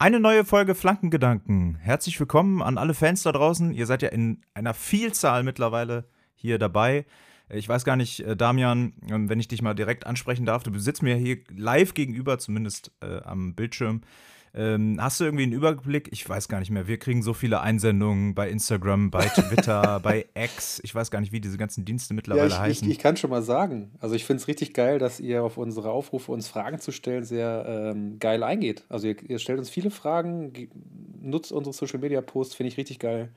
Eine neue Folge Flankengedanken. Herzlich willkommen an alle Fans da draußen. Ihr seid ja in einer Vielzahl mittlerweile hier dabei. Ich weiß gar nicht, äh, Damian, ähm, wenn ich dich mal direkt ansprechen darf, du sitzt mir hier live gegenüber, zumindest äh, am Bildschirm. Ähm, hast du irgendwie einen Überblick? Ich weiß gar nicht mehr. Wir kriegen so viele Einsendungen bei Instagram, bei Twitter, bei X. Ich weiß gar nicht, wie diese ganzen Dienste mittlerweile ja, ich, heißen. Ich, ich, kann schon mal sagen. Also ich finde es richtig geil, dass ihr auf unsere Aufrufe, uns Fragen zu stellen, sehr ähm, geil eingeht. Also ihr, ihr, stellt uns viele Fragen, nutzt unsere Social Media Posts, finde ich richtig geil.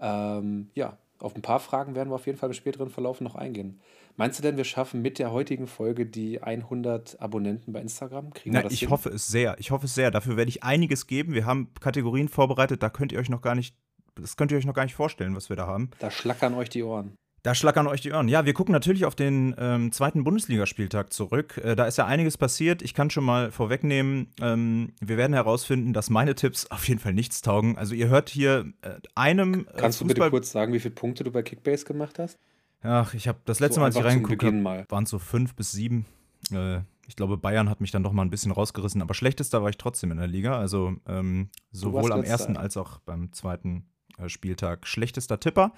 Ähm, ja, auf ein paar Fragen werden wir auf jeden Fall im späteren Verlauf noch eingehen. Meinst du denn, wir schaffen mit der heutigen Folge die 100 Abonnenten bei Instagram? Kriegen Na, wir das ich hin? hoffe es sehr. Ich hoffe es sehr. Dafür werde ich einiges geben. Wir haben Kategorien vorbereitet, da könnt ihr euch noch gar nicht, das könnt ihr euch noch gar nicht vorstellen, was wir da haben. Da schlackern euch die Ohren. Da schlackern euch die Ohren. Ja, wir gucken natürlich auf den ähm, zweiten Bundesligaspieltag zurück. Äh, da ist ja einiges passiert. Ich kann schon mal vorwegnehmen, ähm, wir werden herausfinden, dass meine Tipps auf jeden Fall nichts taugen. Also ihr hört hier äh, einem. Äh, Kannst du bitte kurz sagen, wie viele Punkte du bei Kickbase gemacht hast? Ach, ich habe das letzte so Mal, als ich reingeguckt habe, waren es so fünf bis sieben. Äh, ich glaube, Bayern hat mich dann doch mal ein bisschen rausgerissen, aber schlechtester war ich trotzdem in der Liga. Also ähm, sowohl am ersten als auch beim zweiten äh, Spieltag schlechtester Tipper.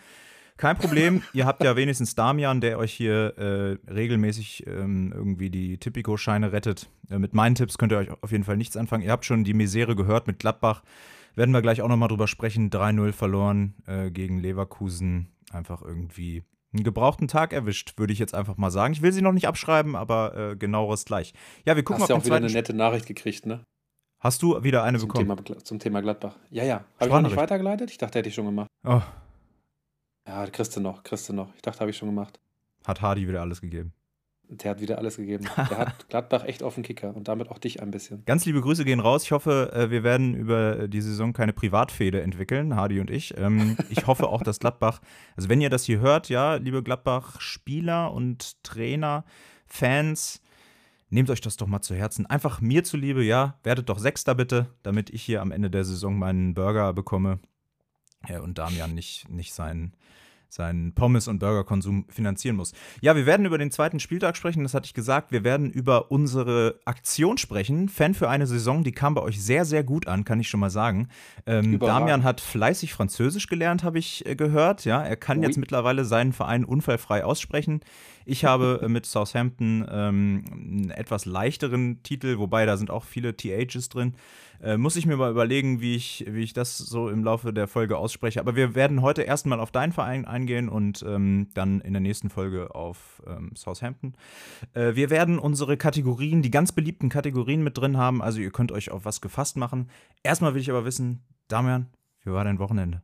Kein Problem, ihr habt ja wenigstens Damian, der euch hier äh, regelmäßig ähm, irgendwie die Tipico-Scheine rettet. Äh, mit meinen Tipps könnt ihr euch auf jeden Fall nichts anfangen. Ihr habt schon die Misere gehört mit Gladbach. Werden wir gleich auch nochmal drüber sprechen. 3-0 verloren äh, gegen Leverkusen. Einfach irgendwie einen gebrauchten Tag erwischt, würde ich jetzt einfach mal sagen. Ich will sie noch nicht abschreiben, aber äh, genaueres gleich. Ja, wir gucken Hast ja auch wieder eine nette Nachricht gekriegt, ne? Hast du wieder eine zum bekommen? Thema, zum Thema Gladbach. Ja, ja. Habe ich noch nicht weitergeleitet? Ich dachte, hätte ich schon gemacht. Oh. Ja, kriegst du noch, kriegst du noch. Ich dachte, habe ich schon gemacht. Hat Hardy wieder alles gegeben. Der hat wieder alles gegeben. Der hat Gladbach echt auf den Kicker und damit auch dich ein bisschen. Ganz liebe Grüße gehen raus. Ich hoffe, äh, wir werden über die Saison keine Privatfehde entwickeln, Hardy und ich. Ähm, ich hoffe auch, dass Gladbach, also wenn ihr das hier hört, ja, liebe Gladbach-Spieler und Trainer, Fans, nehmt euch das doch mal zu Herzen. Einfach mir zuliebe, ja, werdet doch Sechster bitte, damit ich hier am Ende der Saison meinen Burger bekomme. Ja, und Damian nicht, nicht seinen seinen Pommes- und Burgerkonsum finanzieren muss. Ja, wir werden über den zweiten Spieltag sprechen, das hatte ich gesagt. Wir werden über unsere Aktion sprechen. Fan für eine Saison, die kam bei euch sehr, sehr gut an, kann ich schon mal sagen. Ähm, Damian hat fleißig Französisch gelernt, habe ich äh, gehört. Ja, er kann oui. jetzt mittlerweile seinen Verein unfallfrei aussprechen. Ich habe äh, mit Southampton ähm, einen etwas leichteren Titel, wobei da sind auch viele THs drin. Äh, muss ich mir mal überlegen, wie ich, wie ich das so im Laufe der Folge ausspreche. Aber wir werden heute erstmal auf deinen Verein eingehen und ähm, dann in der nächsten Folge auf ähm, Southampton. Äh, wir werden unsere Kategorien, die ganz beliebten Kategorien mit drin haben. Also ihr könnt euch auf was gefasst machen. Erstmal will ich aber wissen, Damian, wie war dein Wochenende?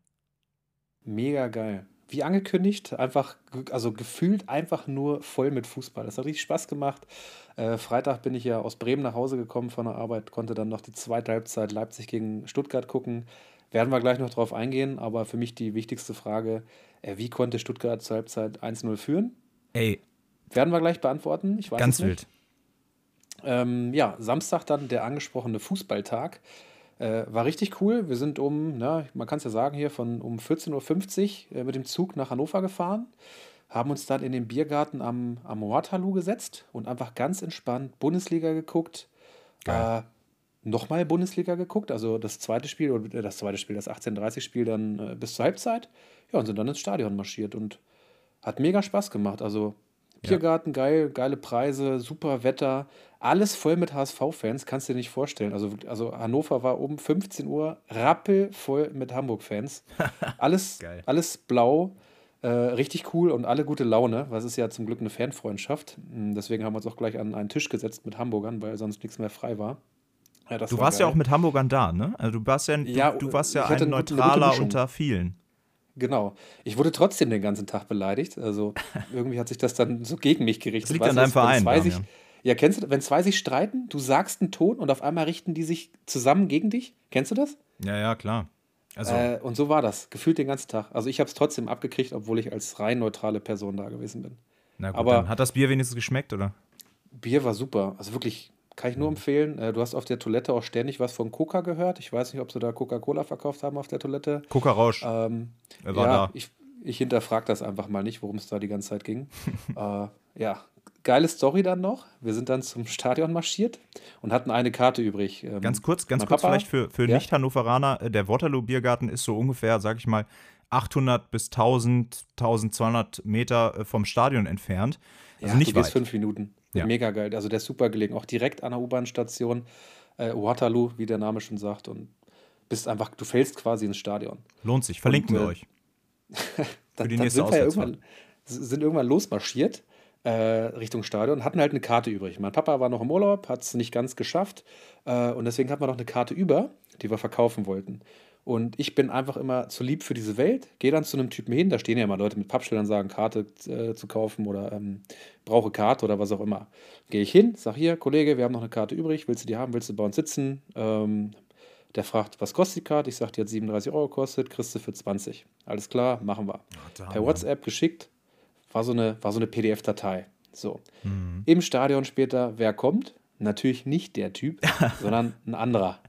Mega geil wie angekündigt, einfach, also gefühlt einfach nur voll mit Fußball. Das hat richtig Spaß gemacht. Äh, Freitag bin ich ja aus Bremen nach Hause gekommen von der Arbeit, konnte dann noch die zweite Halbzeit Leipzig gegen Stuttgart gucken. Werden wir gleich noch drauf eingehen, aber für mich die wichtigste Frage: äh, Wie konnte Stuttgart zur Halbzeit 1-0 führen? Ey. Werden wir gleich beantworten. Ich weiß Ganz wild. Ähm, ja, Samstag dann der angesprochene Fußballtag. Äh, war richtig cool. Wir sind um, na, man kann es ja sagen hier, von um 14.50 Uhr äh, mit dem Zug nach Hannover gefahren, haben uns dann in den Biergarten am, am Waterloo gesetzt und einfach ganz entspannt Bundesliga geguckt. Äh, Nochmal Bundesliga geguckt, also das zweite Spiel, oder äh, das zweite Spiel, das 18:30-Spiel dann äh, bis zur Halbzeit. Ja, und sind dann ins Stadion marschiert und hat mega Spaß gemacht. Also Biergarten, ja. geil, geile Preise, super Wetter, alles voll mit HSV-Fans, kannst du dir nicht vorstellen. Also, also Hannover war um 15 Uhr rappelvoll mit Hamburg-Fans. Alles, alles blau, äh, richtig cool und alle gute Laune, was ist ja zum Glück eine Fanfreundschaft. Hm, deswegen haben wir uns auch gleich an einen Tisch gesetzt mit Hamburgern, weil sonst nichts mehr frei war. Ja, du war warst geil. ja auch mit Hamburgern da, ne? Also du warst ja, ja du, du warst ja ein Neutraler unter vielen. Genau. Ich wurde trotzdem den ganzen Tag beleidigt. Also irgendwie hat sich das dann so gegen mich gerichtet. Das liegt an deinem Verein. Zwei sich, ja, kennst du, wenn zwei sich streiten, du sagst einen Ton und auf einmal richten die sich zusammen gegen dich? Kennst du das? Ja, ja, klar. Also. Äh, und so war das, gefühlt den ganzen Tag. Also ich habe es trotzdem abgekriegt, obwohl ich als rein neutrale Person da gewesen bin. Na gut, Aber hat das Bier wenigstens geschmeckt, oder? Bier war super. Also wirklich, kann ich nur mhm. empfehlen. Äh, du hast auf der Toilette auch ständig was von Coca gehört. Ich weiß nicht, ob sie da Coca-Cola verkauft haben auf der Toilette. Coca-Rausch. Ähm, er war ja, da. Ich, ich hinterfrage das einfach mal nicht, worum es da die ganze Zeit ging. äh, ja, geile Story dann noch. Wir sind dann zum Stadion marschiert und hatten eine Karte übrig. Ähm, ganz kurz, ganz kurz Papa, vielleicht für, für ja? Nicht-Hannoveraner. Äh, der Waterloo-Biergarten ist so ungefähr, sag ich mal, 800 bis 1000, 1200 Meter äh, vom Stadion entfernt. Also ja, nicht du weit. fünf Minuten. Ja. Mega geil. Also der ist super gelegen. Auch direkt an der U-Bahn-Station. Äh, Waterloo, wie der Name schon sagt. Und bist einfach, du fällst quasi ins Stadion. Lohnt sich. Verlinken und, wir äh, euch. Für die nächste sind wir ja irgendwann, sind irgendwann losmarschiert Richtung Stadion, hatten halt eine Karte übrig. Mein Papa war noch im Urlaub, hat es nicht ganz geschafft äh, und deswegen hatten wir noch eine Karte über, die wir verkaufen wollten. Und ich bin einfach immer zu lieb für diese Welt, gehe dann zu einem Typen hin, da stehen ja immer Leute mit Pappschildern, sagen, Karte äh, zu kaufen oder ähm, brauche Karte oder was auch immer. Gehe ich hin, sag hier, Kollege, wir haben noch eine Karte übrig, willst du die haben, willst du bei uns sitzen? Ähm, der fragt, was kostet die Karte? Ich sage, die hat 37 Euro gekostet, kriegst du für 20. Alles klar, machen wir. Ja, per WhatsApp geschickt, war so eine, war so eine PDF-Datei. So. Mhm. Im Stadion später, wer kommt? Natürlich nicht der Typ, sondern ein anderer.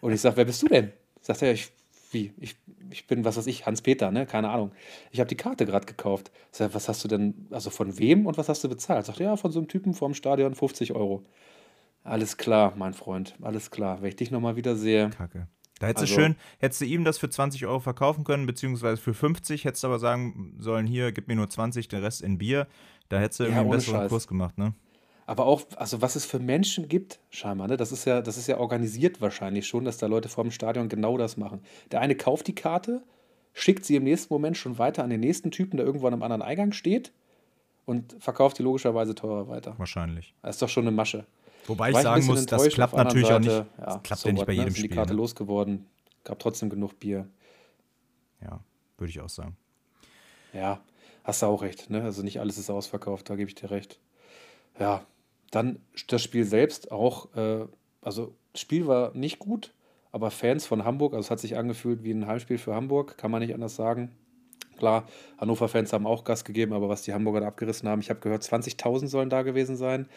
Und ich sage, wer bist du denn? Sagt er, ich, wie? Ich, ich bin, was weiß ich, Hans-Peter, ne? Keine Ahnung. Ich habe die Karte gerade gekauft. Sag, was hast du denn, also von wem und was hast du bezahlt? Sagt er, ja, von so einem Typen vorm Stadion 50 Euro. Alles klar, mein Freund, alles klar. Wenn ich dich nochmal wieder sehe. Kacke. Da hättest also, du schön, hättest du ihm das für 20 Euro verkaufen können, beziehungsweise für 50, hättest du aber sagen sollen, hier, gib mir nur 20, den Rest in Bier. Da hättest du ja, irgendwie einen besseren Scheiß. Kurs gemacht, ne? Aber auch, also was es für Menschen gibt, scheinbar, ne? Das ist ja, das ist ja organisiert wahrscheinlich schon, dass da Leute vor dem Stadion genau das machen. Der eine kauft die Karte, schickt sie im nächsten Moment schon weiter an den nächsten Typen, der irgendwo an einem anderen Eingang steht und verkauft die logischerweise teurer weiter. Wahrscheinlich. Das ist doch schon eine Masche. Wobei ich sagen muss, das klappt natürlich Seite, auch nicht. Ja, klappt so ja nicht bei jedem ne? Spiel. die Karte ne? losgeworden, gab trotzdem genug Bier. Ja, würde ich auch sagen. Ja, hast du auch recht. Ne? Also nicht alles ist ausverkauft, da gebe ich dir recht. Ja, dann das Spiel selbst auch. Äh, also, das Spiel war nicht gut, aber Fans von Hamburg, also es hat sich angefühlt wie ein Heimspiel für Hamburg, kann man nicht anders sagen. Klar, Hannover-Fans haben auch Gas gegeben, aber was die Hamburger da abgerissen haben, ich habe gehört, 20.000 sollen da gewesen sein.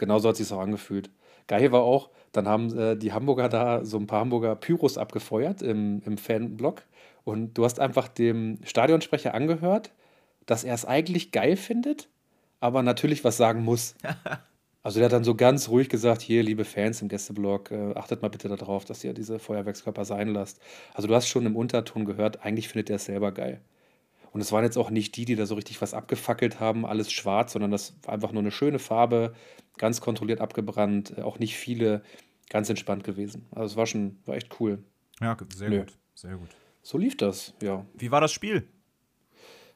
Genauso hat es sich auch angefühlt. Geil war auch, dann haben äh, die Hamburger da so ein paar Hamburger Pyros abgefeuert im, im Fanblock. Und du hast einfach dem Stadionsprecher angehört, dass er es eigentlich geil findet, aber natürlich was sagen muss. Also der hat dann so ganz ruhig gesagt, hier, liebe Fans im Gästeblock, äh, achtet mal bitte darauf, dass ihr diese Feuerwerkskörper sein lasst. Also du hast schon im Unterton gehört, eigentlich findet er es selber geil. Und es waren jetzt auch nicht die, die da so richtig was abgefackelt haben, alles schwarz, sondern das war einfach nur eine schöne Farbe, ganz kontrolliert abgebrannt, äh, auch nicht viele, ganz entspannt gewesen. Also es war schon, war echt cool. Ja, sehr Nö. gut, sehr gut. So lief das, ja. Wie war das Spiel?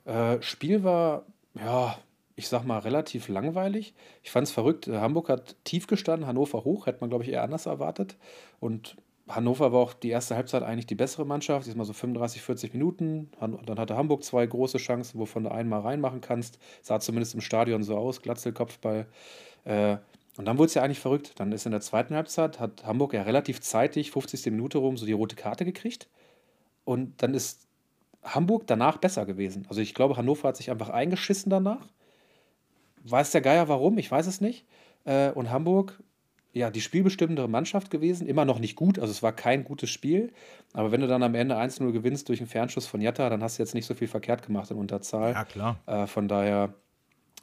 Äh, Spiel war, ja, ich sag mal, relativ langweilig. Ich fand es verrückt. Hamburg hat tief gestanden, Hannover hoch, hätte man, glaube ich, eher anders erwartet. Und Hannover war auch die erste Halbzeit eigentlich die bessere Mannschaft. Diesmal so 35, 40 Minuten. Dann hatte Hamburg zwei große Chancen, wovon du einmal reinmachen kannst. Sah zumindest im Stadion so aus, Glatzelkopfball. Äh, und dann wurde es ja eigentlich verrückt. Dann ist in der zweiten Halbzeit, hat Hamburg ja relativ zeitig, 50. Minute rum, so die rote Karte gekriegt. Und dann ist Hamburg danach besser gewesen. Also ich glaube, Hannover hat sich einfach eingeschissen danach. Weiß der Geier warum? Ich weiß es nicht. Äh, und Hamburg ja, die spielbestimmendere Mannschaft gewesen. Immer noch nicht gut, also es war kein gutes Spiel. Aber wenn du dann am Ende 1-0 gewinnst durch einen Fernschuss von Jatta, dann hast du jetzt nicht so viel verkehrt gemacht in Unterzahl. Ja, klar. Äh, von daher,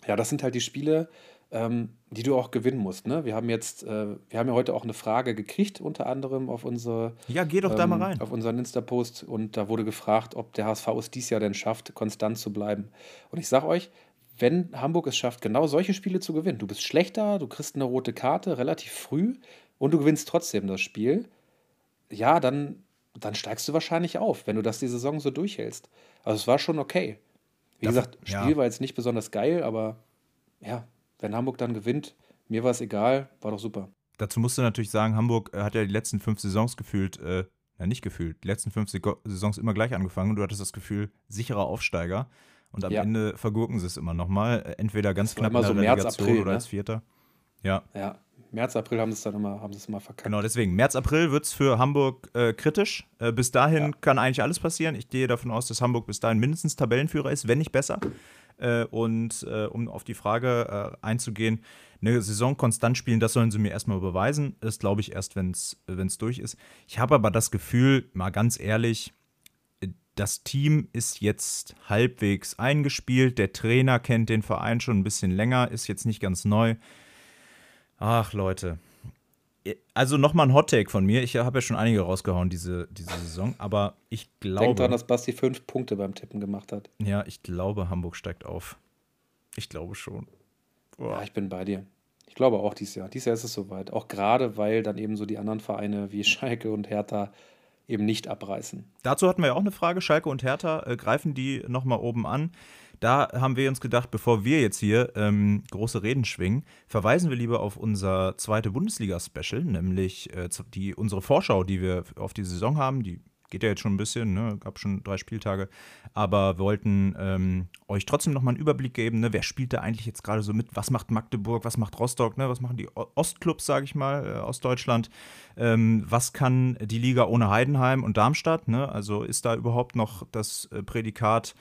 ja, das sind halt die Spiele, ähm, die du auch gewinnen musst. Ne? Wir haben jetzt, äh, wir haben ja heute auch eine Frage gekriegt, unter anderem auf unsere. Ja, geh doch ähm, da mal rein. Auf unseren Insta-Post und da wurde gefragt, ob der HSV es dies Jahr denn schafft, konstant zu bleiben. Und ich sag euch, wenn Hamburg es schafft, genau solche Spiele zu gewinnen. Du bist schlechter, du kriegst eine rote Karte relativ früh und du gewinnst trotzdem das Spiel. Ja, dann, dann steigst du wahrscheinlich auf, wenn du das die Saison so durchhältst. Also es war schon okay. Wie das, gesagt, Spiel ja. war jetzt nicht besonders geil, aber ja, wenn Hamburg dann gewinnt, mir war es egal, war doch super. Dazu musst du natürlich sagen, Hamburg äh, hat ja die letzten fünf Saisons gefühlt, äh, ja nicht gefühlt, die letzten fünf Saisons immer gleich angefangen und du hattest das Gefühl, sicherer Aufsteiger. Und am ja. Ende vergurken sie es immer nochmal. Äh, entweder ganz knapp in der so Relegation April, oder ne? als Vierter. Ja. Ja, März, April haben sie es dann immer, haben sie es immer verkackt. Genau, deswegen. März, April wird es für Hamburg äh, kritisch. Äh, bis dahin ja. kann eigentlich alles passieren. Ich gehe davon aus, dass Hamburg bis dahin mindestens Tabellenführer ist, wenn nicht besser. Äh, und äh, um auf die Frage äh, einzugehen, eine Saison konstant spielen, das sollen sie mir erstmal beweisen. Das glaube ich erst, wenn es durch ist. Ich habe aber das Gefühl, mal ganz ehrlich, das Team ist jetzt halbwegs eingespielt. Der Trainer kennt den Verein schon ein bisschen länger, ist jetzt nicht ganz neu. Ach, Leute. Also nochmal ein Hottake von mir. Ich habe ja schon einige rausgehauen diese, diese Saison, aber ich glaube. Denk dran, dass Basti fünf Punkte beim Tippen gemacht hat. Ja, ich glaube, Hamburg steigt auf. Ich glaube schon. Boah. Ja, ich bin bei dir. Ich glaube auch dieses Jahr. Dieses Jahr ist es soweit. Auch gerade, weil dann eben so die anderen Vereine wie Schalke und Hertha eben nicht abreißen. Dazu hatten wir ja auch eine Frage. Schalke und Hertha äh, greifen die nochmal oben an. Da haben wir uns gedacht, bevor wir jetzt hier ähm, große Reden schwingen, verweisen wir lieber auf unser zweite Bundesliga-Special, nämlich äh, die, unsere Vorschau, die wir auf die Saison haben. Die geht ja jetzt schon ein bisschen, ne? gab schon drei Spieltage, aber wollten ähm, euch trotzdem nochmal einen Überblick geben, ne? wer spielt da eigentlich jetzt gerade so mit, was macht Magdeburg, was macht Rostock, ne? was machen die Ostclubs, sage ich mal, äh, aus Deutschland, ähm, was kann die Liga ohne Heidenheim und Darmstadt, ne? also ist da überhaupt noch das äh, Prädikat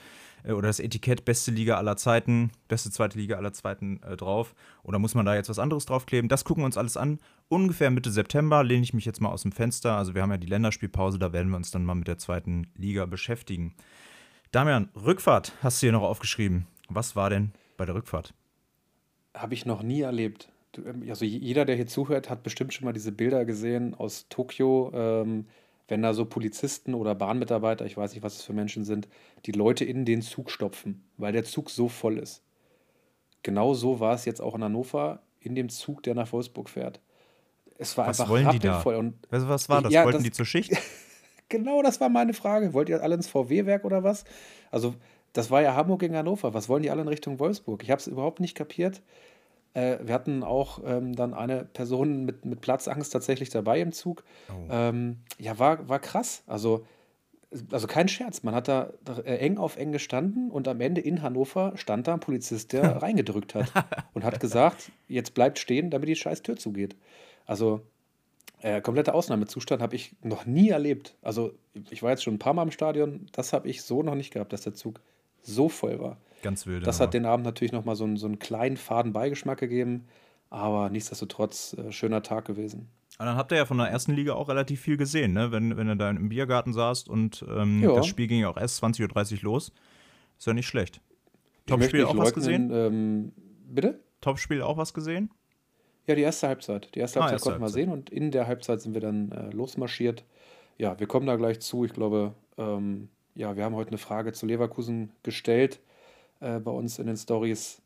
äh, oder das Etikett beste Liga aller Zeiten, beste zweite Liga aller Zeiten äh, drauf? Oder muss man da jetzt was anderes draufkleben? Das gucken wir uns alles an. Ungefähr Mitte September lehne ich mich jetzt mal aus dem Fenster. Also wir haben ja die Länderspielpause, da werden wir uns dann mal mit der zweiten Liga beschäftigen. Damian, Rückfahrt hast du hier noch aufgeschrieben. Was war denn bei der Rückfahrt? Habe ich noch nie erlebt. Ähm, also jeder, der hier zuhört, hat bestimmt schon mal diese Bilder gesehen aus Tokio. Ähm, wenn da so Polizisten oder Bahnmitarbeiter, ich weiß nicht, was es für Menschen sind, die Leute in den Zug stopfen, weil der Zug so voll ist. Genau so war es jetzt auch in Hannover in dem Zug, der nach Wolfsburg fährt. Es war was einfach wollen die da? Und was, was war das? Ja, Wollten das, die zur Schicht? genau, das war meine Frage. Wollt ihr alle ins VW-Werk oder was? Also, das war ja Hamburg gegen Hannover. Was wollen die alle in Richtung Wolfsburg? Ich habe es überhaupt nicht kapiert. Äh, wir hatten auch ähm, dann eine Person mit, mit Platzangst tatsächlich dabei im Zug. Oh. Ähm, ja, war, war krass. Also, also kein Scherz. Man hat da äh, eng auf eng gestanden und am Ende in Hannover stand da ein Polizist, der reingedrückt hat und hat gesagt, jetzt bleibt stehen, damit die scheiß Tür zugeht. Also äh, kompletter Ausnahmezustand habe ich noch nie erlebt. Also ich war jetzt schon ein paar Mal im Stadion, das habe ich so noch nicht gehabt, dass der Zug so voll war. Ganz wild. Das hat den Abend natürlich nochmal so, einen, so einen kleinen faden Beigeschmack gegeben, aber nichtsdestotrotz äh, schöner Tag gewesen. Und dann habt ihr ja von der ersten Liga auch relativ viel gesehen, ne? wenn, wenn ihr da im Biergarten saßt und ähm, das Spiel ging ja auch erst 20.30 Uhr los. Ist ja nicht schlecht. Topspiel auch leugnen, was gesehen? Ähm, bitte? Topspiel auch was gesehen? Ja, die erste Halbzeit. Die erste ah, Halbzeit erste konnten wir sehen und in der Halbzeit sind wir dann äh, losmarschiert. Ja, wir kommen da gleich zu. Ich glaube, ähm, ja, wir haben heute eine Frage zu Leverkusen gestellt äh, bei uns in den Stories.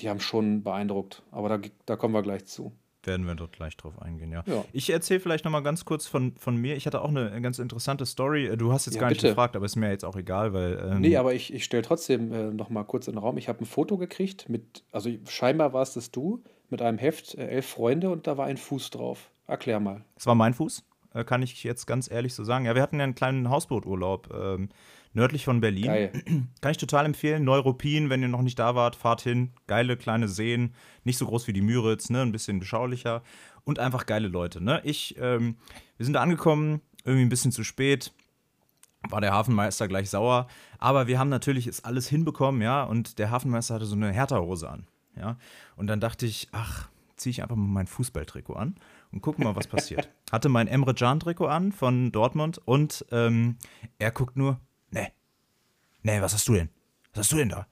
Die haben schon beeindruckt, aber da, da kommen wir gleich zu. Werden wir dort gleich drauf eingehen, ja. ja. Ich erzähle vielleicht noch mal ganz kurz von, von mir. Ich hatte auch eine ganz interessante Story. Äh, du hast jetzt ja, gar bitte. nicht gefragt, aber ist mir jetzt auch egal, weil. Ähm nee, aber ich, ich stelle trotzdem äh, noch mal kurz in den Raum. Ich habe ein Foto gekriegt mit, also scheinbar war es das du, mit einem Heft, äh, elf Freunde und da war ein Fuß drauf. Erklär mal. Es war mein Fuß, äh, kann ich jetzt ganz ehrlich so sagen. Ja, wir hatten ja einen kleinen Hausbooturlaub. Ähm, nördlich von Berlin. Geil. Kann ich total empfehlen. Neuruppin, wenn ihr noch nicht da wart, fahrt hin. Geile kleine Seen, nicht so groß wie die Müritz, ne? ein bisschen beschaulicher und einfach geile Leute. Ne? Ich, ähm, wir sind da angekommen, irgendwie ein bisschen zu spät. War der Hafenmeister gleich sauer. Aber wir haben natürlich ist alles hinbekommen, ja. Und der Hafenmeister hatte so eine Hertha-Hose an, ja. Und dann dachte ich, ach, ziehe ich einfach mal mein Fußballtrikot an und gucken mal, was passiert. Hatte mein Emre Can-Trikot an von Dortmund und ähm, er guckt nur, nee, nee, was hast du denn? Was hast du denn da?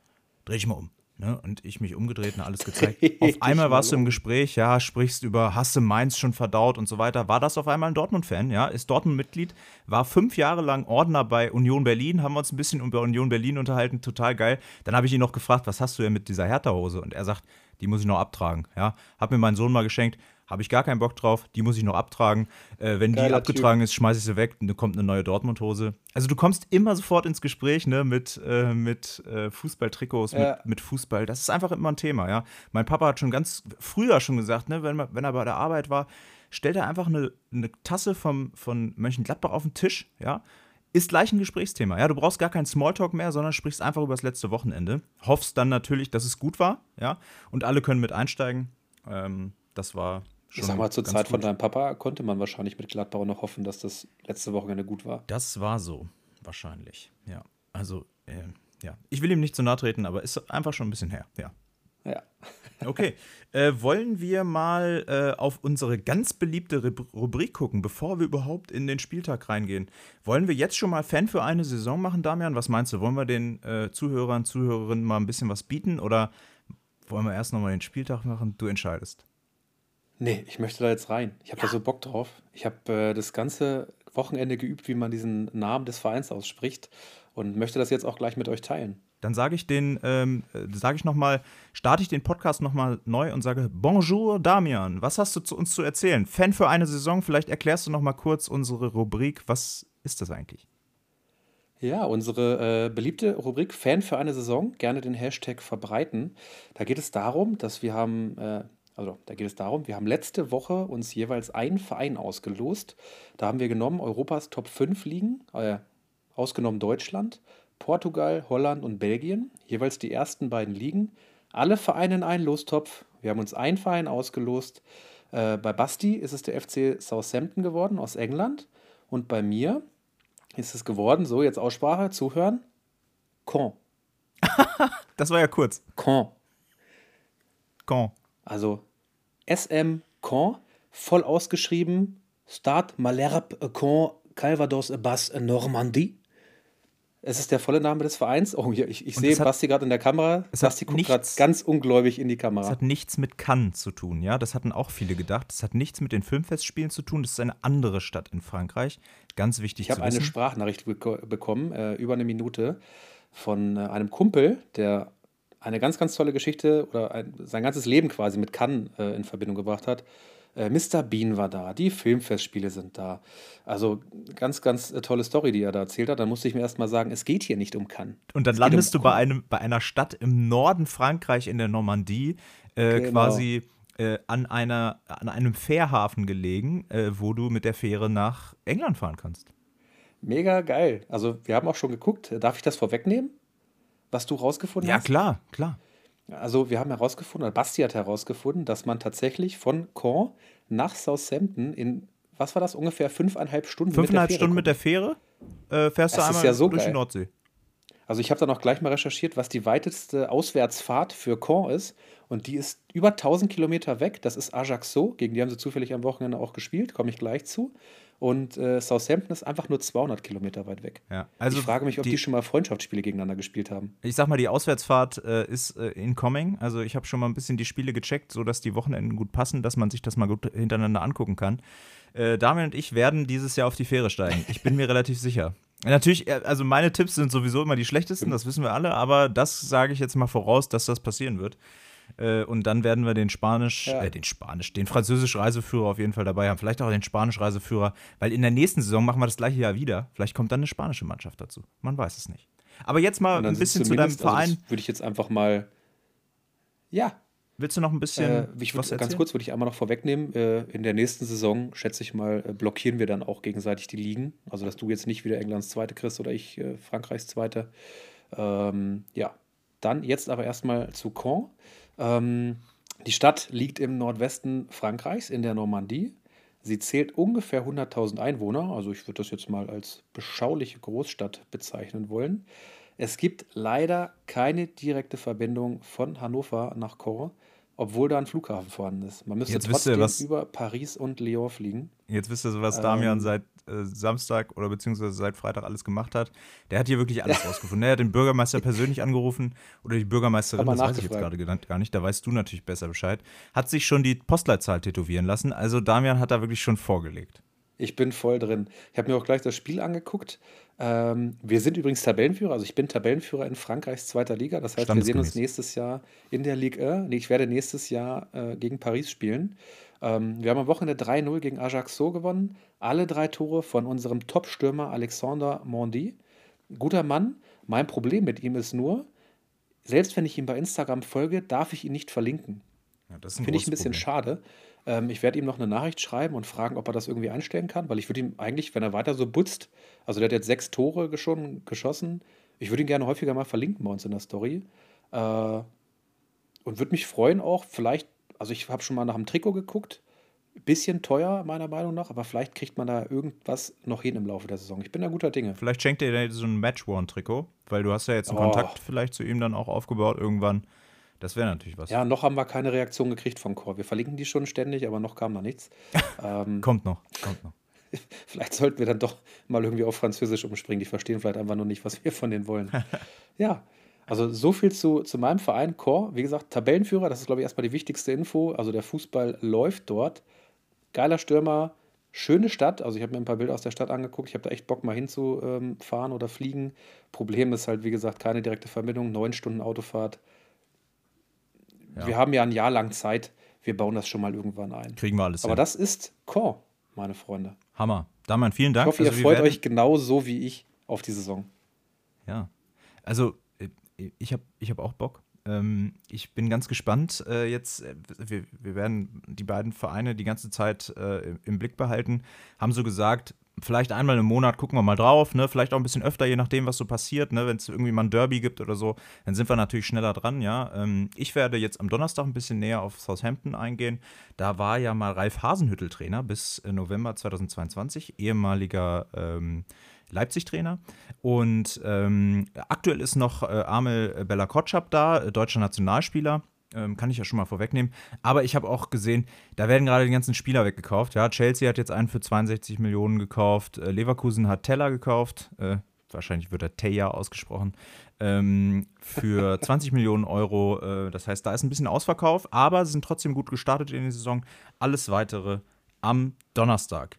Dreh dich mal um. Ne? Und ich mich umgedreht und alles gezeigt. auf einmal warst du im Gespräch, ja, sprichst über, hast du Mainz schon verdaut und so weiter. War das auf einmal ein Dortmund-Fan, ja? Ist Dortmund-Mitglied, war fünf Jahre lang Ordner bei Union Berlin, haben wir uns ein bisschen über Union Berlin unterhalten, total geil. Dann habe ich ihn noch gefragt, was hast du denn mit dieser Hertha-Hose? Und er sagt, die muss ich noch abtragen, ja. Hab mir meinen Sohn mal geschenkt, habe ich gar keinen Bock drauf. Die muss ich noch abtragen. Äh, wenn Geiler die abgetragen typ. ist, schmeiße ich sie weg und dann kommt eine neue Dortmund-Hose. Also du kommst immer sofort ins Gespräch ne, mit, äh, mit äh, Fußballtrikots, ja. mit, mit, Fußball. Das ist einfach immer ein Thema, ja. Mein Papa hat schon ganz früher schon gesagt, ne, wenn, wenn er bei der Arbeit war, stellt er einfach eine, eine Tasse vom, von Mönchengladbach auf den Tisch, ja. Ist gleich ein Gesprächsthema. Ja, du brauchst gar keinen Smalltalk mehr, sondern sprichst einfach über das letzte Wochenende. Hoffst dann natürlich, dass es gut war, ja, und alle können mit einsteigen. Ähm, das war ich sag mal, zur Zeit von deinem Papa konnte man wahrscheinlich mit Gladbach noch hoffen, dass das letzte Wochenende gut war. Das war so, wahrscheinlich. Ja. Also, äh, ja. Ich will ihm nicht zu nahe treten, aber ist einfach schon ein bisschen her, ja. Ja. Okay. Äh, wollen wir mal äh, auf unsere ganz beliebte Rubrik gucken, bevor wir überhaupt in den Spieltag reingehen? Wollen wir jetzt schon mal Fan für eine Saison machen, Damian? Was meinst du? Wollen wir den äh, Zuhörern, Zuhörerinnen mal ein bisschen was bieten oder wollen wir erst nochmal den Spieltag machen? Du entscheidest. Nee, ich möchte da jetzt rein. Ich habe ja. da so Bock drauf. Ich habe äh, das ganze Wochenende geübt, wie man diesen Namen des Vereins ausspricht und möchte das jetzt auch gleich mit euch teilen. Dann sage ich den, ähm, sage ich nochmal, starte ich den Podcast nochmal neu und sage, Bonjour Damian, was hast du zu uns zu erzählen? Fan für eine Saison, vielleicht erklärst du nochmal kurz unsere Rubrik, was ist das eigentlich? Ja, unsere äh, beliebte Rubrik Fan für eine Saison, gerne den Hashtag verbreiten. Da geht es darum, dass wir haben, äh, also da geht es darum, wir haben letzte Woche uns jeweils einen Verein ausgelost. Da haben wir genommen Europas Top 5 Ligen, äh, ausgenommen Deutschland Portugal, Holland und Belgien, jeweils die ersten beiden Ligen. Alle Vereine in einen Lostopf. Wir haben uns einen Verein ausgelost. Äh, bei Basti ist es der FC Southampton geworden aus England. Und bei mir ist es geworden, so jetzt Aussprache, zuhören, Caen. das war ja kurz. Caen. Caen. Also SM Caen, voll ausgeschrieben, Start Malherbe Caen, Calvados Bass Normandie. Es ist der volle Name des Vereins. Oh, hier, ich, ich sehe hat, Basti gerade in der Kamera. Basti guckt gerade ganz ungläubig in die Kamera. Es hat nichts mit Cannes zu tun, ja. Das hatten auch viele gedacht. Es hat nichts mit den Filmfestspielen zu tun. Das ist eine andere Stadt in Frankreich. Ganz wichtig ich zu wissen. Ich habe eine Sprachnachricht beko bekommen, äh, über eine Minute, von äh, einem Kumpel, der eine ganz, ganz tolle Geschichte oder ein, sein ganzes Leben quasi mit Cannes äh, in Verbindung gebracht hat. Äh, Mr. Bean war da, die Filmfestspiele sind da. Also ganz, ganz äh, tolle Story, die er da erzählt hat. Dann musste ich mir erst mal sagen, es geht hier nicht um Cannes. Und dann landest um du bei, einem, bei einer Stadt im Norden Frankreich in der Normandie, äh, genau. quasi äh, an, einer, an einem Fährhafen gelegen, äh, wo du mit der Fähre nach England fahren kannst. Mega geil. Also wir haben auch schon geguckt. Darf ich das vorwegnehmen? Was du rausgefunden ja, hast? Ja, klar, klar. Also wir haben herausgefunden, oder Basti hat herausgefunden, dass man tatsächlich von Caen nach Southampton in, was war das, ungefähr fünfeinhalb Stunden Fünfeinhalb mit Stunden kommt. mit der Fähre äh, fährst das du einmal ja so durch geil. die Nordsee. Also ich habe dann auch gleich mal recherchiert, was die weiteste Auswärtsfahrt für Caen ist. Und die ist über 1000 Kilometer weg. Das ist Ajaccio. Gegen die haben sie zufällig am Wochenende auch gespielt. Komme ich gleich zu. Und äh, Southampton ist einfach nur 200 Kilometer weit weg. Ja, also ich frage mich, ob die, die, schon mal Freundschaftsspiele gegeneinander gespielt haben. Ich sag mal, die Auswärtsfahrt äh, ist äh, incoming. Also ich habe schon mal ein bisschen die Spiele gecheckt, sodass die Wochenenden gut passen, dass man sich das mal gut hintereinander angucken kann. Äh, Damian und ich werden dieses Jahr auf die Fähre steigen. Ich bin mir relativ sicher. Natürlich, äh, also meine Tipps sind sowieso immer die schlechtesten, das wissen wir alle, aber das sage ich jetzt mal voraus, dass das passieren wird. Äh, und dann werden wir den Spanisch, ja. äh, den Spanisch, den französisch Reiseführer auf jeden Fall dabei haben. Vielleicht auch den Spanisch Reiseführer, weil in der nächsten Saison machen wir das gleiche Jahr wieder. Vielleicht kommt dann eine spanische Mannschaft dazu. Man weiß es nicht. Aber jetzt mal ein bisschen zu deinem also Verein. Also würde ich jetzt einfach mal. Ja. Willst du noch ein bisschen äh, ich was Ganz kurz würde ich einmal noch vorwegnehmen. Äh, in der nächsten Saison, schätze ich mal, äh, blockieren wir dann auch gegenseitig die Ligen. Also, dass du jetzt nicht wieder Englands Zweite kriegst oder ich äh, Frankreichs Zweite. Ähm, ja. Dann jetzt aber erstmal zu Caen. Ähm, die Stadt liegt im Nordwesten Frankreichs in der Normandie. Sie zählt ungefähr 100.000 Einwohner, also ich würde das jetzt mal als beschauliche Großstadt bezeichnen wollen. Es gibt leider keine direkte Verbindung von Hannover nach Caen obwohl da ein Flughafen vorhanden ist. Man müsste jetzt trotzdem ihr, über Paris und Lyon fliegen. Jetzt wisst ihr, was Damian ähm, seit äh, Samstag oder beziehungsweise seit Freitag alles gemacht hat. Der hat hier wirklich alles rausgefunden. Er hat den Bürgermeister persönlich angerufen oder die Bürgermeisterin, das weiß ich jetzt gerade gar nicht, da weißt du natürlich besser Bescheid. Hat sich schon die Postleitzahl tätowieren lassen. Also Damian hat da wirklich schon vorgelegt. Ich bin voll drin. Ich habe mir auch gleich das Spiel angeguckt. Ähm, wir sind übrigens Tabellenführer, also ich bin Tabellenführer in Frankreichs zweiter Liga. Das heißt, wir sehen uns nächstes Jahr in der Ligue 1. Nee, ich werde nächstes Jahr äh, gegen Paris spielen. Ähm, wir haben am Wochenende 3-0 gegen Ajaccio gewonnen. Alle drei Tore von unserem Top-Stürmer Alexander Mondi. Guter Mann. Mein Problem mit ihm ist nur, selbst wenn ich ihm bei Instagram folge, darf ich ihn nicht verlinken. Ja, Finde ich ein bisschen Problem. schade. Ähm, ich werde ihm noch eine Nachricht schreiben und fragen, ob er das irgendwie einstellen kann, weil ich würde ihm eigentlich, wenn er weiter so putzt, also der hat jetzt sechs Tore schon geschossen, ich würde ihn gerne häufiger mal verlinken bei uns in der Story. Äh, und würde mich freuen auch, vielleicht, also ich habe schon mal nach dem Trikot geguckt, bisschen teuer, meiner Meinung nach, aber vielleicht kriegt man da irgendwas noch hin im Laufe der Saison. Ich bin da guter Dinge. Vielleicht schenkt er dir so ein Match-One-Trikot, weil du hast ja jetzt einen oh. Kontakt vielleicht zu ihm dann auch aufgebaut irgendwann Das wäre natürlich was. Ja, noch haben wir keine Reaktion gekriegt von Chor. Wir verlinken die schon ständig, aber noch kam da nichts. ähm, kommt noch, kommt noch. Vielleicht sollten wir dann doch mal irgendwie auf Französisch umspringen. Die verstehen vielleicht einfach nur nicht, was wir von denen wollen. ja, also so viel zu, zu meinem Verein Chor. Wie gesagt, Tabellenführer, das ist, glaube ich, erstmal die wichtigste Info. Also der Fußball läuft dort. Geiler Stürmer, schöne Stadt. Also ich habe mir ein paar Bilder aus der Stadt angeguckt. Ich habe da echt Bock, mal hinzufahren oder fliegen. Problem ist halt, wie gesagt, keine direkte Verbindung, neun Stunden Autofahrt. Ja. Wir haben ja ein Jahr lang Zeit. Wir bauen das schon mal irgendwann ein. Kriegen wir alles. Aber hin. das ist Chor, meine Freunde. Hammer. Daman, vielen Dank. Ich hoffe, ihr also, freut euch genauso wie ich auf die Saison. Ja. Also, äh, ich habe ich hab auch Bock. Ähm, ich bin ganz gespannt. Äh, jetzt, äh, wir, wir werden die beiden Vereine die ganze Zeit äh, im Blick behalten. Haben so gesagt, vielleicht einmal im Monat gucken wir mal drauf, ne? Vielleicht auch ein bisschen öfter, je nachdem, was so passiert, ne? Wenn es irgendwie mal ein Derby gibt oder so, dann sind wir natürlich schneller dran, ja. Ähm, ich werde jetzt am Donnerstag ein bisschen näher auf Southampton eingehen. Da war ja mal Ralf Hasenhüttel Trainer bis äh, November 2022, ehemaliger ähm, Leipzig-Trainer. Und ähm, aktuell ist noch äh, Amel Bella Kotschap da, äh, deutscher Nationalspieler. Ähm, kann ich ja schon mal vorwegnehmen. Aber ich habe auch gesehen, da werden gerade die ganzen Spieler weggekauft. Ja, Chelsea hat jetzt einen für 62 Millionen gekauft. Äh, Leverkusen hat Teller gekauft. Äh, wahrscheinlich wird er Teja ausgesprochen. Ähm, für 20 Millionen Euro. Äh, das heißt, da ist ein bisschen Ausverkauf, aber sie sind trotzdem gut gestartet in die Saison. Alles weitere am Donnerstag.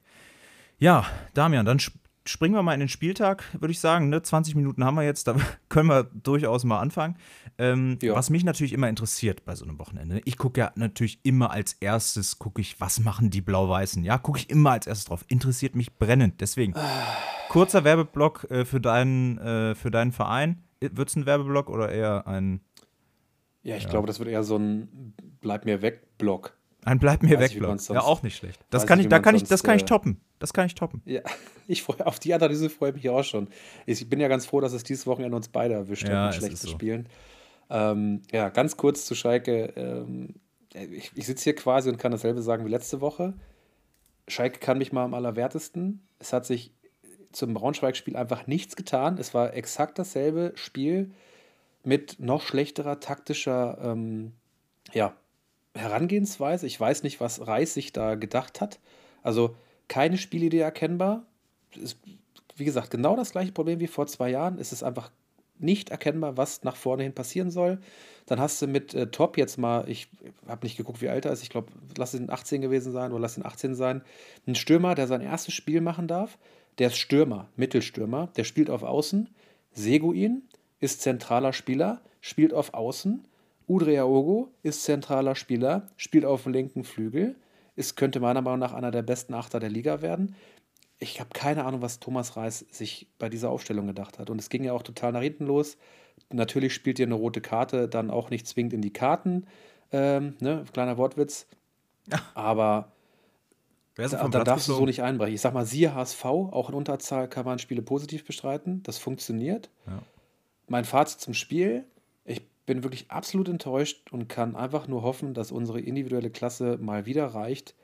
Ja, Damian, dann springen wir mal in den Spieltag, würde ich sagen. Ne? 20 Minuten haben wir jetzt, da können wir durchaus mal anfangen. Ähm, ja. Was mich natürlich immer interessiert bei so einem Wochenende, ich gucke ja natürlich immer als erstes, gucke ich, was machen die Blau-Weißen? Ja, gucke ich immer als erstes drauf. Interessiert mich brennend. Deswegen, kurzer Werbeblock äh, für, deinen, äh, für deinen Verein. Wird es ein Werbeblock oder eher ein. Ja, ich ja. glaube, das wird eher so ein Bleib mir weg Block. Ein Bleib mir weg Block. Ja, auch nicht schlecht. Das kann ich, da kann ich, das kann ich äh, toppen. Das kann ich toppen. Ja, ich freu, auf die Analyse freue ich mich auch schon. Ich bin ja ganz froh, dass es dieses Wochenende uns beide erwischt ja, hat, mit schlecht zu so. spielen. Ähm, ja, ganz kurz zu Schalke. Ähm, ich, ich sitze hier quasi und kann dasselbe sagen wie letzte Woche. Schalke kann mich mal am allerwertesten. Es hat sich zum Braunschweig-Spiel einfach nichts getan. Es war exakt dasselbe Spiel mit noch schlechterer taktischer ähm, ja, Herangehensweise. Ich weiß nicht, was Reis sich da gedacht hat. Also keine Spielidee erkennbar. Ist, wie gesagt, genau das gleiche Problem wie vor zwei Jahren. Es ist einfach nicht erkennbar, was nach vorne hin passieren soll. Dann hast du mit äh, Top jetzt mal, ich habe nicht geguckt, wie alt er ist, ich glaube, lass ihn 18 gewesen sein oder lass ihn 18 sein, einen Stürmer, der sein erstes Spiel machen darf. Der ist Stürmer, Mittelstürmer, der spielt auf Außen. Seguin ist zentraler Spieler, spielt auf Außen. Udreaogo ist zentraler Spieler, spielt auf dem linken Flügel. Es könnte meiner Meinung nach einer der besten Achter der Liga werden ich habe keine Ahnung, was Thomas Reis sich bei dieser Aufstellung gedacht hat. Und es ging ja auch total nach hinten los. Natürlich spielt dir eine rote Karte dann auch nicht zwingend in die Karten. Ähm, ne? Kleiner Wortwitz. Aber da, da darfst du so nicht einbrechen. Ich sag mal, siehe HSV, auch in Unterzahl kann man Spiele positiv bestreiten. Das funktioniert. Ja. Mein Fazit zum Spiel: bin wirklich absolut enttäuscht und kann einfach nur hoffen, dass unsere individuelle Klasse mal wieder reicht,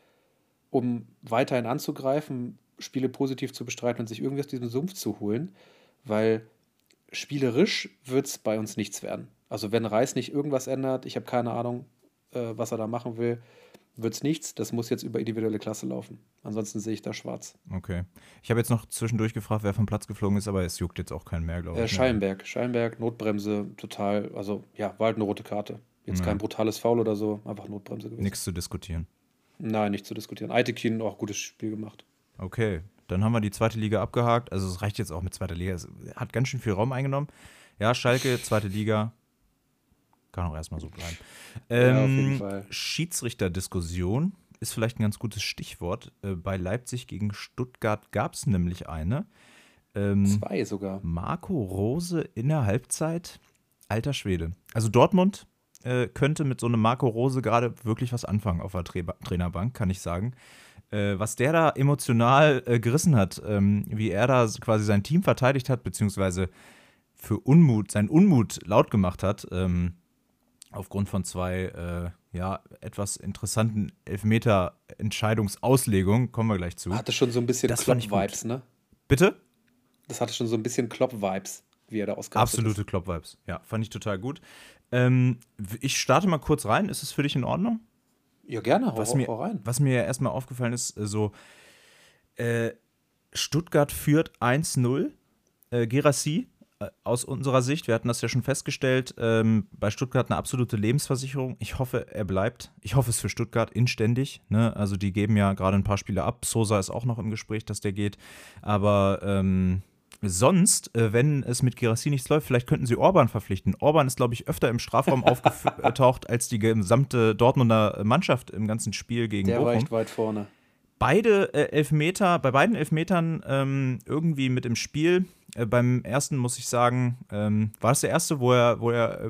um weiterhin anzugreifen, Spiele positiv zu bestreiten und sich irgendwie aus diesem Sumpf zu holen, weil spielerisch wird es bei uns nichts werden. Also wenn Reis nicht irgendwas ändert, ich habe keine Ahnung, äh, was er da machen will, wird es nichts. Das muss jetzt über individuelle Klasse laufen. Ansonsten sehe ich da schwarz. Okay. Ich habe jetzt noch zwischendurch gefragt, wer vom Platz geflogen ist, aber es juckt jetzt auch keinen mehr, glaube ich. Äh, Scheinberg. Scheinberg, Notbremse, total. Also ja, war halt eine rote Karte. Jetzt ja. kein brutales Foul oder so, einfach Notbremse gewesen. Nichts zu diskutieren. Nein, nicht zu diskutieren. Aitekin auch gutes Spiel gemacht. Okay, dann haben wir die zweite Liga abgehakt. Also es reicht jetzt auch mit zweiter Liga. Es hat ganz schön viel Raum eingenommen. Ja, Schalke, zweite Liga. Kann auch erstmal so bleiben. Ähm, ja, auf jeden Fall. Schiedsrichterdiskussion ist vielleicht ein ganz gutes Stichwort. Äh, bei Leipzig gegen Stuttgart gab es nämlich eine. Ähm, Zwei sogar. Marco Rose in der Halbzeit. Alter Schwede. Also Dortmund äh, könnte mit so einem Marco Rose gerade wirklich was anfangen auf der Tra Trainerbank, kann ich sagen äh, was der da emotional äh, gerissen hat, ähm, wie er da quasi sein Team verteidigt hat, beziehungsweise für Unmut, seinen Unmut laut gemacht hat, ähm, aufgrund von zwei, äh, ja, etwas interessanten Elfmeter-Entscheidungsauslegungen, kommen wir gleich zu. Hatte schon so ein bisschen Klopp-Vibes, ne? Bitte? Das hatte schon so ein bisschen Klopp-Vibes. wie er da ausgerastet Absolute Klopp-Vibes. Ja, fand ich total gut. Ähm, ich starte mal kurz rein. Ist es für dich in Ordnung? Ja, gerne, hau, was mir, hau rein. Was mir erstmal aufgefallen ist, äh, so äh, Stuttgart führt 1-0. Äh, Gerassi aus unserer Sicht, wir hatten das ja schon festgestellt, ähm, bei Stuttgart eine absolute Lebensversicherung. Ich hoffe, er bleibt. Ich hoffe es für Stuttgart inständig. Ne? Also die geben ja gerade ein paar Spiele ab. Sosa ist auch noch im Gespräch, dass der geht. Aber ähm, sonst, äh, wenn es mit Girassi nichts läuft, vielleicht könnten sie Orban verpflichten. Orban ist, glaube ich, öfter im Strafraum aufgetaucht als die gesamte Dortmunder Mannschaft im ganzen Spiel gegen der Bochum. Der war echt weit vorne beide äh, Elfmeter, bei beiden Elfmetern ähm, irgendwie mit im Spiel. Äh, beim ersten muss ich sagen, ähm, war es der erste, wo er, wo er äh,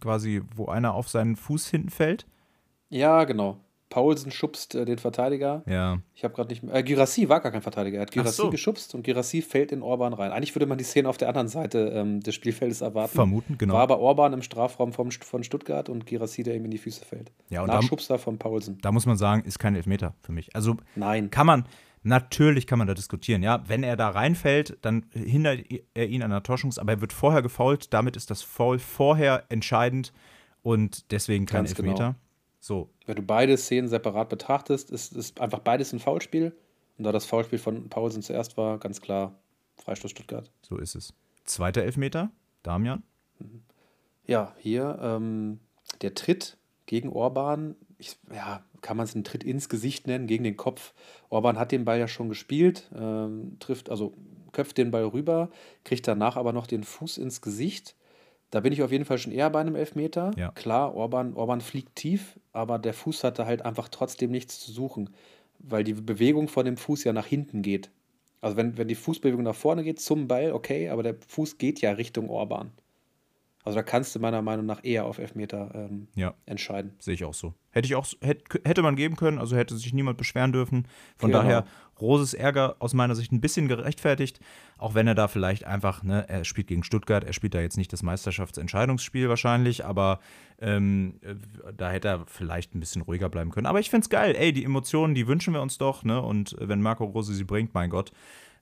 quasi, wo einer auf seinen Fuß hinten fällt? Ja, genau. Paulsen schubst äh, den Verteidiger. Ja. Ich habe gerade nicht mehr. Äh, Girassi war gar kein Verteidiger. Er hat Girassi so. geschubst und Girassi fällt in Orban rein. Eigentlich würde man die Szene auf der anderen Seite ähm, des Spielfeldes erwarten. Vermuten, genau. War aber Orban im Strafraum vom, von Stuttgart und Girassi, der ihm in die Füße fällt. Ja, und Nachschubster von Paulsen. Da muss man sagen, ist kein Elfmeter für mich. Also Nein. kann man. Natürlich kann man da diskutieren, ja. Wenn er da reinfällt, dann hindert er ihn an der Torschance, aber er wird vorher gefault. Damit ist das Foul vorher entscheidend und deswegen kein Ganz genau. Elfmeter. Genau. So. Wenn du beide Szenen separat betrachtest, ist, ist einfach beides ein Foulspiel. Und da das Foulspiel von Paulsen zuerst war, ganz klar Freistoß Stuttgart. So ist es. Zweiter Elfmeter, Damian. Ja, hier ähm, der Tritt gegen Orban. Ich, ja, kann man es einen Tritt ins Gesicht nennen, gegen den Kopf. Orban hat den Ball ja schon gespielt, ähm, trifft, also köpft den Ball rüber, kriegt danach aber noch den Fuß ins Gesicht. Da bin ich auf jeden Fall schon eher bei einem Elfmeter. Ja. Klar, Orban, Orban fliegt tief, aber der Fuß hatte halt einfach trotzdem nichts zu suchen, weil die Bewegung von dem Fuß ja nach hinten geht. Also wenn, wenn die Fußbewegung nach vorne geht zum Ball, okay, aber der Fuß geht ja Richtung Orban. Also da kannst du meiner Meinung nach eher auf Elfmeter ähm, ja. entscheiden. Sehe ich auch so. Hätte ich auch hätte, hätte man geben können, also hätte sich niemand beschweren dürfen. Von genau. daher Roses Ärger aus meiner Sicht ein bisschen gerechtfertigt, auch wenn er da vielleicht einfach, ne, er spielt gegen Stuttgart, er spielt da jetzt nicht das Meisterschaftsentscheidungsspiel wahrscheinlich, aber ähm, äh, da hätte er vielleicht ein bisschen ruhiger bleiben können. Aber ich finde es geil, ey, die Emotionen, die wünschen wir uns doch, ne? Und wenn Marco Rose sie bringt, mein Gott,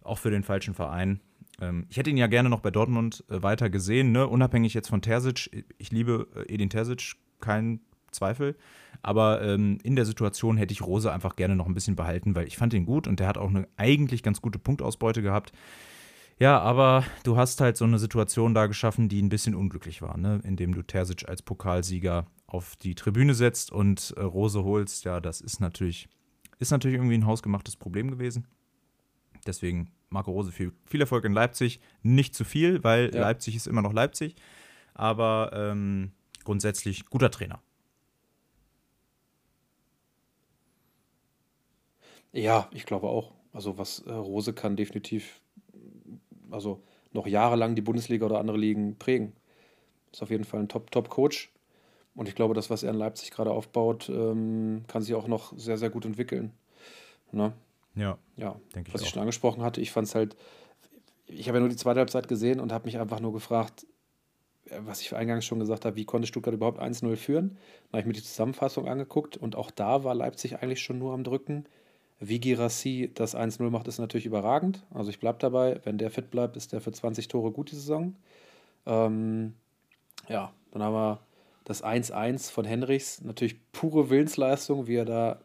auch für den falschen Verein, ähm, ich hätte ihn ja gerne noch bei Dortmund äh, weiter gesehen, ne? unabhängig jetzt von Terzic. Ich liebe äh, Edin Terzic, kein Zweifel. Aber ähm, in der Situation hätte ich Rose einfach gerne noch ein bisschen behalten, weil ich fand ihn gut und der hat auch eine eigentlich ganz gute Punktausbeute gehabt. Ja, aber du hast halt so eine Situation da geschaffen, die ein bisschen unglücklich war, ne? indem du Terzic als Pokalsieger auf die Tribüne setzt und äh, Rose holst. Ja, das ist natürlich, ist natürlich irgendwie ein hausgemachtes Problem gewesen. Deswegen Marco Rose viel, viel Erfolg in Leipzig. Nicht zu viel, weil ja. Leipzig ist immer noch Leipzig. Aber ähm, grundsätzlich guter Trainer. Ja, ich glaube auch. Also was äh, Rose kann definitiv, also noch jahrelang die Bundesliga oder andere Ligen prägen. Ist auf jeden Fall ein Top-Top-Coach. Und ich glaube, das, was er in Leipzig gerade aufbaut, ähm, kann sich auch noch sehr, sehr gut entwickeln. Ne? Ja, ja denke ich. Was ich schon angesprochen hatte, ich fand es halt, ich habe ja nur die zweite Halbzeit gesehen und habe mich einfach nur gefragt, äh, was ich eingangs schon gesagt habe, wie konnte Stuttgart überhaupt 1-0 führen? Da habe ich mir die Zusammenfassung angeguckt und auch da war Leipzig eigentlich schon nur am Drücken. Wie Girassi das 1-0 macht, ist natürlich überragend. Also ich bleibe dabei, wenn der fit bleibt, ist der für 20 Tore gut die Saison. Ähm, ja, dann haben wir das 1-1 von Henrichs. Natürlich pure Willensleistung, wie er da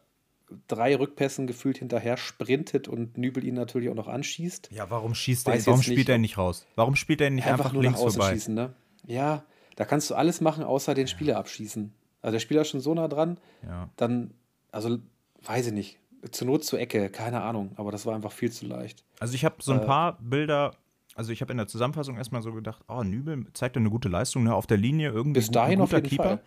drei Rückpässen gefühlt hinterher sprintet und Nübel ihn natürlich auch noch anschießt. Ja, warum schießt er? Warum spielt nicht, er nicht raus? Warum spielt er nicht einfach, einfach nur links nach außen vorbei? Schießen, ne? Ja, da kannst du alles machen, außer den Spieler abschießen. Also der Spieler ist schon so nah dran, ja. dann, also weiß ich nicht, zur Not zur Ecke, keine Ahnung, aber das war einfach viel zu leicht. Also ich habe so ein äh, paar Bilder, also ich habe in der Zusammenfassung erstmal so gedacht, oh, Nübel zeigt eine gute Leistung, ne, auf der Linie irgendwie bis dahin guter auf jeden Keeper.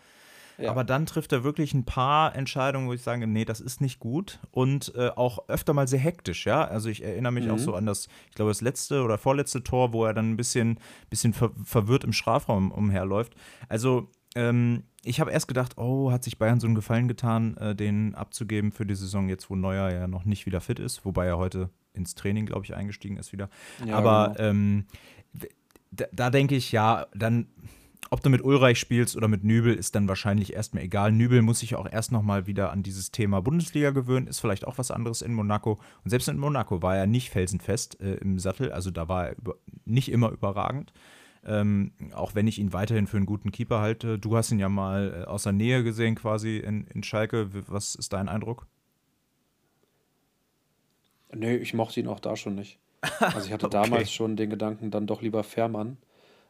Ja. Aber dann trifft er wirklich ein paar Entscheidungen, wo ich sage, nee, das ist nicht gut. Und äh, auch öfter mal sehr hektisch, ja. Also ich erinnere mich mhm. auch so an das, ich glaube, das letzte oder vorletzte Tor, wo er dann ein bisschen, bisschen ver verwirrt im Strafraum umherläuft. Also ähm, ich habe erst gedacht, oh, hat sich Bayern so einen Gefallen getan, äh, den abzugeben für die Saison, jetzt wo Neuer ja noch nicht wieder fit ist, wobei er heute ins Training, glaube ich, eingestiegen ist wieder. Ja, Aber genau. ähm, da, da denke ich, ja, dann ob du mit Ulreich spielst oder mit Nübel, ist dann wahrscheinlich erstmal egal. Nübel muss sich auch erst nochmal wieder an dieses Thema Bundesliga gewöhnen, ist vielleicht auch was anderes in Monaco. Und selbst in Monaco war er nicht felsenfest äh, im Sattel, also da war er über, nicht immer überragend. Ähm, auch wenn ich ihn weiterhin für einen guten Keeper halte. Du hast ihn ja mal äh, aus der Nähe gesehen, quasi in, in Schalke. Was ist dein Eindruck? Nee, ich mochte ihn auch da schon nicht. Also ich hatte okay. damals schon den Gedanken, dann doch lieber Fährmann.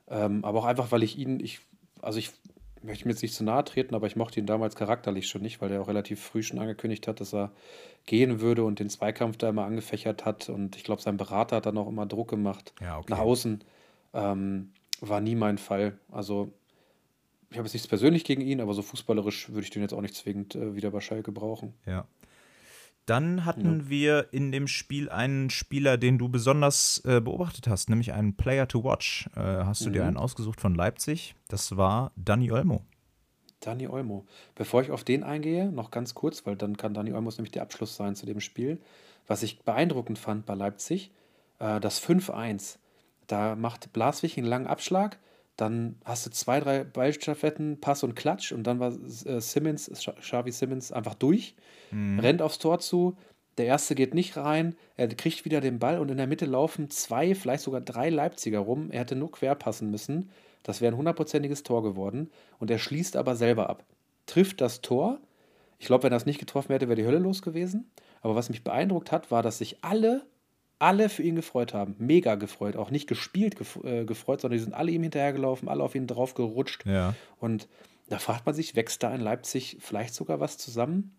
Ähm, aber auch einfach, weil ich ihn, ich, also ich möchte mir jetzt nicht zu nahe treten, aber ich mochte ihn damals charakterlich schon nicht, weil er auch relativ früh schon angekündigt hat, dass er gehen würde und den Zweikampf da immer angefächert hat. Und ich glaube, sein Berater hat dann auch immer Druck gemacht ja, okay. nach außen. Ähm, war nie mein Fall. Also ich habe jetzt nichts persönlich gegen ihn, aber so fußballerisch würde ich den jetzt auch nicht zwingend äh, wieder bei Schalke brauchen. Ja. Dann hatten ja. wir in dem Spiel einen Spieler, den du besonders äh, beobachtet hast, nämlich einen Player to Watch. Äh, hast du mhm. dir einen ausgesucht von Leipzig? Das war Dani Olmo. Dani Olmo. Bevor ich auf den eingehe, noch ganz kurz, weil dann kann Dani Olmo nämlich der Abschluss sein zu dem Spiel. Was ich beeindruckend fand bei Leipzig, äh, das 5-1. Da macht Blaswig einen langen Abschlag, dann hast du zwei, drei Ballstaffetten, Pass und Klatsch und dann war äh, Simmons, Xavi Simmons einfach durch, mhm. rennt aufs Tor zu. Der erste geht nicht rein, er kriegt wieder den Ball und in der Mitte laufen zwei, vielleicht sogar drei Leipziger rum. Er hätte nur quer passen müssen. Das wäre ein hundertprozentiges Tor geworden. Und er schließt aber selber ab. Trifft das Tor. Ich glaube, wenn er es nicht getroffen hätte, wäre die Hölle los gewesen. Aber was mich beeindruckt hat, war, dass sich alle alle für ihn gefreut haben. Mega gefreut. Auch nicht gespielt gef äh, gefreut, sondern die sind alle ihm hinterhergelaufen, alle auf ihn drauf gerutscht. Ja. Und da fragt man sich, wächst da in Leipzig vielleicht sogar was zusammen?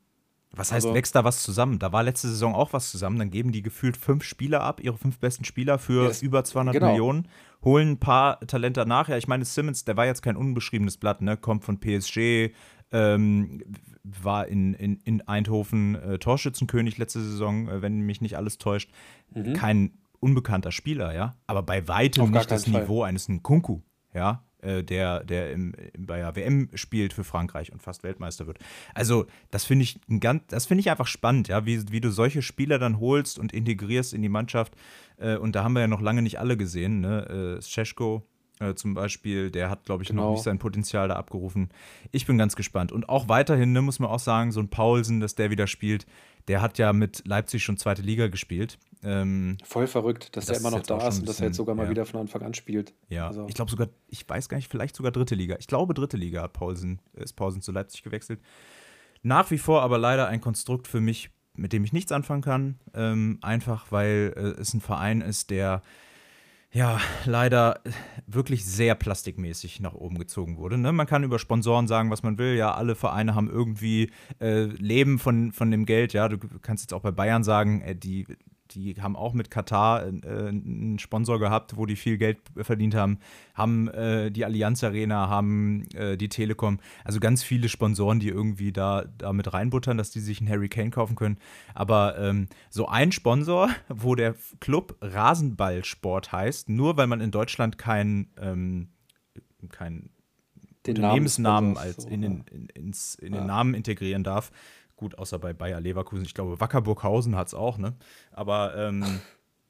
Was heißt, also, wächst da was zusammen? Da war letzte Saison auch was zusammen. Dann geben die gefühlt fünf Spieler ab, ihre fünf besten Spieler für ja, über 200 genau. Millionen, holen ein paar Talente nach. Ja, ich meine, Simmons, der war jetzt kein unbeschriebenes Blatt, ne? Kommt von PSG, ähm, war in, in, in Eindhoven äh, Torschützenkönig letzte Saison, äh, wenn mich nicht alles täuscht. Mhm. Kein unbekannter Spieler, ja. Aber bei weitem nicht das Fall. Niveau eines Nkunku, ja, äh, der, der im, bei der WM spielt für Frankreich und fast Weltmeister wird. Also, das finde ich ein ganz, das finde ich einfach spannend, ja, wie, wie du solche Spieler dann holst und integrierst in die Mannschaft. Äh, und da haben wir ja noch lange nicht alle gesehen, ne? Äh, Scheschko, äh, zum Beispiel, der hat, glaube ich, genau. noch nicht sein Potenzial da abgerufen. Ich bin ganz gespannt. Und auch weiterhin, ne, muss man auch sagen, so ein Paulsen, dass der wieder spielt, der hat ja mit Leipzig schon zweite Liga gespielt. Ähm, Voll verrückt, dass das der immer noch da ist und dass er jetzt sogar mal ja. wieder von Anfang an spielt. Ja, also. ich glaube sogar, ich weiß gar nicht, vielleicht sogar dritte Liga. Ich glaube, dritte Liga hat Paulsen, ist Paulsen zu Leipzig gewechselt. Nach wie vor aber leider ein Konstrukt für mich, mit dem ich nichts anfangen kann. Ähm, einfach weil äh, es ein Verein ist, der ja, leider wirklich sehr plastikmäßig nach oben gezogen wurde. Ne? Man kann über Sponsoren sagen, was man will. Ja, alle Vereine haben irgendwie äh, Leben von, von dem Geld. Ja, du kannst jetzt auch bei Bayern sagen, äh, die die haben auch mit Katar äh, einen Sponsor gehabt, wo die viel Geld verdient haben, haben äh, die Allianz Arena, haben äh, die Telekom, also ganz viele Sponsoren, die irgendwie da, da mit reinbuttern, dass die sich einen Harry Kane kaufen können. Aber ähm, so ein Sponsor, wo der Club Rasenballsport heißt, nur weil man in Deutschland keinen ähm, kein Unternehmensnamen als in den, in, ins, in den Namen integrieren darf, Gut, außer bei Bayer Leverkusen. Ich glaube, Wackerburghausen hat es auch, ne? Aber ähm,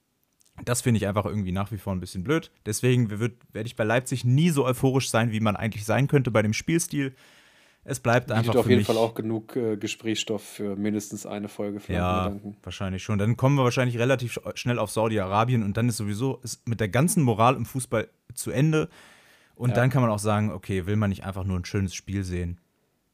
das finde ich einfach irgendwie nach wie vor ein bisschen blöd. Deswegen werde ich bei Leipzig nie so euphorisch sein, wie man eigentlich sein könnte bei dem Spielstil. Es bleibt einfach. auf jeden Fall auch genug äh, Gesprächsstoff für mindestens eine Folge. Ja, wahrscheinlich schon. Dann kommen wir wahrscheinlich relativ schnell auf Saudi-Arabien und dann ist sowieso ist mit der ganzen Moral im Fußball zu Ende. Und ja. dann kann man auch sagen, okay, will man nicht einfach nur ein schönes Spiel sehen.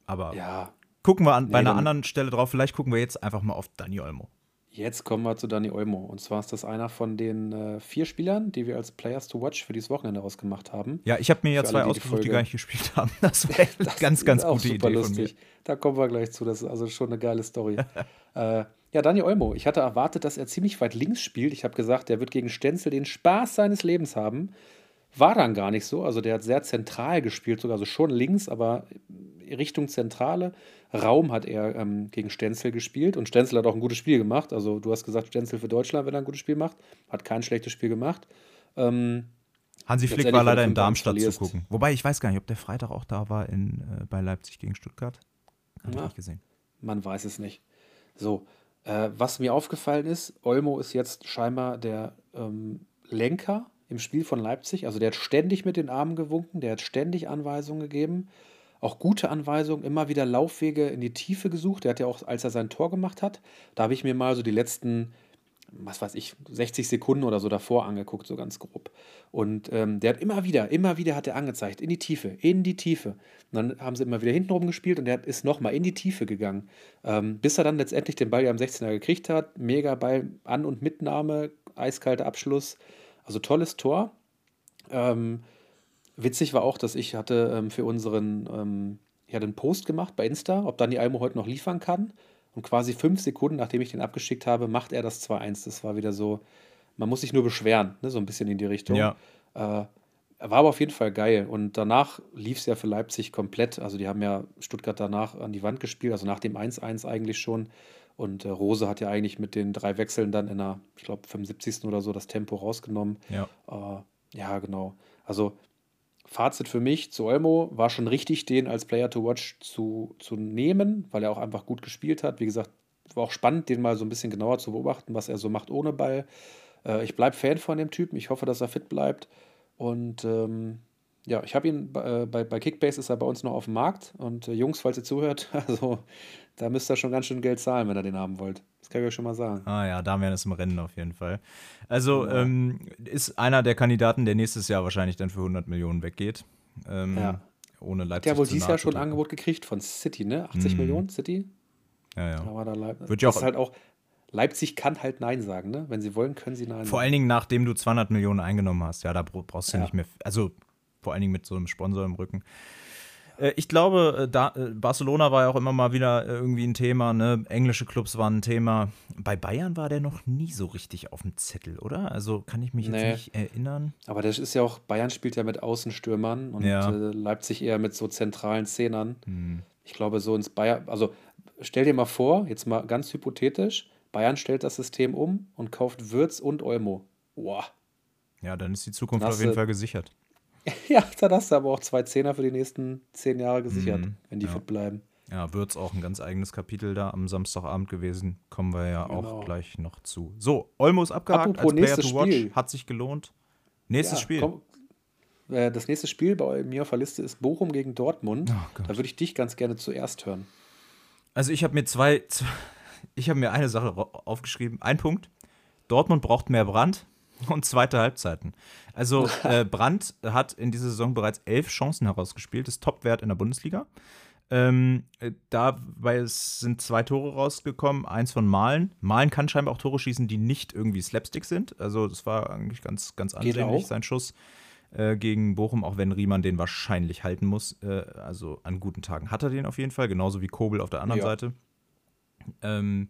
Aber ja, gucken wir an, nee, bei einer anderen Stelle drauf. Vielleicht gucken wir jetzt einfach mal auf Dani Olmo. Jetzt kommen wir zu Dani Olmo. Und zwar ist das einer von den äh, vier Spielern, die wir als Players to Watch für dieses Wochenende ausgemacht haben. Ja, ich habe mir ja zwei alle, die ausgesucht, die, die, gar nicht gespielt haben. Das wäre eine ganz, ganz gute Idee lustig. von mir. Da kommen wir gleich zu. Das ist also schon eine geile Story. äh, ja, Dani Olmo. Ich hatte erwartet, dass er ziemlich weit links spielt. Ich habe gesagt, er wird gegen Stenzel den Spaß seines Lebens haben. War dann gar nicht so. Also der hat sehr zentral gespielt, sogar also schon links, aber Richtung Zentrale. Raum hat er ähm, gegen Stenzel gespielt und Stenzel hat auch ein gutes Spiel gemacht. Also du hast gesagt, Stenzel für Deutschland, wenn er ein gutes Spiel macht, hat kein schlechtes Spiel gemacht. Ähm, Hansi Flick war leider in Darmstadt zu gucken. Wobei ich weiß gar nicht, ob der Freitag auch da war in, äh, bei Leipzig gegen Stuttgart. Habe ich nicht gesehen. Man weiß es nicht. So, äh, was mir aufgefallen ist, Olmo ist jetzt scheinbar der ähm, Lenker im Spiel von Leipzig. Also der hat ständig mit den Armen gewunken, der hat ständig Anweisungen gegeben auch gute Anweisungen, immer wieder Laufwege in die Tiefe gesucht. Der hat ja auch, als er sein Tor gemacht hat, da habe ich mir mal so die letzten was weiß ich, 60 Sekunden oder so davor angeguckt, so ganz grob. Und ähm, der hat immer wieder, immer wieder hat er angezeigt, in die Tiefe, in die Tiefe. Und dann haben sie immer wieder hinten gespielt und der ist nochmal in die Tiefe gegangen. Ähm, bis er dann letztendlich den Ball ja am 16er gekriegt hat. Mega Ball An- und Mitnahme, eiskalter Abschluss. Also tolles Tor. Ähm, witzig war auch, dass ich hatte ähm, für unseren, ähm, ich hatte einen Post gemacht bei Insta, ob Dani Almo heute noch liefern kann. Und quasi fünf Sekunden, nachdem ich den abgeschickt habe, macht er das 2-1. Das war wieder so, man muss sich nur beschweren, ne? so ein bisschen in die Richtung. Ja. Äh, war aber auf jeden Fall geil. Und danach lief es ja für Leipzig komplett. Also die haben ja Stuttgart danach an die Wand gespielt, also nach dem 1-1 eigentlich schon. Und äh, Rose hat ja eigentlich mit den drei Wechseln dann in der, ich glaube, 75. oder so das Tempo rausgenommen. Ja. Äh, ja, genau. Also Fazit für mich zu Olmo war schon richtig, den als Player to Watch zu, zu nehmen, weil er auch einfach gut gespielt hat. Wie gesagt, war auch spannend, den mal so ein bisschen genauer zu beobachten, was er so macht ohne Ball. Äh, ich bleibe Fan von dem Typen. Ich hoffe, dass er fit bleibt. Und ähm, ja, ich habe ihn äh, bei, bei Kickbase ist er bei uns noch auf dem Markt. Und äh, Jungs, falls ihr zuhört, also da müsst ihr schon ganz schön Geld zahlen, wenn ihr den haben wollt. Das kann ich euch schon mal sagen. Ah ja, Damian ist im Rennen auf jeden Fall. Also ja. ähm, ist einer der Kandidaten, der nächstes Jahr wahrscheinlich dann für 100 Millionen weggeht. Ähm, ja. Ohne Leipzig. Der wohl dieses Jahr schon ein Angebot gekriegt von City, ne? 80 mm. Millionen City? Ja, ja. War da Leip Wird ja auch, halt auch. Leipzig kann halt Nein sagen, ne? Wenn sie wollen, können sie Nein sagen. Vor allen Dingen, nachdem du 200 Millionen eingenommen hast. Ja, da brauchst du ja. nicht mehr. Also vor allen Dingen mit so einem Sponsor im Rücken. Äh, ich glaube, äh, da, äh, Barcelona war ja auch immer mal wieder irgendwie ein Thema. Ne? Englische Clubs waren ein Thema. Bei Bayern war der noch nie so richtig auf dem Zettel, oder? Also kann ich mich nee. jetzt nicht erinnern. Aber das ist ja auch, Bayern spielt ja mit Außenstürmern und ja. Leipzig eher mit so zentralen Zehnern. Hm. Ich glaube, so ins Bayern, also stell dir mal vor, jetzt mal ganz hypothetisch, Bayern stellt das System um und kauft Würz und Olmo. Boah. Ja, dann ist die Zukunft auf jeden Fall gesichert. ja, dann hast du aber auch zwei Zehner für die nächsten zehn Jahre gesichert, mhm, wenn die ja. fit bleiben. Ja, wird es auch ein ganz eigenes Kapitel da am Samstagabend gewesen. Kommen wir ja genau. auch gleich noch zu. So, Olmo ist abgehakt Apropos als Player to Watch. Spiel. Hat sich gelohnt. Nächstes ja, Spiel. Komm, äh, das nächste Spiel bei mir auf der Liste ist Bochum gegen Dortmund. Oh da würde ich dich ganz gerne zuerst hören. Also ich habe mir zwei, zwei ich habe mir eine Sache aufgeschrieben. Ein Punkt. Dortmund braucht mehr Brand und zweite Halbzeiten. Also äh, Brandt hat in dieser Saison bereits elf Chancen herausgespielt, ist Topwert in der Bundesliga. Ähm, äh, dabei sind zwei Tore rausgekommen, eins von Malen. Malen kann scheinbar auch Tore schießen, die nicht irgendwie Slapstick sind. Also das war eigentlich ganz, ganz ansehnlich, sein Schuss äh, gegen Bochum, auch wenn Riemann den wahrscheinlich halten muss. Äh, also an guten Tagen hat er den auf jeden Fall, genauso wie Kobel auf der anderen ja. Seite. Ähm,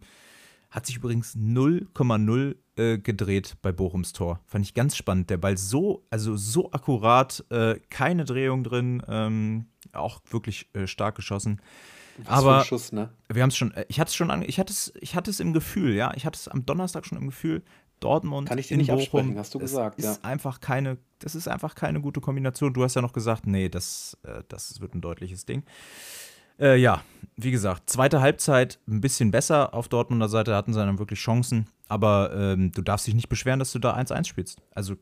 hat sich übrigens 0,0 äh, gedreht bei Bochums Tor. Fand ich ganz spannend. Der Ball so, also so akkurat, äh, keine Drehung drin, ähm, auch wirklich äh, stark geschossen. Was Aber Schuss, ne? wir haben es schon, äh, ich hatte es schon, ich hatte es, ich hatte es im Gefühl, ja, ich hatte es am Donnerstag schon im Gefühl. Dortmund Kann ich dir nicht Bochum, absprechen, hast du gesagt. Ist ja. einfach keine, das ist einfach keine gute Kombination. Du hast ja noch gesagt, nee, das, äh, das wird ein deutliches Ding. Äh, ja, wie gesagt, zweite Halbzeit ein bisschen besser auf Dortmunder Seite, hatten sie dann wirklich Chancen. Aber ähm, du darfst dich nicht beschweren, dass du da 1-1 spielst. Also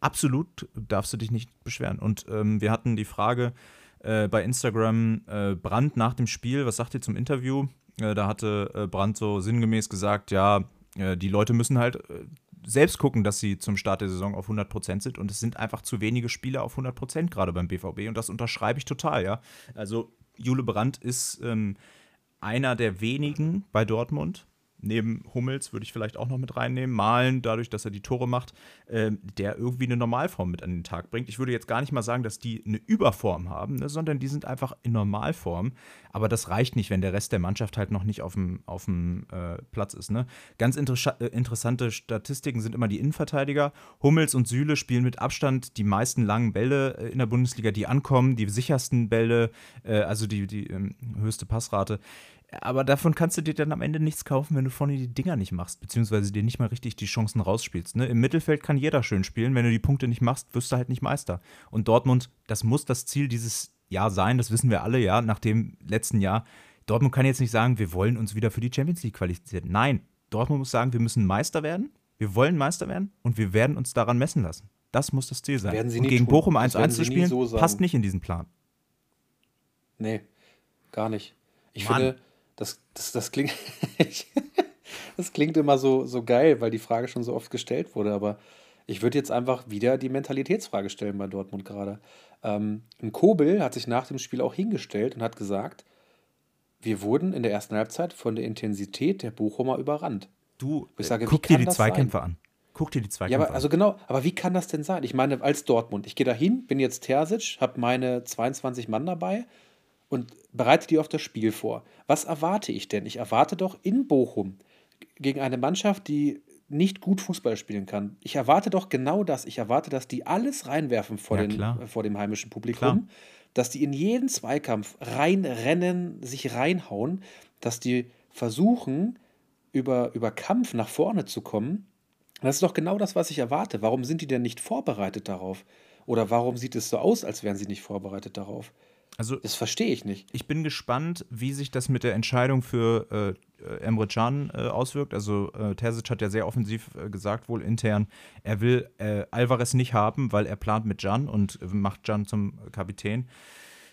absolut darfst du dich nicht beschweren. Und ähm, wir hatten die Frage äh, bei Instagram, äh, Brandt nach dem Spiel, was sagt ihr zum Interview? Äh, da hatte äh, Brandt so sinngemäß gesagt, ja, äh, die Leute müssen halt äh, selbst gucken, dass sie zum Start der Saison auf 100% sind. Und es sind einfach zu wenige Spieler auf 100% gerade beim BVB. Und das unterschreibe ich total, ja. Also Jule Brandt ist ähm, einer der wenigen bei Dortmund, neben Hummels würde ich vielleicht auch noch mit reinnehmen, Malen, dadurch, dass er die Tore macht, äh, der irgendwie eine Normalform mit an den Tag bringt. Ich würde jetzt gar nicht mal sagen, dass die eine Überform haben, ne, sondern die sind einfach in Normalform. Aber das reicht nicht, wenn der Rest der Mannschaft halt noch nicht auf dem, auf dem äh, Platz ist. Ne? Ganz inter äh, interessante Statistiken sind immer die Innenverteidiger. Hummels und Süle spielen mit Abstand die meisten langen Bälle äh, in der Bundesliga, die ankommen, die sichersten Bälle, äh, also die, die ähm, höchste Passrate. Aber davon kannst du dir dann am Ende nichts kaufen, wenn du vorne die Dinger nicht machst, beziehungsweise dir nicht mal richtig die Chancen rausspielst. Ne? Im Mittelfeld kann jeder schön spielen. Wenn du die Punkte nicht machst, wirst du halt nicht Meister. Und Dortmund, das muss das Ziel dieses Jahr sein, das wissen wir alle, ja, nach dem letzten Jahr. Dortmund kann jetzt nicht sagen, wir wollen uns wieder für die Champions League qualifizieren. Nein, Dortmund muss sagen, wir müssen Meister werden, wir wollen Meister werden und wir werden uns daran messen lassen. Das muss das Ziel sein. Werden sie und gegen tun. Bochum 1-1 zu spielen, so passt nicht in diesen Plan. Nee, gar nicht. Ich Mann. finde, das, das, das klingt. das klingt immer so, so geil, weil die Frage schon so oft gestellt wurde. Aber ich würde jetzt einfach wieder die Mentalitätsfrage stellen bei Dortmund gerade. Ähm, ein Kobel hat sich nach dem Spiel auch hingestellt und hat gesagt, wir wurden in der ersten Halbzeit von der Intensität der Bochumer überrannt. Du, ich sage, guck dir die Zweikämpfe sein? an. Guck dir die Zweikämpfe ja, aber, also genau, aber wie kann das denn sein? Ich meine, als Dortmund, ich gehe da hin, bin jetzt Terzic, habe meine 22 Mann dabei und bereite die auf das Spiel vor. Was erwarte ich denn? Ich erwarte doch in Bochum gegen eine Mannschaft, die nicht gut Fußball spielen kann. Ich erwarte doch genau das. Ich erwarte, dass die alles reinwerfen vor, ja, den, äh, vor dem heimischen Publikum, klar. dass die in jeden Zweikampf reinrennen, sich reinhauen, dass die versuchen, über, über Kampf nach vorne zu kommen. Das ist doch genau das, was ich erwarte. Warum sind die denn nicht vorbereitet darauf? Oder warum sieht es so aus, als wären sie nicht vorbereitet darauf? Also, das verstehe ich nicht. Ich bin gespannt, wie sich das mit der Entscheidung für äh, Emre Can äh, auswirkt. Also äh, Terzic hat ja sehr offensiv äh, gesagt, wohl intern, er will äh, Alvarez nicht haben, weil er plant mit Can und macht Can zum Kapitän.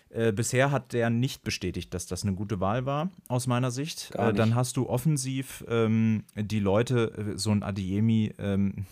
Äh, bisher hat der nicht bestätigt, dass das eine gute Wahl war, aus meiner Sicht. Äh, dann hast du offensiv ähm, die Leute, so ein Adiemi, ähm,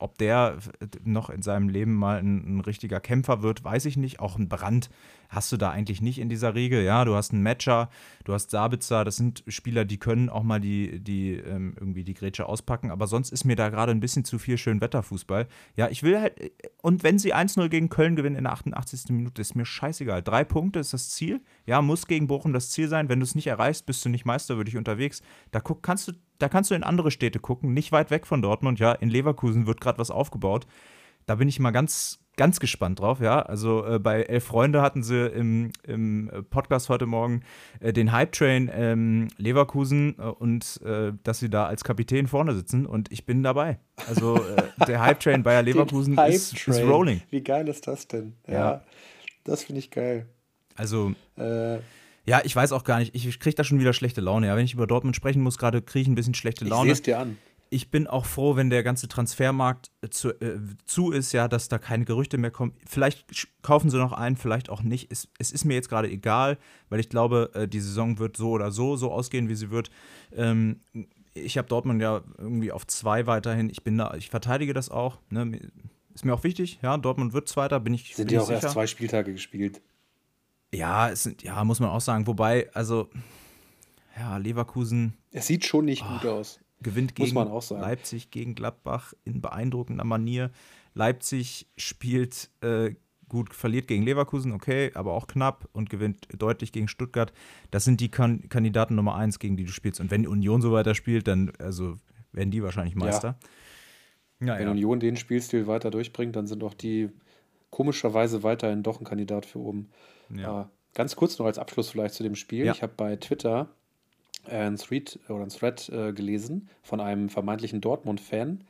ob der noch in seinem Leben mal ein, ein, richtiger Kämpfer wird, weiß ich nicht. Auch ein Brand hast du da eigentlich nicht in dieser Regel. Ja, du hast einen Matcher, du hast Sabitzer, das sind Spieler, die können auch mal die, die ähm, irgendwie die Grätsche auspacken, aber sonst ist mir da gerade ein bisschen zu viel Schönwetterfußball. Ja, ich will halt, und wenn sie 1-0 gegen Köln gewinnen in der 88. Minute, ist mir scheißegal. Drei Punkte ist das Ziel. Ja, muss gegen Bochum das Ziel sein. Wenn du es nicht erreichst, bist du nicht Meister, würde ich unterwegs. Da guck, kannst du, da kannst du in andere Städte gucken, nicht weit weg von Dortmund. Ja, in Leverkusen wird gerade was aufgebaut. Da bin ich mal ganz, ganz gespannt drauf, ja. Also äh, bei Elf Freunde hatten sie im, im Podcast heute Morgen äh, den Hype Train ähm, Leverkusen äh, und äh, dass sie da als Kapitän vorne sitzen und ich bin dabei. Also äh, der Hype Train Bayer Leverkusen ist, ist, rolling. Wie geil ist das denn? Ja, ja. das finde ich geil. Also äh, ja, ich weiß auch gar nicht. Ich kriege da schon wieder schlechte Laune. Ja, wenn ich über Dortmund sprechen muss, gerade kriege ich ein bisschen schlechte Laune. Ich sehe es dir an ich bin auch froh, wenn der ganze Transfermarkt zu, äh, zu, ist, ja, dass da keine Gerüchte mehr kommen. Vielleicht kaufen sie noch einen, vielleicht auch nicht. Es, es ist mir jetzt gerade egal, weil ich glaube, äh, die Saison wird so oder so so ausgehen, wie sie wird. Ähm, ich habe Dortmund ja irgendwie auf zwei weiterhin. Ich bin da, ich verteidige das auch. Ne? Ist mir auch wichtig. Ja, Dortmund wird Zweiter, bin ich. Sind ja auch sicher. erst zwei Spieltage gespielt. Ja, es sind, ja, muss man auch sagen. Wobei, also, ja, Leverkusen. Es sieht schon nicht oh. gut aus gewinnt gegen Leipzig, gegen Gladbach in beeindruckender Manier. Leipzig spielt äh, gut, verliert gegen Leverkusen, okay, aber auch knapp und gewinnt deutlich gegen Stuttgart. Das sind die kan Kandidaten Nummer eins, gegen die du spielst. Und wenn Union so weiter spielt, dann also werden die wahrscheinlich Meister. Ja. Ja, wenn ja. Union den Spielstil weiter durchbringt, dann sind auch die komischerweise weiterhin doch ein Kandidat für oben. Ja. Äh, ganz kurz noch als Abschluss vielleicht zu dem Spiel. Ich habe bei Twitter äh, ein Thread oder ein Thread äh, gelesen von einem vermeintlichen Dortmund-Fan,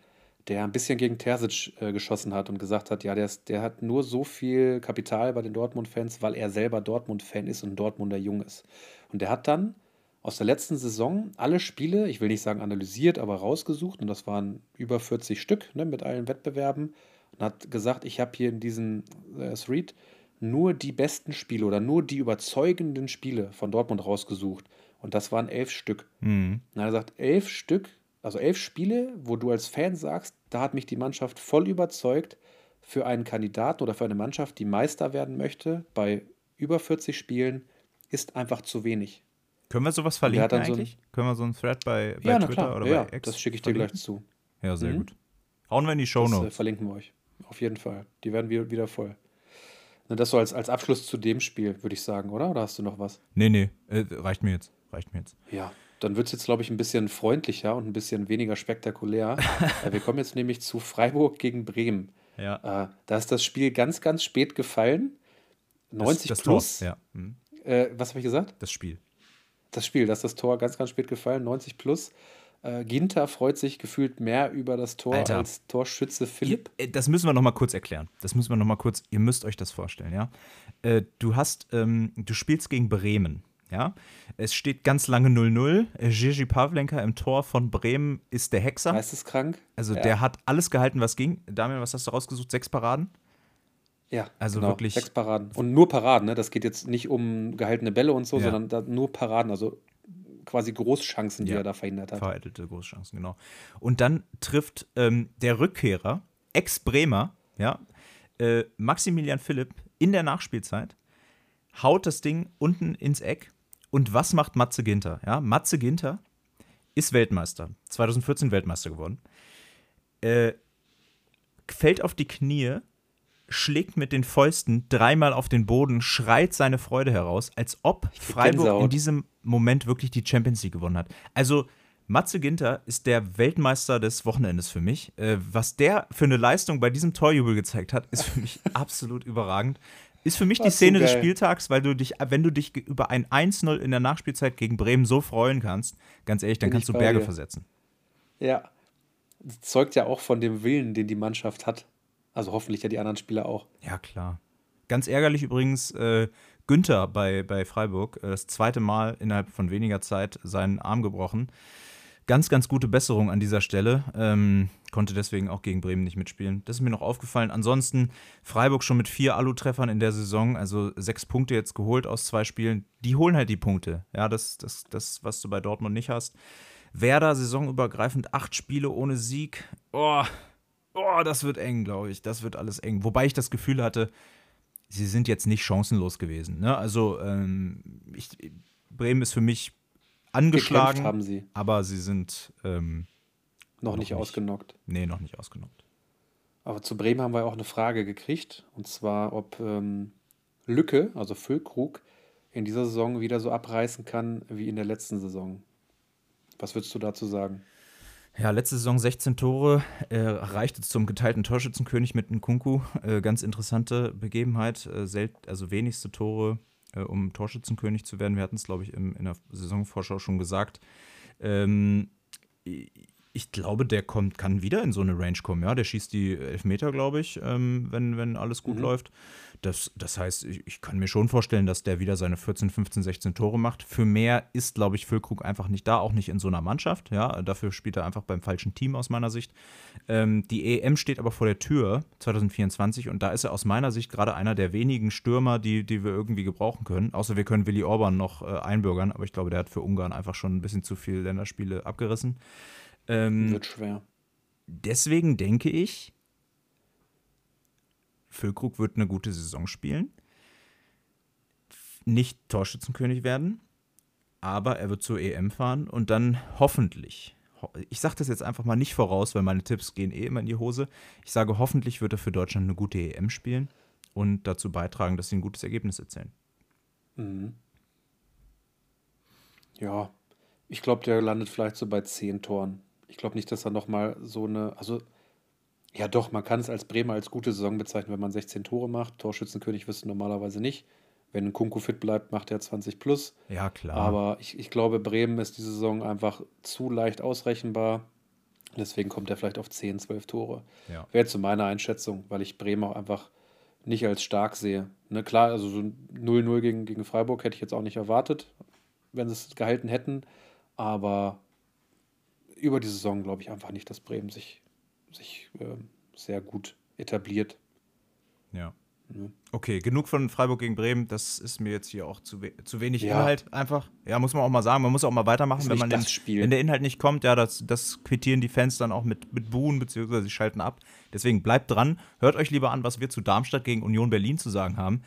der ein bisschen gegen Terzic äh, geschossen hat und gesagt hat, ja, der, ist, der hat nur so viel Kapital bei den Dortmund-Fans, weil er selber Dortmund-Fan ist und Dortmunder Jung ist. Und der hat dann aus der letzten Saison alle Spiele, ich will nicht sagen analysiert, aber rausgesucht, und das waren über 40 Stück ne, mit allen Wettbewerben, und hat gesagt, ich habe hier in diesem äh, Thread nur die besten Spiele oder nur die überzeugenden Spiele von Dortmund rausgesucht. Und das waren elf Stück. Mhm. Und er sagt, elf Stück, also elf Spiele, wo du als Fan sagst, da hat mich die Mannschaft voll überzeugt für einen Kandidaten oder für eine Mannschaft, die Meister werden möchte, bei über 40 Spielen, ist einfach zu wenig. Können wir sowas verlinken eigentlich? So Können wir so einen Thread bei, bei ja, Twitter oder ja, bei X das schicke ich dir gleich zu. Ja, sehr mhm. gut. Hauen wir in die Show Notes. Das äh, verlinken wir euch. Auf jeden Fall. Die werden wieder voll. Das so als, als Abschluss zu dem Spiel, würde ich sagen, oder? Oder hast du noch was? Nee, nee, äh, reicht mir jetzt reicht mir jetzt. Ja, dann wird es jetzt, glaube ich, ein bisschen freundlicher und ein bisschen weniger spektakulär. Äh, wir kommen jetzt nämlich zu Freiburg gegen Bremen. Ja. Äh, da ist das Spiel ganz, ganz spät gefallen. 90 das, das plus. Tor, ja. Mhm. Äh, was habe ich gesagt? Das Spiel. Das Spiel, da ist das Tor ganz, ganz spät gefallen, 90 plus. Äh, Ginter freut sich gefühlt mehr über das Tor Alter. als Torschütze Philipp. Ihr, äh, das müssen wir noch mal kurz erklären. Das müssen wir noch mal kurz, ihr müsst euch das vorstellen, ja. Äh, du hast, ähm, du spielst gegen Bremen. Ja, es steht ganz lange 0-0. Gigi Pavlenka im Tor von Bremen ist der Hexer. Geisteskrank. Also ja. der hat alles gehalten, was ging. Damian, was hast du rausgesucht? Sechs Paraden? Ja, also genau. wirklich. Sechs Paraden. Und nur Paraden, ne? Das geht jetzt nicht um gehaltene Bälle und so, ja. sondern nur Paraden. Also quasi Großchancen, die ja, er da verhindert hat. Vereitelte Großchancen, genau. Und dann trifft ähm, der Rückkehrer, Ex-Bremer, ja, äh, Maximilian Philipp in der Nachspielzeit, haut das Ding unten ins Eck. Und was macht Matze Ginter? Ja, Matze Ginter ist Weltmeister, 2014 Weltmeister geworden. Äh, fällt auf die Knie, schlägt mit den Fäusten dreimal auf den Boden, schreit seine Freude heraus, als ob Freiburg in diesem Moment wirklich die Champions League gewonnen hat. Also Matze Ginter ist der Weltmeister des Wochenendes für mich. Äh, was der für eine Leistung bei diesem Torjubel gezeigt hat, ist für mich absolut überragend. Ist für mich die Szene des Spieltags, weil du dich, wenn du dich über ein 1-0 in der Nachspielzeit gegen Bremen so freuen kannst, ganz ehrlich, dann Bin kannst du Berge dir. versetzen. Ja. Das zeugt ja auch von dem Willen, den die Mannschaft hat. Also hoffentlich ja die anderen Spieler auch. Ja, klar. Ganz ärgerlich übrigens, äh, Günther bei, bei Freiburg, äh, das zweite Mal innerhalb von weniger Zeit seinen Arm gebrochen. Ganz, ganz gute Besserung an dieser Stelle. Ähm, konnte deswegen auch gegen Bremen nicht mitspielen. Das ist mir noch aufgefallen. Ansonsten Freiburg schon mit vier Alu-Treffern in der Saison, also sechs Punkte jetzt geholt aus zwei Spielen. Die holen halt die Punkte. Ja, das, das, das was du bei Dortmund nicht hast. Werder saisonübergreifend acht Spiele ohne Sieg. Oh, oh das wird eng, glaube ich. Das wird alles eng. Wobei ich das Gefühl hatte, sie sind jetzt nicht chancenlos gewesen. Ne? Also ähm, ich, Bremen ist für mich angeschlagen, haben sie. aber sie sind ähm, noch, noch nicht, nicht ausgenockt. Nee, noch nicht ausgenockt. Aber zu Bremen haben wir auch eine Frage gekriegt. Und zwar, ob ähm, Lücke, also Füllkrug, in dieser Saison wieder so abreißen kann wie in der letzten Saison. Was würdest du dazu sagen? Ja, letzte Saison 16 Tore, er reichte zum geteilten Torschützenkönig mit Nkunku. Äh, ganz interessante Begebenheit, äh, also wenigste Tore, äh, um Torschützenkönig zu werden. Wir hatten es, glaube ich, im, in der Saisonvorschau schon gesagt. Ähm, ich glaube, der kommt, kann wieder in so eine Range kommen. Ja, der schießt die Elfmeter, glaube ich, ähm, wenn, wenn alles gut mhm. läuft. Das, das heißt, ich, ich, kann mir schon vorstellen, dass der wieder seine 14, 15, 16 Tore macht. Für mehr ist, glaube ich, Füllkrug einfach nicht da, auch nicht in so einer Mannschaft. Ja, dafür spielt er einfach beim falschen Team aus meiner Sicht. Ähm, die EM steht aber vor der Tür 2024 und da ist er aus meiner Sicht gerade einer der wenigen Stürmer, die, die wir irgendwie gebrauchen können. Außer wir können Willi Orban noch äh, einbürgern, aber ich glaube, der hat für Ungarn einfach schon ein bisschen zu viele Länderspiele abgerissen. Ähm, Wird schwer. Deswegen denke ich, Füllkrug wird eine gute Saison spielen. Nicht Torschützenkönig werden, aber er wird zur EM fahren und dann hoffentlich, ich sage das jetzt einfach mal nicht voraus, weil meine Tipps gehen eh immer in die Hose. Ich sage, hoffentlich wird er für Deutschland eine gute EM spielen und dazu beitragen, dass sie ein gutes Ergebnis erzählen. Mhm. Ja, ich glaube, der landet vielleicht so bei zehn Toren ich glaube nicht, dass er nochmal so eine, also ja doch, man kann es als Bremer als gute Saison bezeichnen, wenn man 16 Tore macht. Torschützenkönig wirst du normalerweise nicht. Wenn ein Kunku fit bleibt, macht er 20 plus. Ja, klar. Aber ich, ich glaube, Bremen ist diese Saison einfach zu leicht ausrechenbar. Deswegen kommt er vielleicht auf 10, 12 Tore. Ja. Wäre zu meiner Einschätzung, weil ich Bremen auch einfach nicht als stark sehe. Ne, klar, also so 0-0 gegen, gegen Freiburg hätte ich jetzt auch nicht erwartet, wenn sie es gehalten hätten. Aber über die Saison glaube ich einfach nicht, dass Bremen sich, sich äh, sehr gut etabliert. Ja. Okay, genug von Freiburg gegen Bremen. Das ist mir jetzt hier auch zu, we zu wenig ja. Inhalt einfach. Ja, muss man auch mal sagen. Man muss auch mal weitermachen, wenn man den, wenn der Inhalt nicht kommt. Ja, das, das quittieren die Fans dann auch mit, mit Buhen, beziehungsweise sie schalten ab. Deswegen bleibt dran. Hört euch lieber an, was wir zu Darmstadt gegen Union Berlin zu sagen haben.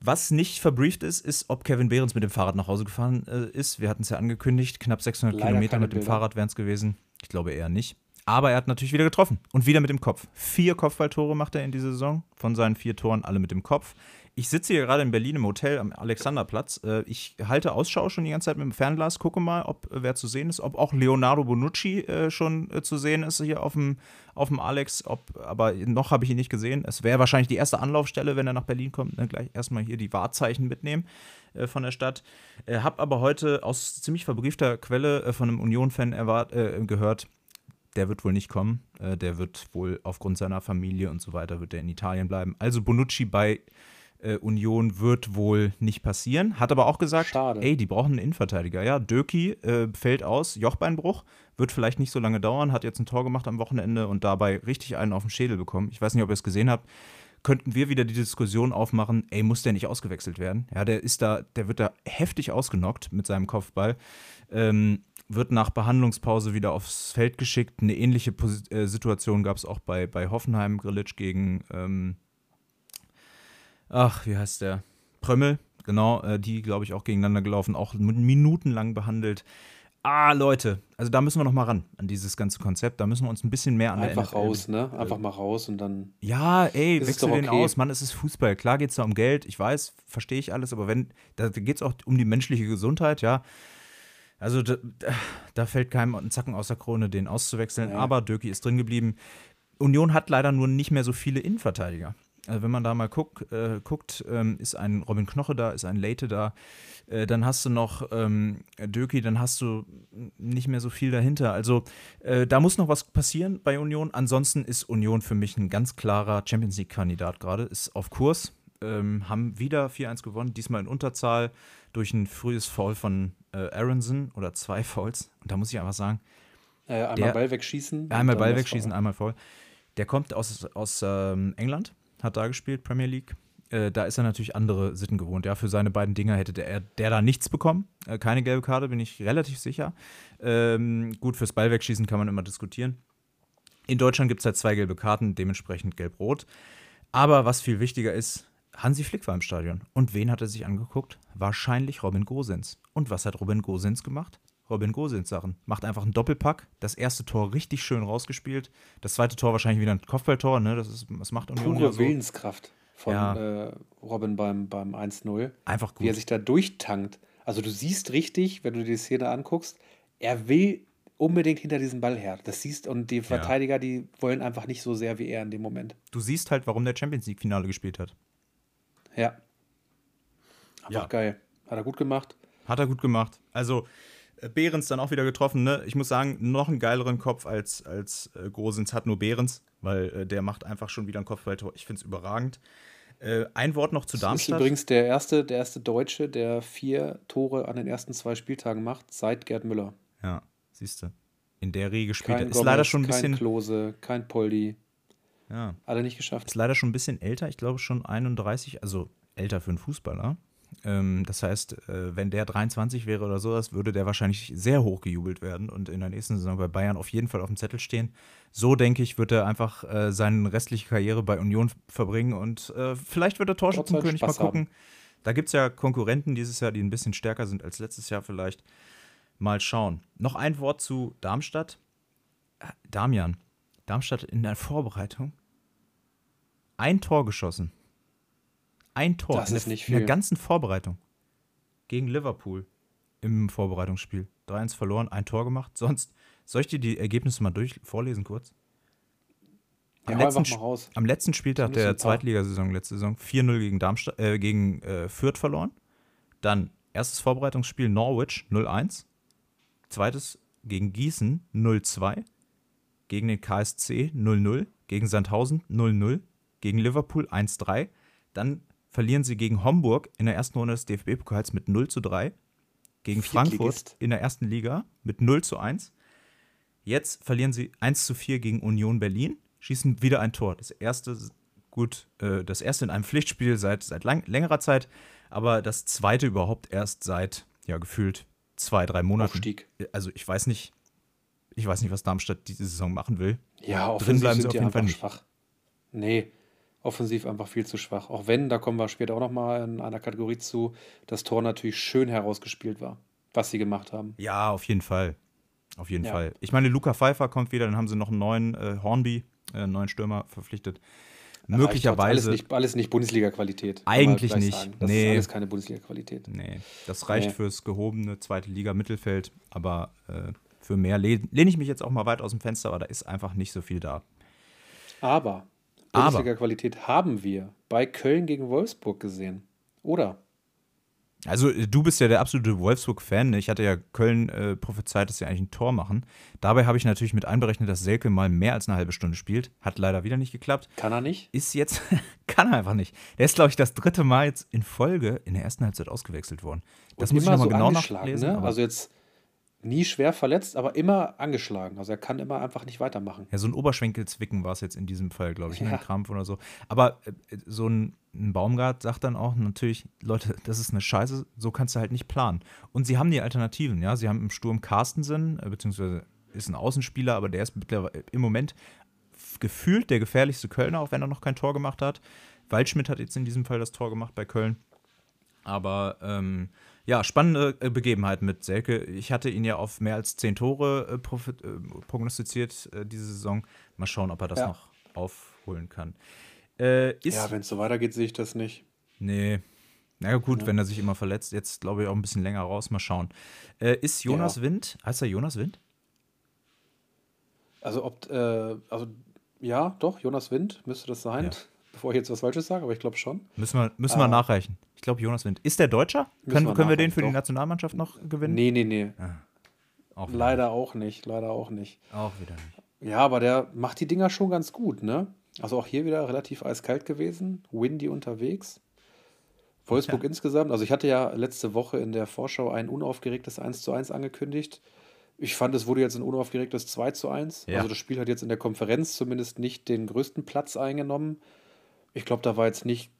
Was nicht verbrieft ist, ist, ob Kevin Behrens mit dem Fahrrad nach Hause gefahren äh, ist. Wir hatten es ja angekündigt, knapp 600 Leider Kilometer mit dem Bilder. Fahrrad wären es gewesen. Ich glaube eher nicht. Aber er hat natürlich wieder getroffen und wieder mit dem Kopf. Vier Kopfballtore macht er in dieser Saison. Von seinen vier Toren alle mit dem Kopf. Ich sitze hier gerade in Berlin im Hotel am Alexanderplatz. Äh, ich halte Ausschau schon die ganze Zeit mit dem Fernglas, gucke mal, ob äh, wer zu sehen ist, ob auch Leonardo Bonucci äh, schon zu sehen ist hier auf dem, auf dem Alex. Ob, aber noch habe ich ihn nicht gesehen. Es wäre wahrscheinlich die erste Anlaufstelle, wenn er nach Berlin kommt. Ne? Gleich erstmal hier die Wahrzeichen mitnehmen von der Stadt. Äh, habe aber heute aus ziemlich verbriefter Quelle von einem Union-Fan gehört, der wird wohl nicht kommen. der wird wohl aufgrund seiner Familie und so weiter, wird er in Italien bleiben. Also Bonucci bei äh, Union wird wohl nicht passieren. Hat aber auch gesagt, Schade. ey, die brauchen einen Innenverteidiger. Ja, Döki äh, fällt aus, Jochbeinbruch, wird vielleicht nicht so lange dauern, hat jetzt ein Tor gemacht am Wochenende und dabei richtig einen auf den Schädel bekommen. Ich weiß nicht, ob ihr es gesehen habt. könnten wir wieder die Diskussion aufmachen, ey, muss der nicht ausgewechselt werden? Ja, der ist da, der wird da heftig ausgenockt mit seinem Kopfball. Ähm, wird nach Behandlungspause wieder aufs Feld geschickt. Eine ähnliche Pos äh, Situation gab es auch bei, bei Hoffenheim, Grillitsch gegen, ähm, ach, wie heißt der? Prömmel, genau, äh, die, glaube ich, auch gegeneinander gelaufen, auch minutenlang behandelt. Ah, Leute, also da müssen wir noch mal ran an dieses ganze Konzept. Da müssen wir uns ein bisschen mehr an Einfach der raus, ne? Einfach mal raus und dann. Ja, ey, wechsel den okay. aus. Mann, es ist Fußball. Klar geht es da um Geld. Ich weiß, verstehe ich alles. Aber wenn, da geht es auch um die menschliche Gesundheit, ja. Also da, da, fällt keinem ein Zacken aus der Krone, den auszuwechseln. Ja. Aber Döki ist drin geblieben. Union hat leider nur nicht mehr so viele Innenverteidiger. Also wenn man da mal guck, äh, guckt, ähm, ist ein Robin Knoche da, ist ein Leite da, äh, dann hast du noch ähm, Döki, dann hast du nicht mehr so viel dahinter. Also äh, da muss noch was passieren bei Union. Ansonsten ist Union für mich ein ganz klarer Champions League-Kandidat gerade, ist auf Kurs, ähm, haben wieder 4-1 gewonnen, diesmal in Unterzahl durch ein frühes Foul von äh, Aronson oder zwei Fouls. Und da muss ich einfach sagen, äh, einmal der, Ball wegschießen. Einmal Ball wegschießen, einmal Foul. Der kommt aus, aus ähm, England hat da gespielt, Premier League. Äh, da ist er natürlich andere Sitten gewohnt. Ja, für seine beiden Dinger hätte der, der da nichts bekommen. Äh, keine gelbe Karte, bin ich relativ sicher. Ähm, gut, fürs Ball wegschießen kann man immer diskutieren. In Deutschland gibt es halt zwei gelbe Karten, dementsprechend gelb-rot. Aber was viel wichtiger ist, Hansi Flick war im Stadion. Und wen hat er sich angeguckt? Wahrscheinlich Robin Gosens. Und was hat Robin Gosens gemacht? Robin Gosens Sachen. Macht einfach einen Doppelpack. Das erste Tor richtig schön rausgespielt. Das zweite Tor wahrscheinlich wieder ein Kopfballtor. Ne? Das, ist, das macht Union Pure so. Willenskraft von ja. äh, Robin beim, beim 1-0. Einfach gut. Wie er sich da durchtankt. Also du siehst richtig, wenn du dir die Szene anguckst, er will unbedingt hinter diesem Ball her. Das siehst und die Verteidiger, ja. die wollen einfach nicht so sehr wie er in dem Moment. Du siehst halt, warum der Champions League Finale gespielt hat. Ja. Einfach ja. geil. Hat er gut gemacht. Hat er gut gemacht. Also äh, Behrens dann auch wieder getroffen. Ne? Ich muss sagen, noch einen geileren Kopf als, als äh, Grosens hat nur Behrens, weil äh, der macht einfach schon wieder ein Kopfballtor. Ich finde es überragend. Äh, ein Wort noch zu Darmstadt. Das ist übrigens der erste, der erste Deutsche, der vier Tore an den ersten zwei Spieltagen macht, seit Gerd Müller. Ja, siehst du. In der Regel gespielt. Kein ist Gomez, leider schon ein bisschen. Kein Klose, kein Poldi. Ja. Alle nicht geschafft. Ist leider schon ein bisschen älter. Ich glaube schon 31, also älter für einen Fußballer. Ähm, das heißt, äh, wenn der 23 wäre oder sowas, würde der wahrscheinlich sehr hoch gejubelt werden und in der nächsten Saison bei Bayern auf jeden Fall auf dem Zettel stehen. So denke ich, wird er einfach äh, seine restliche Karriere bei Union verbringen und äh, vielleicht wird er Torschützenkönig mal gucken. Haben. Da gibt es ja Konkurrenten dieses Jahr, die ein bisschen stärker sind als letztes Jahr vielleicht. Mal schauen. Noch ein Wort zu Darmstadt. Äh, Damian, Darmstadt in der Vorbereitung ein Tor geschossen. Ein Tor das ist nicht viel. in der ganzen Vorbereitung. Gegen Liverpool im Vorbereitungsspiel. 3-1 verloren, ein Tor gemacht. Sonst, soll ich dir die Ergebnisse mal durch vorlesen kurz? Am, ja, letzten, am letzten Spieltag der Zweitligasaison, letzte Saison, 4-0 gegen, Darmstadt, äh, gegen äh, Fürth verloren. Dann erstes Vorbereitungsspiel Norwich 0-1. Zweites gegen Gießen 0-2. Gegen den KSC 0-0. Gegen Sandhausen 0-0. Gegen Liverpool 1-3. Dann verlieren sie gegen Homburg in der ersten Runde des DFB-Pokals mit 0 zu 3. Gegen Frankfurt in der ersten Liga mit 0 zu 1. Jetzt verlieren sie 1 zu 4 gegen Union Berlin, schießen wieder ein Tor. Das erste, gut, äh, das erste in einem Pflichtspiel seit, seit lang, längerer Zeit, aber das zweite überhaupt erst seit, ja, gefühlt zwei, drei Monaten. Aufstieg. Also ich weiß nicht, ich weiß nicht, was Darmstadt diese Saison machen will. Ja, offensiv Drin bleiben sie auf jeden Fall nicht. Schwach. Nee, offensiv einfach viel zu schwach. Auch wenn, da kommen wir später auch nochmal in einer Kategorie zu, das Tor natürlich schön herausgespielt war, was sie gemacht haben. Ja, auf jeden Fall. Auf jeden ja. Fall. Ich meine, Luca Pfeiffer kommt wieder, dann haben sie noch einen neuen äh, Hornby, äh, einen neuen Stürmer verpflichtet. Möglicherweise. Alles nicht, alles nicht Bundesliga-Qualität. Eigentlich nicht. Sagen. Das nee. ist alles keine Bundesliga-Qualität. Nee, das reicht nee. fürs gehobene zweite Liga-Mittelfeld, aber äh, für mehr lehne ich mich jetzt auch mal weit aus dem Fenster, aber da ist einfach nicht so viel da. Aber Bundesliga-Qualität haben wir bei Köln gegen Wolfsburg gesehen. Oder? Also, du bist ja der absolute Wolfsburg-Fan. Ne? Ich hatte ja Köln äh, prophezeit, dass sie eigentlich ein Tor machen. Dabei habe ich natürlich mit einberechnet, dass Selke mal mehr als eine halbe Stunde spielt. Hat leider wieder nicht geklappt. Kann er nicht? Ist jetzt, kann er einfach nicht. Der ist, glaube ich, das dritte Mal jetzt in Folge in der ersten Halbzeit ausgewechselt worden. Das Und muss ich nochmal so genau nachlesen. Ne? Also jetzt nie schwer verletzt, aber immer angeschlagen. Also er kann immer einfach nicht weitermachen. Ja, so ein Oberschenkelzwicken war es jetzt in diesem Fall, glaube ich, ne? Ja. ein Krampf oder so. Aber äh, so ein, ein Baumgart sagt dann auch natürlich, Leute, das ist eine Scheiße, so kannst du halt nicht planen. Und sie haben die Alternativen, ja. Sie haben im Sturm Carstensen, äh, beziehungsweise ist ein Außenspieler, aber der ist mittlerweile im Moment gefühlt der gefährlichste Kölner, auch wenn er noch kein Tor gemacht hat. Waldschmidt hat jetzt in diesem Fall das Tor gemacht bei Köln. Aber ähm, ja, spannende äh, Begebenheit mit Selke. Ich hatte ihn ja auf mehr als zehn Tore äh, äh, prognostiziert äh, diese Saison. Mal schauen, ob er das Ja. noch aufholen kann. Äh, ist, Ja, wenn es so weitergeht, sehe ich das nicht. nee. Na ja, gut, Ja. wenn er sich immer verletzt. Jetzt glaube ich auch ein bisschen länger raus. Mal schauen. Äh, ist Jonas Ja. Wind? Heißt er Jonas Wind? Also ob, äh, also ja, doch, Jonas Wind müsste das sein, Ja. bevor ich jetzt was Falsches sage, aber ich glaube schon. Müssen wir, müssen wir nachreichen. Ich glaube, Jonas Wind. Ist der Deutscher? Können, wir können wir den für die doch. Nationalmannschaft noch gewinnen? Nee, nee, nee. Auch wieder Leider auch nicht, leider auch nicht. nicht. Auch wieder nicht. Ja, aber der macht die Dinger schon ganz gut, ne? Also auch hier wieder relativ eiskalt gewesen, windy unterwegs. Wolfsburg Ja. insgesamt, also ich hatte ja letzte Woche in der Vorschau ein unaufgeregtes 1 zu 1 angekündigt. Ich fand, es wurde jetzt ein unaufgeregtes 2 zu 1. Ja. Also das Spiel hat jetzt in der Konferenz zumindest nicht den größten Platz eingenommen. Ich glaube, da war jetzt nicht,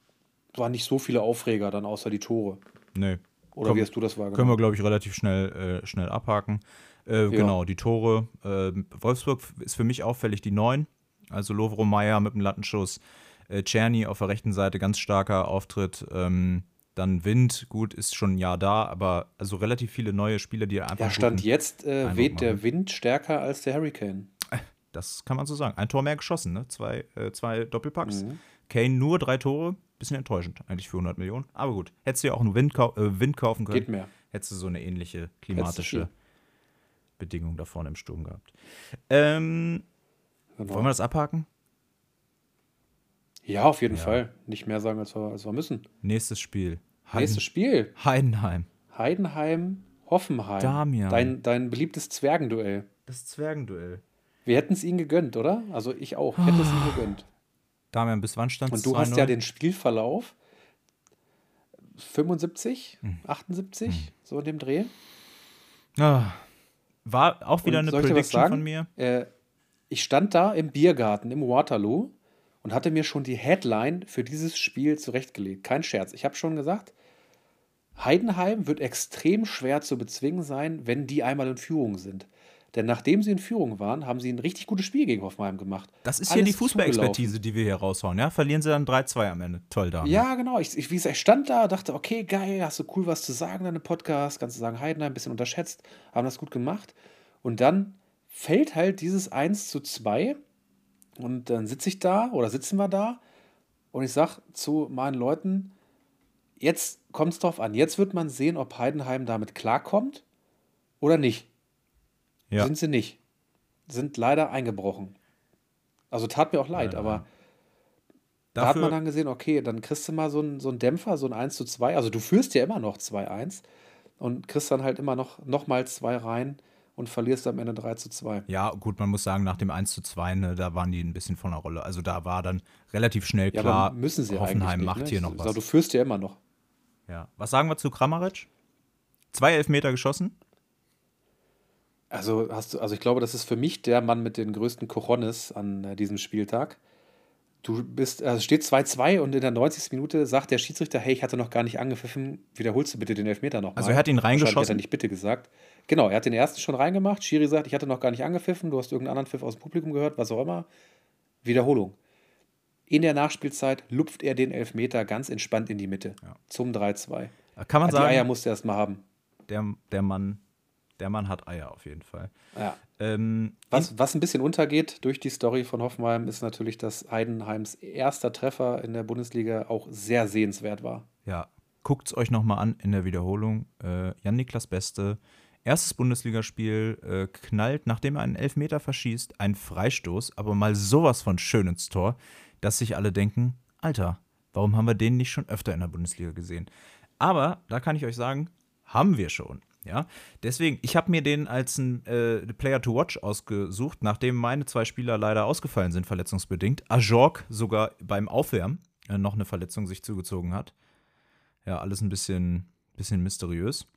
waren nicht so viele Aufreger dann außer die Tore. Nee. Oder Komm, wie hast du das wahrgenommen? Können wir, glaube ich, relativ schnell, äh, schnell abhaken. Äh, Genau, die Tore. Äh, Wolfsburg ist für mich auffällig die neun. Also Lovro Meyer mit dem Lattenschuss. Äh, Czerny auf der rechten Seite, ganz starker Auftritt. Ähm, dann Wind, gut, ist schon ein Jahr da, aber also relativ viele neue Spieler, die einfach. ja, Stand jetzt äh, weht der. Wind stärker als der Hurricane. Das kann man so sagen. Ein Tor mehr geschossen, ne? Zwei, äh, zwei Doppelpacks. Mhm. Kane nur drei Tore. Bisschen enttäuschend, eigentlich für 100 Millionen. Aber gut, hättest du ja auch einen Wind, kau äh, Wind kaufen können. Geht mehr. hättest du so eine ähnliche klimatische. Bedingung da vorne im Sturm gehabt. Ähm, Genau. wollen wir das abhaken? Ja, auf jeden Ja. Fall. Nicht mehr sagen, als wir, als wir müssen. Nächstes Spiel. Nächstes Spiel. Heidenheim. Heidenheim, Hoffenheim. Damian. Dein, dein beliebtes Zwergenduell. Das Zwergenduell. Wir hätten es ihnen gegönnt, oder? Also ich auch. Ich hätte es ihnen gegönnt. Damian, bis wann stand es? Und du hast ja den Spielverlauf 75, Hm. 78, so in dem Dreh. Ah, war auch wieder Und eine Prediction von mir. Äh, ich stand da im Biergarten im Waterloo und hatte mir schon die Headline für dieses Spiel zurechtgelegt. Kein Scherz. Ich habe schon gesagt, Heidenheim wird extrem schwer zu bezwingen sein, wenn die einmal in Führung sind. Denn nachdem sie in Führung waren, haben sie ein richtig gutes Spiel gegen Hoffenheim gemacht. Das ist hier Alles die Fußballexpertise, die wir hier raushauen. Ja? Verlieren sie dann 3-2 am Ende. Toll, Damian. Ja, genau. Ich, ich, wie gesagt, ich stand da, dachte, okay, geil, hast du cool was zu sagen in deinem Podcast, kannst du sagen, Heidenheim ein bisschen unterschätzt, haben das gut gemacht. Und dann fällt halt dieses 1 zu 2 und dann sitze ich da oder sitzen wir da und ich sage zu meinen Leuten, jetzt kommt es drauf an, jetzt wird man sehen, ob Heidenheim damit klarkommt oder nicht. Ja. Sind sie nicht. Sind leider eingebrochen. Also tat mir auch leid, Leider, aber da hat man dann gesehen, okay, dann kriegst du mal so einen so einen Dämpfer, so ein 1 zu 2. Also du führst ja immer noch 2-1 und kriegst dann halt immer noch, noch mal zwei rein und verlierst am Ende 3 zu 2. ja, gut, man muss sagen, nach dem 1 zu 2, ne, da waren die ein bisschen von der Rolle. Also da war dann relativ schnell Ja, klar, aber müssen sie Hoffenheim nicht, macht ne? hier noch was. Du führst ja immer noch. Ja. Was sagen wir zu Kramaric? Zwei Elfmeter geschossen. Also hast du, also ich glaube, das ist für mich der Mann mit den größten Cojones an äh, diesem Spieltag. Du bist, also steht 2-2 und in der 90. Minute sagt der Schiedsrichter, hey, ich hatte noch gar nicht angepfiffen, wiederholst du bitte den Elfmeter nochmal. Also er hat ihn Wahrscheinlich Hat er reingeschossen. nicht bitte gesagt. Genau, er hat den ersten schon reingemacht. Schiri sagt, ich hatte noch gar nicht angepfiffen, du hast irgendeinen anderen Pfiff aus dem Publikum gehört, was auch immer. Wiederholung. In der Nachspielzeit lupft er den Elfmeter ganz entspannt in die Mitte. Ja. Zum 3-2. Kann man Die Eier sagen, musste er erst mal haben. der, der, Mann, der Mann hat Eier auf jeden Fall. Ja. Ähm, Was, was ein bisschen untergeht durch die Story von Hoffenheim, ist natürlich, dass Heidenheims erster Treffer in der Bundesliga auch sehr sehenswert war. Ja, guckt es euch nochmal an in der Wiederholung. Äh, Jan-Niklas Beste, erstes Bundesligaspiel, äh, knallt, nachdem er einen Elfmeter verschießt, einen Freistoß, aber mal sowas von schön ins Tor, dass sich alle denken, Alter, warum haben wir den nicht schon öfter in der Bundesliga gesehen? Aber, da kann ich euch sagen, haben wir schon. Ja, deswegen, ich habe mir den als ein äh, Player to Watch ausgesucht, nachdem meine zwei Spieler leider ausgefallen sind, verletzungsbedingt. Ajork sogar beim Aufwärmen äh, noch eine Verletzung sich zugezogen hat. Ja, alles ein bisschen, bisschen mysteriös.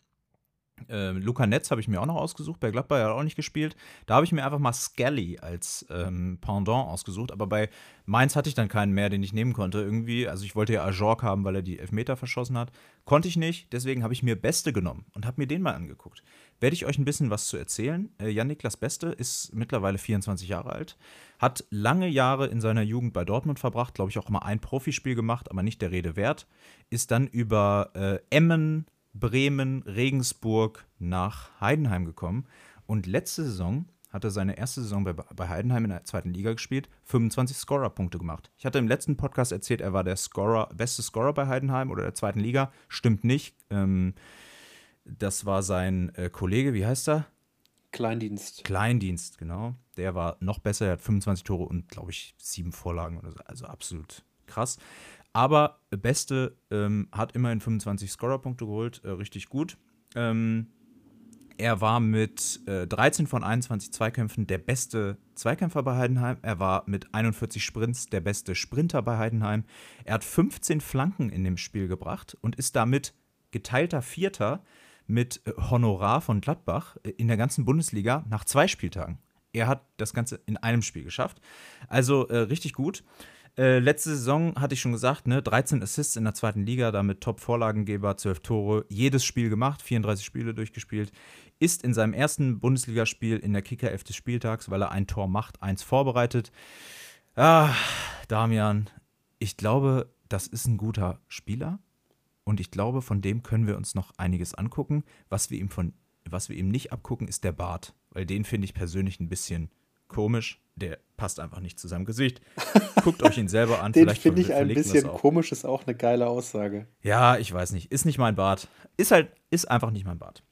Äh, Luca Netz habe ich mir auch noch ausgesucht, bei Gladbach hat auch nicht gespielt. Da habe ich mir einfach mal Skelly als ähm, Pendant ausgesucht, aber bei Mainz hatte ich dann keinen mehr, den ich nehmen konnte irgendwie. Also ich wollte ja Ajork haben, weil er die Elfmeter verschossen hat. Konnte ich nicht, deswegen habe ich mir Beste genommen und habe mir den mal angeguckt. Werde ich euch ein bisschen was zu erzählen. Äh, Jan-Niklas Beste ist mittlerweile 24 Jahre alt, hat lange Jahre in seiner Jugend bei Dortmund verbracht, glaube ich auch mal ein Profispiel gemacht, aber nicht der Rede wert. Ist dann über äh, Emmen, Bremen, Regensburg nach Heidenheim gekommen. Und letzte Saison hat er seine erste Saison bei, bei Heidenheim in der zweiten Liga gespielt, 25 Scorer-Punkte gemacht. Ich hatte im letzten Podcast erzählt, er war der Scorer, beste Scorer bei Heidenheim oder der zweiten Liga. Stimmt nicht. Ähm, das war sein äh, Kollege, wie heißt er? Kleindienst. Kleindienst, genau. Der war noch besser, er hat 25 Tore und, glaube ich, sieben Vorlagen oder so. Also absolut krass. Aber Beste ähm, hat immerhin 25 Scorerpunkte geholt, äh, richtig gut. Ähm, er war mit äh, 13 von 21 Zweikämpfen der beste Zweikämpfer bei Heidenheim. Er war mit 41 Sprints der beste Sprinter bei Heidenheim. Er hat 15 Flanken in dem Spiel gebracht und ist damit geteilter Vierter mit äh, Honorar von Gladbach äh, in der ganzen Bundesliga nach zwei Spieltagen. Er hat das Ganze in einem Spiel geschafft. Also äh, richtig gut. Äh, letzte Saison hatte ich schon gesagt, ne, 13 Assists in der zweiten Liga, damit Top-Vorlagengeber, 12 Tore, jedes Spiel gemacht, 34 Spiele durchgespielt. Ist in seinem ersten Bundesligaspiel in der Kicker 11 des Spieltags, weil er ein Tor macht, eins vorbereitet. Ah, Damian, ich glaube, das ist ein guter Spieler. Und ich glaube, von dem können wir uns noch einiges angucken. Was wir ihm, von, was wir ihm nicht abgucken, ist der Bart. Weil den finde ich persönlich ein bisschen komisch. Der passt einfach nicht zu seinem Gesicht. Guckt euch ihn selber an. Den finde ich ein bisschen komisch, ist auch eine geile Aussage. Ja, ich weiß nicht. Ist nicht mein Bart. Ist halt, ist einfach nicht mein Bart.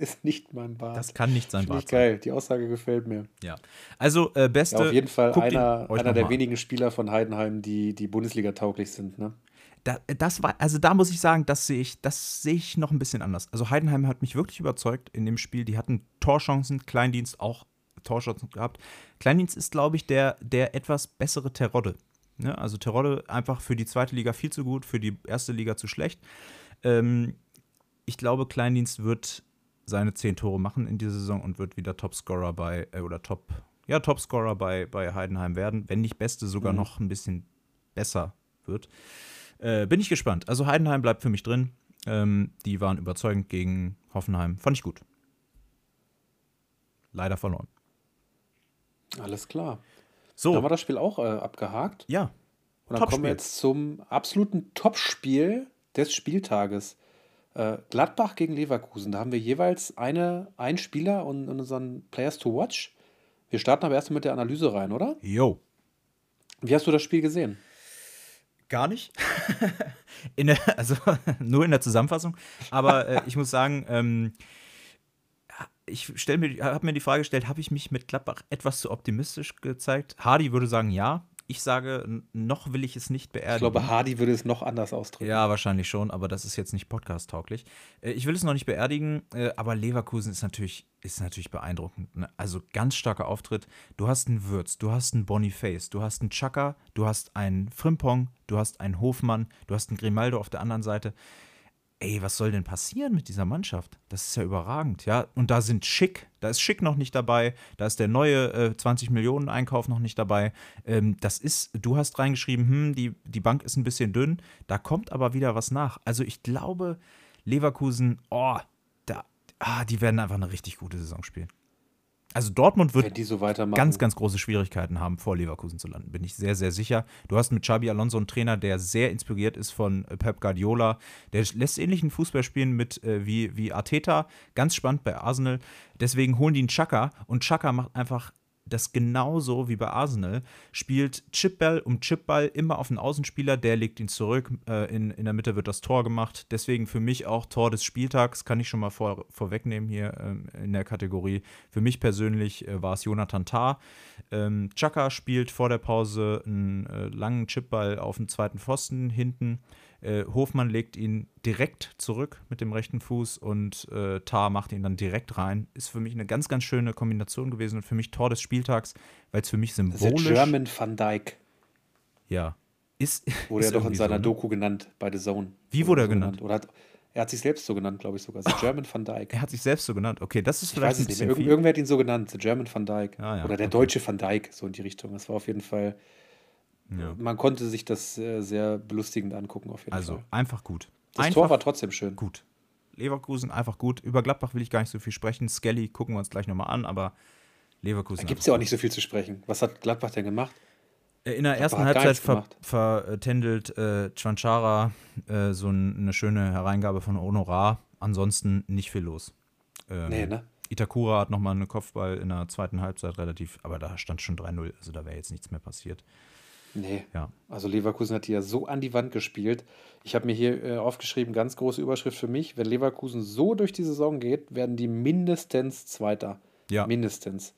Ist nicht mein Bart. Das kann nicht sein Bart. geil. Die Aussage gefällt mir. Ja. Also, äh, beste. Ja, auf jeden Fall einer, einer der wenigen Spieler von Heidenheim, die, die Bundesliga tauglich sind, ne? Da, das war, also da muss ich sagen, das sehe ich, das sehe ich noch ein bisschen anders. Also Heidenheim hat mich wirklich überzeugt in dem Spiel. Die hatten Torchancen, Kleindienst auch Torchancen gehabt. Kleindienst ist, glaube ich, der, der etwas bessere Terodde. Ne? Also Terodde einfach für die zweite Liga viel zu gut, für die erste Liga zu schlecht. Ähm, ich glaube, Kleindienst wird seine zehn Tore machen in dieser Saison und wird wieder Topscorer bei, äh, oder Top, ja, Topscorer bei, bei Heidenheim werden, wenn nicht Beste sogar mhm. noch ein bisschen besser wird. Äh, bin ich gespannt. Also Heidenheim bleibt für mich drin. Ähm, die waren überzeugend gegen Hoffenheim. Fand ich gut. Leider verloren. Alles klar. So. Dann haben wir das Spiel auch äh, abgehakt. Ja. Und dann kommen wir jetzt zum absoluten Topspiel des Spieltages. Äh, Gladbach gegen Leverkusen. Da haben wir jeweils eine, einen Spieler und, und unseren Players to Watch. Wir starten aber erst mit der Analyse rein, oder? Jo. Wie hast du das Spiel gesehen? Gar nicht. in der, also nur in der Zusammenfassung. Aber äh, ich muss sagen, ähm, ich habe mir die Frage gestellt, habe ich mich mit Gladbach etwas zu optimistisch gezeigt? Hardy würde sagen, ja. Ich sage, noch will ich es nicht beerdigen. Ich glaube, Hardy würde es noch anders ausdrücken. Ja, wahrscheinlich schon, aber das ist jetzt nicht podcast-tauglich. Äh, ich will es noch nicht beerdigen, äh, aber Leverkusen ist natürlich, ist natürlich beeindruckend. Ne? Also ganz starker Auftritt. Du hast einen Würz, du hast einen Boniface, du hast einen Chaka, du hast einen Frimpong, du hast einen Hofmann, du hast einen Grimaldo auf der anderen Seite ey, was soll denn passieren mit dieser Mannschaft? Das ist ja überragend, ja. Und da sind Schick, da ist Schick noch nicht dabei, da ist der neue äh, 20 Millionen Einkauf noch nicht dabei. Ähm, das ist, du hast reingeschrieben, hm, die, die Bank ist ein bisschen dünn, da kommt aber wieder was nach. Also ich glaube, Leverkusen, oh, da, ah, die werden einfach eine richtig gute Saison spielen. Also Dortmund wird so ganz, ganz große Schwierigkeiten haben, vor Leverkusen zu landen, bin ich sehr, sehr sicher. Du hast mit Xabi Alonso einen Trainer, der sehr inspiriert ist von äh, Pep Guardiola. Der lässt ähnlichen Fußball spielen mit, äh, wie, wie Arteta. Ganz spannend bei Arsenal. Deswegen holen die einen Chaka und Chaka macht einfach das genauso wie bei Arsenal spielt Chipball um Chipball immer auf den Außenspieler, der legt ihn zurück, äh, in, in der Mitte wird das Tor gemacht. Deswegen für mich auch Tor des Spieltags, kann ich schon mal vor, vorwegnehmen hier ähm, in der Kategorie. Für mich persönlich äh, war es Jonathan Tah. Ähm, Chaka spielt vor der Pause einen äh, langen Chipball auf den zweiten Pfosten hinten äh, Hofmann legt ihn direkt zurück mit dem rechten Fuß und äh, Tar macht ihn dann direkt rein. Ist für mich eine ganz, ganz schöne Kombination gewesen und für mich Tor des Spieltags, weil es für mich symbolisch. Ist German Van Dyke. Ja. Ist, wurde er doch in seiner so, ne? Doku genannt bei The Zone. Wie wurde er genannt? Oder Er hat sich selbst so genannt, glaube ich sogar. The German Van Dyke. Er hat sich selbst so genannt. Okay, das ist Ich vielleicht weiß ein bisschen. Irgend, irgendwer hat ihn so genannt, The German Van Dyke. Ah, ja, Oder der okay. deutsche Van Dyke, so in die Richtung. Das war auf jeden Fall, Ja. man konnte sich das äh, sehr belustigend angucken, auf jeden Also Fall. einfach gut. Das einfach Tor war trotzdem schön. gut. Leverkusen einfach gut. Über Gladbach will ich gar nicht so viel sprechen. Skelly gucken wir uns gleich nochmal an, aber Leverkusen. Da gibt es ja auch nicht so viel zu sprechen. Was hat Gladbach denn gemacht? Äh, In der Gladbach ersten Halbzeit ver vertändelt äh, Chwanchara äh, so ein, eine schöne Hereingabe von Honorar. Ansonsten nicht viel los. Ähm, Nee, ne? Itakura hat nochmal einen Kopfball in der zweiten Halbzeit relativ, aber da stand schon 3-0, also da wäre jetzt nichts mehr passiert. Nee. Ja. Also Leverkusen hat die ja so an die Wand gespielt. Ich habe mir hier äh, aufgeschrieben, ganz große Überschrift für mich. Wenn Leverkusen so durch die Saison geht, werden die mindestens Zweiter. Ja. Mindestens.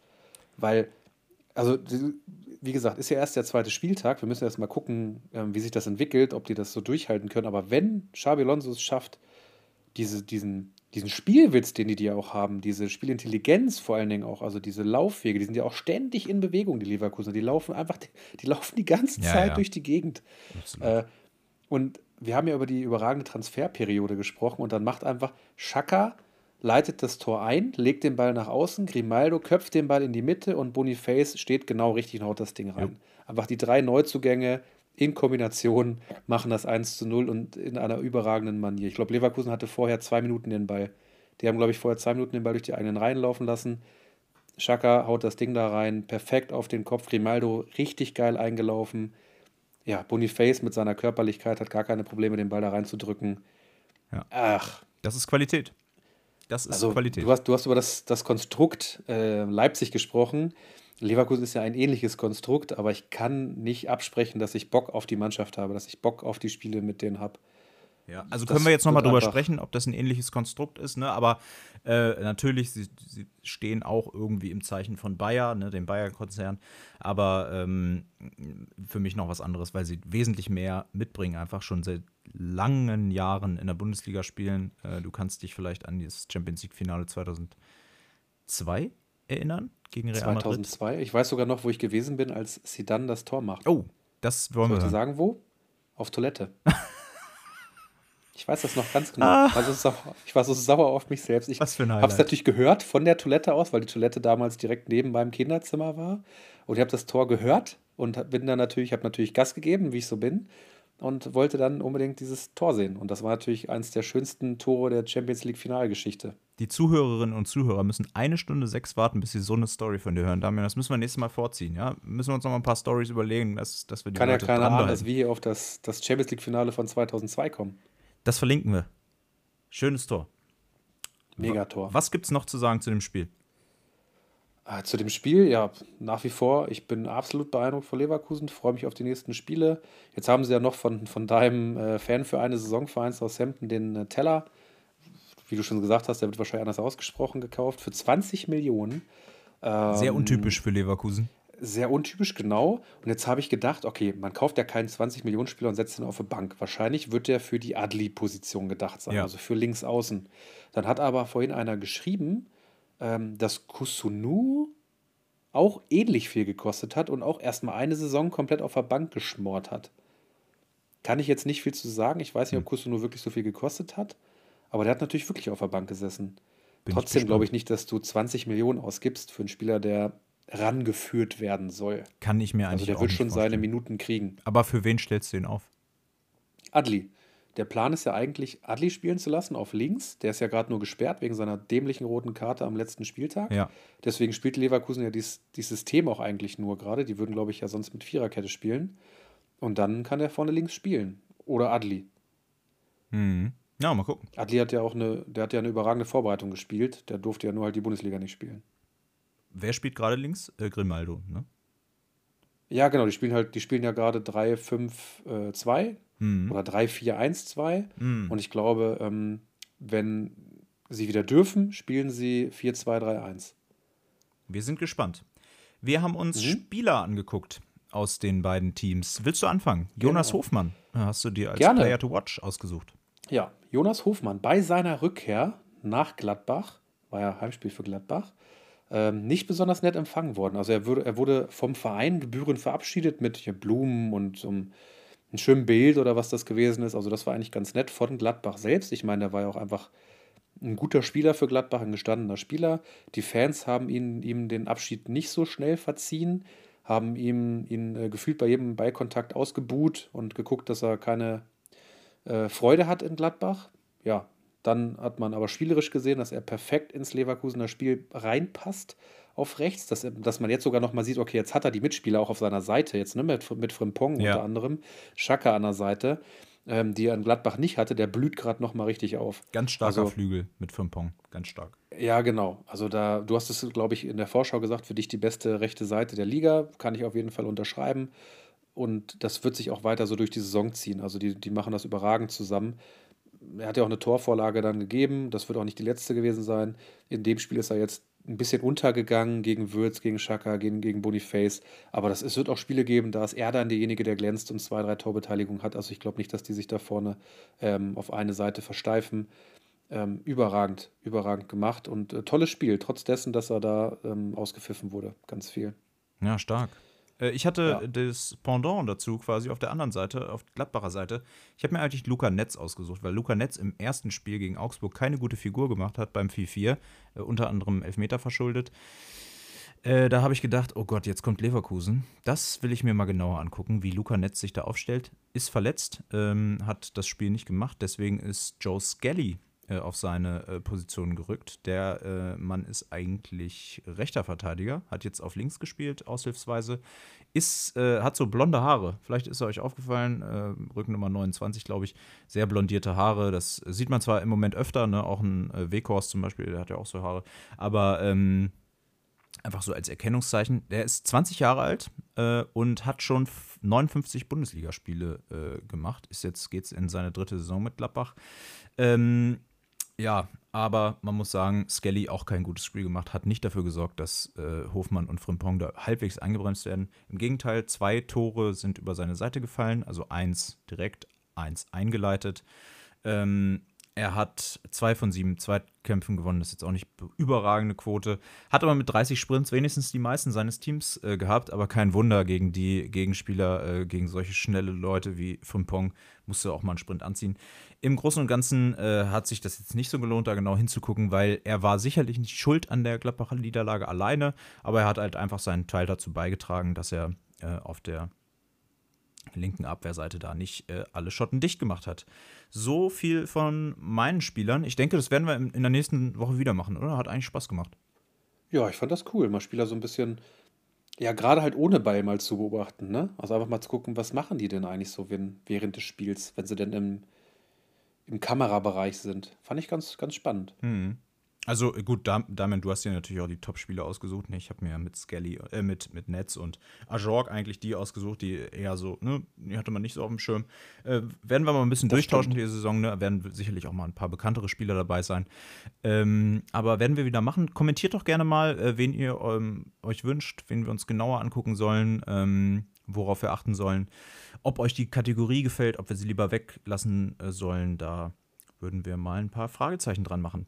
Weil, also, wie gesagt, ist ja erst der zweite Spieltag. Wir müssen erst mal gucken, ähm, wie sich das entwickelt, ob die das so durchhalten können. Aber wenn Xabi Alonso es schafft, diese, diesen, diesen Spielwitz, den die, die ja auch haben, diese Spielintelligenz vor allen Dingen auch, also diese Laufwege, die sind ja auch ständig in Bewegung, die Leverkusen. Die laufen einfach, die laufen die ganze Ja, Zeit ja. durch die Gegend. Äh, und wir haben ja über die überragende Transferperiode gesprochen und dann macht einfach Schaka, leitet das Tor ein, legt den Ball nach außen, Grimaldo köpft den Ball in die Mitte und Boniface steht genau richtig und haut das Ding rein. Einfach die drei Neuzugänge in Kombination machen das 1 zu 0 und in einer überragenden Manier. Ich glaube, Leverkusen hatte vorher zwei Minuten den Ball. Die haben, glaube ich, vorher zwei Minuten den Ball durch die eigenen Reihen laufen lassen. Schaka haut das Ding da rein, perfekt auf den Kopf. Grimaldo richtig geil eingelaufen. Ja, Boniface mit seiner Körperlichkeit hat gar keine Probleme, den Ball da reinzudrücken. Ja. Ach, das ist Qualität. Das ist also Qualität. du hast, du hast über das, das Konstrukt äh, Leipzig gesprochen. Leverkusen ist ja ein ähnliches Konstrukt, aber ich kann nicht absprechen, dass ich Bock auf die Mannschaft habe, dass ich Bock auf die Spiele mit denen habe. Ja, also Das können wir jetzt nochmal drüber sprechen, ob das ein ähnliches Konstrukt ist, ne? Aber äh, natürlich, sie, sie stehen auch irgendwie im Zeichen von Bayer, ne, dem Bayer-Konzern. Aber ähm, für mich noch was anderes, weil sie wesentlich mehr mitbringen, einfach schon seit langen Jahren in der Bundesliga spielen. Äh, du kannst dich vielleicht an das Champions League-Finale 2002 erinnern gegen Real Madrid. 2002. Ich weiß sogar noch, wo ich gewesen bin, als Sidan das Tor macht. Oh, das wollen Soll wir sagen, wo? Auf Toilette. ich weiß das noch ganz genau. Ah. Ich war so sauer, ich war so sauer auf mich selbst. Ich Was für ein habe es natürlich gehört von der Toilette aus, weil die Toilette damals direkt neben meinem Kinderzimmer war. Und ich habe das Tor gehört und bin dann natürlich, habe natürlich Gas gegeben, wie ich so bin. Und wollte dann unbedingt dieses Tor sehen. Und das war natürlich eines der schönsten Tore der Champions League Finalgeschichte. Die Zuhörerinnen und Zuhörer müssen eine Stunde sechs warten, bis sie so eine Story von dir hören. Damian, das müssen wir nächstes Mal vorziehen, ja? Müssen wir uns noch mal ein paar Stories überlegen, dass, dass wir die Kann ja Leute keiner dran ahnen, dass wir hier auf das, das Champions League Finale von 2002 kommen. Das verlinken wir. Schönes Tor. Megator. Was gibt's noch zu sagen zu dem Spiel? Ah, Zu dem Spiel, ja, nach wie vor, ich bin absolut beeindruckt von Leverkusen, freue mich auf die nächsten Spiele. Jetzt haben sie ja noch von, von deinem äh, Fan für eine Saisonverein aus Hampton den äh, Teller, wie du schon gesagt hast, der wird wahrscheinlich anders ausgesprochen, gekauft, für 20 Millionen. Sehr Ähm, untypisch für Leverkusen. Sehr untypisch, genau. Und jetzt habe ich gedacht, okay, man kauft ja keinen 20-Millionen-Spieler und setzt ihn auf eine Bank. Wahrscheinlich wird der für die Adli-Position gedacht sein, Ja. also für links außen. Dann hat aber vorhin einer geschrieben, ähm, dass Kusunu auch ähnlich viel gekostet hat und auch erstmal eine Saison komplett auf der Bank geschmort hat. Kann ich jetzt nicht viel zu sagen. Ich weiß nicht, Hm. ob Kusunu wirklich so viel gekostet hat, aber der hat natürlich wirklich auf der Bank gesessen. Bin Trotzdem glaube ich nicht, dass du 20 Millionen ausgibst für einen Spieler, der rangeführt werden soll. Kann ich mir Also eigentlich der auch wird schon seine vorstellen. Minuten kriegen. Aber für wen stellst du ihn auf? Adli. Der Plan ist ja eigentlich, Adli spielen zu lassen auf links. Der ist ja gerade nur gesperrt wegen seiner dämlichen roten Karte am letzten Spieltag. Ja. Deswegen spielt Leverkusen ja dies, dieses System auch eigentlich nur gerade. Die würden, glaube ich, ja sonst mit Viererkette spielen. Und dann kann er vorne links spielen. Oder Adli. Mhm. Ja, mal gucken. Adli hat ja auch eine, der hat ja eine überragende Vorbereitung gespielt. Der durfte ja nur halt die Bundesliga nicht spielen. Wer spielt gerade links? Äh, Grimaldo, ne? Ja, genau, die spielen halt, die spielen ja gerade 3-5-2 Mhm. oder 3-4-1-2. Mhm. Und ich glaube, ähm, wenn sie wieder dürfen, spielen sie 4-2-3-1. Wir sind gespannt. Wir haben uns Mhm. Spieler angeguckt aus den beiden Teams. Willst du anfangen? Jonas Genau. Hofmann äh, hast du dir als Gerne. Player to Watch ausgesucht. Ja, Jonas Hofmann bei seiner Rückkehr nach Gladbach, war ja Heimspiel für Gladbach, ähm, nicht besonders nett empfangen worden. Also er wurde, er wurde vom Verein gebührend verabschiedet mit Blumen und so einem, ein schönes Bild oder was das gewesen ist. Also das war eigentlich ganz nett von Gladbach selbst. Ich meine, der war ja auch einfach ein guter Spieler für Gladbach, ein gestandener Spieler. Die Fans haben ihn, ihm den Abschied nicht so schnell verziehen, haben ihm ihn äh, gefühlt bei jedem Ballkontakt ausgebuht und geguckt, dass er keine äh, Freude hat in Gladbach. Ja, dann hat man aber spielerisch gesehen, dass er perfekt ins Leverkusener Spiel reinpasst auf rechts, dass, dass man jetzt sogar noch mal sieht, okay, jetzt hat er die Mitspieler auch auf seiner Seite, jetzt ne, mit, mit Frimpong ja. unter anderem, Schaka an der Seite ähm, die er in Gladbach nicht hatte, der blüht gerade noch mal richtig auf. Ganz starker also, Flügel mit Frimpong, ganz stark. Ja, genau. Also da, du hast es, glaube ich, in der Vorschau gesagt, für dich die beste rechte Seite der Liga, kann ich auf jeden Fall unterschreiben. Und das wird sich auch weiter so durch die Saison ziehen. Also die, die machen das überragend zusammen. Er hat ja auch eine Torvorlage dann gegeben. Das wird auch nicht die letzte gewesen sein. In dem Spiel ist er jetzt ein bisschen untergegangen gegen Würz, gegen Schaka, gegen, gegen Boniface. Aber das, es wird auch Spiele geben, da ist er dann derjenige, der glänzt und zwei, drei Torbeteiligungen hat. Also ich glaube nicht, dass die sich da vorne ähm, auf eine Seite versteifen. Ähm, überragend, überragend gemacht und äh, tolles Spiel, trotz dessen, dass er da ähm, ausgepfiffen wurde. Ganz viel. Ja, stark. Äh, ich hatte ja. das Pendant dazu quasi auf der anderen Seite, auf Gladbacher Seite. Ich habe mir eigentlich Luca Netz ausgesucht, weil Luca Netz im ersten Spiel gegen Augsburg keine gute Figur gemacht hat beim 4-4, äh, unter anderem Elfmeter verschuldet. Äh, da habe ich gedacht, oh Gott, jetzt kommt Leverkusen. Das will ich mir mal genauer angucken, wie Luca Netz sich da aufstellt. Ist verletzt, ähm, hat das Spiel nicht gemacht, deswegen ist Joe Skelly äh, auf seine äh, Position gerückt. Der äh, Mann ist eigentlich rechter Verteidiger, hat jetzt auf links gespielt, aushilfsweise. Ist, äh, hat so blonde Haare. Vielleicht ist er euch aufgefallen, Rückennummer 29, glaube ich. Sehr blondierte Haare. Das sieht man zwar im Moment öfter, ne? auch ein äh, Weghorst zum Beispiel, der hat ja auch so Haare. Aber ähm, einfach so als Erkennungszeichen. Der ist 20 Jahre alt äh, und hat schon 59 Bundesligaspiele äh, gemacht. Ist jetzt geht's in seine dritte Saison mit Gladbach. Ähm, ja, aber man muss sagen, Skelly auch kein gutes Spiel gemacht, hat nicht dafür gesorgt, dass äh, Hofmann und Frimpong da halbwegs eingebremst werden. Im Gegenteil, zwei Tore sind über seine Seite gefallen, also eins direkt, eins eingeleitet. Ähm, er hat zwei von sieben Zweitkämpfen gewonnen, das ist jetzt auch nicht überragende Quote. Hat aber mit 30 Sprints wenigstens die meisten seines Teams äh, gehabt, aber kein Wunder gegen die Gegenspieler, äh, gegen solche schnelle Leute wie Frimpong, musste auch mal einen Sprint anziehen. Im Großen und Ganzen äh, hat sich das jetzt nicht so gelohnt, da genau hinzugucken, weil er war sicherlich nicht schuld an der Gladbacher Niederlage alleine, aber er hat halt einfach seinen Teil dazu beigetragen, dass er äh, auf der linken Abwehrseite da nicht äh, alle Schotten dicht gemacht hat. So viel von meinen Spielern. Ich denke, das werden wir in der nächsten Woche wieder machen, oder? Hat eigentlich Spaß gemacht. Ja, ich fand das cool, mal Spieler so ein bisschen, ja, gerade halt ohne Ball mal zu beobachten, ne? Also einfach mal zu gucken, was machen die denn eigentlich so wenn, während des Spiels, wenn sie denn im, im Kamerabereich sind. Fand ich ganz, ganz spannend. Mhm. Also gut, Damian, du hast ja natürlich auch die Top-Spiele ausgesucht. Ne? Ich habe mir mit Skelly, äh, mit, mit Netz und Ajorg eigentlich die ausgesucht, die eher so, ne, die hatte man nicht so auf dem Schirm. Äh, werden wir mal ein bisschen das durchtauschen stimmt. die Saison, ne? Werden sicherlich auch mal ein paar bekanntere Spieler dabei sein. Ähm, aber werden wir wieder machen. Kommentiert doch gerne mal, äh, wen ihr ähm, euch wünscht, wen wir uns genauer angucken sollen, ähm, worauf wir achten sollen, ob euch die Kategorie gefällt, ob wir sie lieber weglassen äh, sollen. Da würden wir mal ein paar Fragezeichen dran machen.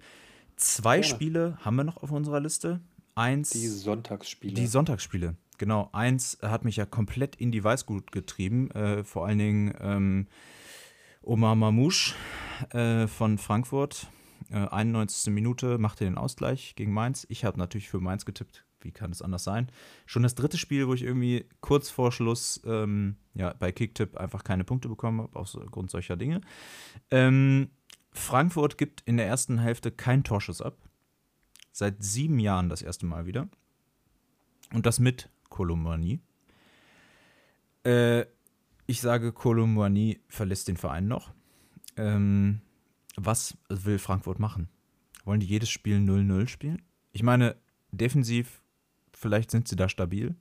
Zwei Gerne. Spiele haben wir noch auf unserer Liste. Eins. Die Sonntagsspiele. Die Sonntagsspiele, genau. Eins hat mich ja komplett in die Weißglut getrieben. Äh, vor allen Dingen ähm, Omar Mamouche äh, von Frankfurt. Äh, 91. Minute machte den Ausgleich gegen Mainz. Ich habe natürlich für Mainz getippt. Wie kann es anders sein? Schon das dritte Spiel, wo ich irgendwie kurz vor Schluss ähm, ja, bei Kicktipp einfach keine Punkte bekommen habe, aufgrund solcher Dinge. Ähm, Frankfurt gibt in der ersten Hälfte keinen Torschuss ab. Seit sieben Jahren das erste Mal wieder. Und das mit Kolomani. Äh, ich sage, Kolomani verlässt den Verein noch. Ähm, was will Frankfurt machen? Wollen die jedes Spiel 0-0 spielen? Ich meine, defensiv, vielleicht sind sie da stabil.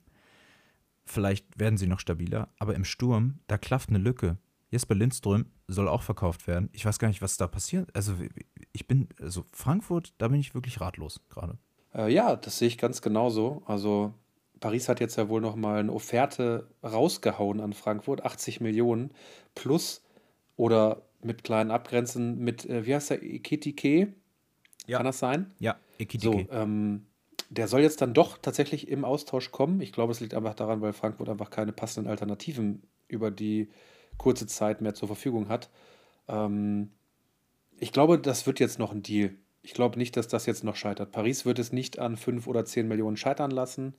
Vielleicht werden sie noch stabiler. Aber im Sturm, da klafft eine Lücke. Jesper Lindström soll auch verkauft werden. Ich weiß gar nicht, was da passiert. Also ich bin, also Frankfurt, da bin ich wirklich ratlos gerade. Äh, ja, das sehe ich ganz genauso. Also Paris hat jetzt ja wohl noch mal eine Offerte rausgehauen an Frankfurt, 80 Millionen plus oder mit kleinen Abgrenzen mit, äh, wie heißt der, Ekitike? Ja. Kann das sein? Ja, Ekitike. So, ähm, der soll jetzt dann doch tatsächlich im Austausch kommen. Ich glaube, es liegt einfach daran, weil Frankfurt einfach keine passenden Alternativen über die kurze Zeit mehr zur Verfügung hat. Ähm, ich glaube, das wird jetzt noch ein Deal. Ich glaube nicht, dass das jetzt noch scheitert. Paris wird es nicht an 5 oder 10 Millionen scheitern lassen.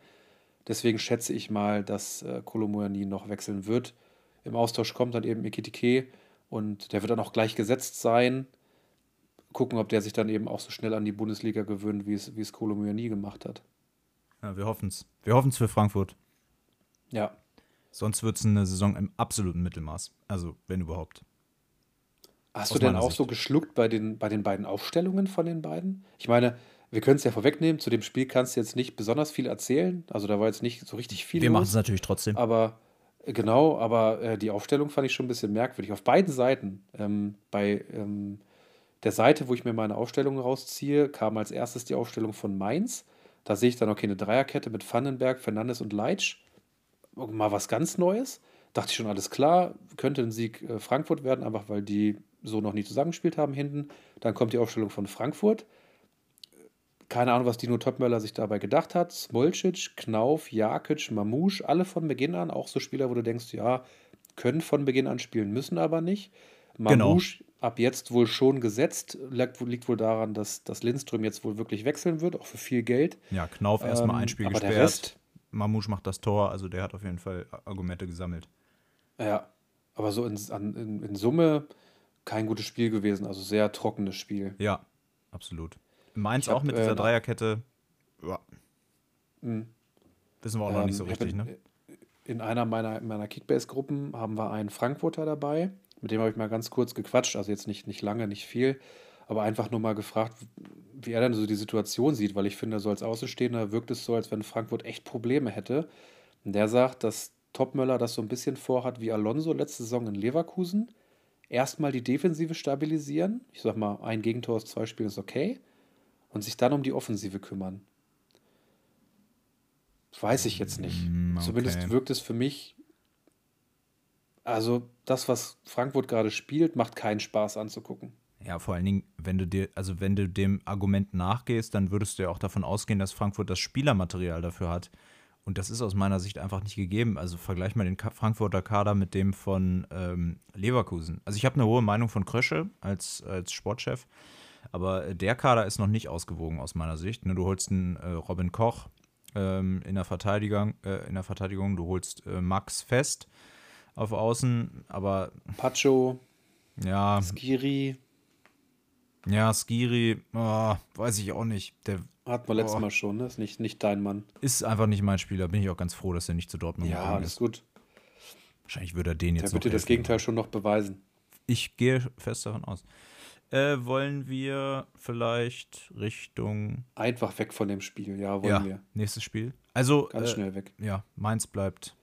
Deswegen schätze ich mal, dass äh, Kolomoyani noch wechseln wird. Im Austausch kommt dann eben Ekitike und der wird dann auch gleich gesetzt sein. Gucken, ob der sich dann eben auch so schnell an die Bundesliga gewöhnt, wie es, wie es Kolomoyani gemacht hat. Ja, wir hoffen es. Wir hoffen es für Frankfurt. Ja. Sonst wird es eine Saison im absoluten Mittelmaß. Also, wenn überhaupt. Hast du denn auch Sicht. so geschluckt bei den, bei den beiden Aufstellungen von den beiden? Ich meine, wir können es ja vorwegnehmen, zu dem Spiel kannst du jetzt nicht besonders viel erzählen. Also da war jetzt nicht so richtig viel. Wir machen es natürlich trotzdem. Aber genau, aber äh, die Aufstellung fand ich schon ein bisschen merkwürdig. Auf beiden Seiten. Ähm, bei ähm, der Seite, wo ich mir meine Aufstellung rausziehe, kam als erstes die Aufstellung von Mainz. Da sehe ich dann, okay, eine Dreierkette mit Vandenberg, Fernandes und Leitsch. Mal was ganz Neues. Dachte ich schon, alles klar, könnte ein Sieg äh, Frankfurt werden, einfach weil die so noch nie zusammengespielt haben hinten. Dann kommt die Aufstellung von Frankfurt. Keine Ahnung, was Dino Topmöller sich dabei gedacht hat. Smolcic, Knauf, Jakic, Mamouche, alle von Beginn an. Auch so Spieler, wo du denkst, ja, können von Beginn an spielen, müssen aber nicht. Mamouche genau. ab jetzt wohl schon gesetzt. Liegt, wohl daran, dass, dass Lindström jetzt wohl wirklich wechseln wird, auch für viel Geld. Ja, Knauf ähm, erstmal ein Spiel gesperrt. Rest, Mamouche macht das Tor, also der hat auf jeden Fall Argumente gesammelt. Ja, aber so in, in, in Summe kein gutes Spiel gewesen, also sehr trockenes Spiel. Ja, absolut. Mainz hab, auch mit dieser äh, Dreierkette. Ja. Mh. Wissen wir auch ähm, noch nicht so richtig, in, ne? In einer meiner, meiner Kickbase-Gruppen haben wir einen Frankfurter dabei. Mit dem habe ich mal ganz kurz gequatscht, also jetzt nicht, nicht lange, nicht viel, aber einfach nur mal gefragt, wie er dann so die Situation sieht, weil ich finde, so als Außenstehender wirkt es so, als wenn Frankfurt echt Probleme hätte. Und der sagt, dass Topmöller das so ein bisschen vorhat wie Alonso letzte Saison in Leverkusen erstmal die Defensive stabilisieren. Ich sag mal, ein Gegentor aus zwei Spielen ist okay. Und sich dann um die Offensive kümmern. Weiß ich jetzt nicht. Mm, okay. Zumindest wirkt es für mich. Also, das, was Frankfurt gerade spielt, macht keinen Spaß anzugucken. Ja, vor allen Dingen, wenn du dir, also wenn du dem Argument nachgehst, dann würdest du ja auch davon ausgehen, dass Frankfurt das Spielermaterial dafür hat. Und das ist aus meiner Sicht einfach nicht gegeben. Also vergleich mal den Frankfurter Kader mit dem von ähm, Leverkusen. Also ich habe eine hohe Meinung von Krösche als, als Sportchef, aber der Kader ist noch nicht ausgewogen aus meiner Sicht. Ne, du holst einen äh, Robin Koch ähm, in, der Verteidigung, äh, in der Verteidigung, du holst äh, Max Fest auf Außen, aber. Pacho. Ja. Skiri. Ja, Skiri, oh, weiß ich auch nicht. Der hatten wir letztes Mal schon, ne? Ist nicht, nicht dein Mann. Ist einfach nicht mein Spieler. Bin ich auch ganz froh, dass er nicht zu Dortmund ja, ist. Ja, ist gut. Wahrscheinlich würde er den jetzt Der wird dir das Gegenteil schon noch beweisen. Ich gehe fest davon aus. Äh, wollen wir vielleicht Richtung. Einfach weg von dem Spiel, ja, wollen ja, wir. Nächstes Spiel. Also. Ganz äh, schnell weg. Ja, Mainz bleibt.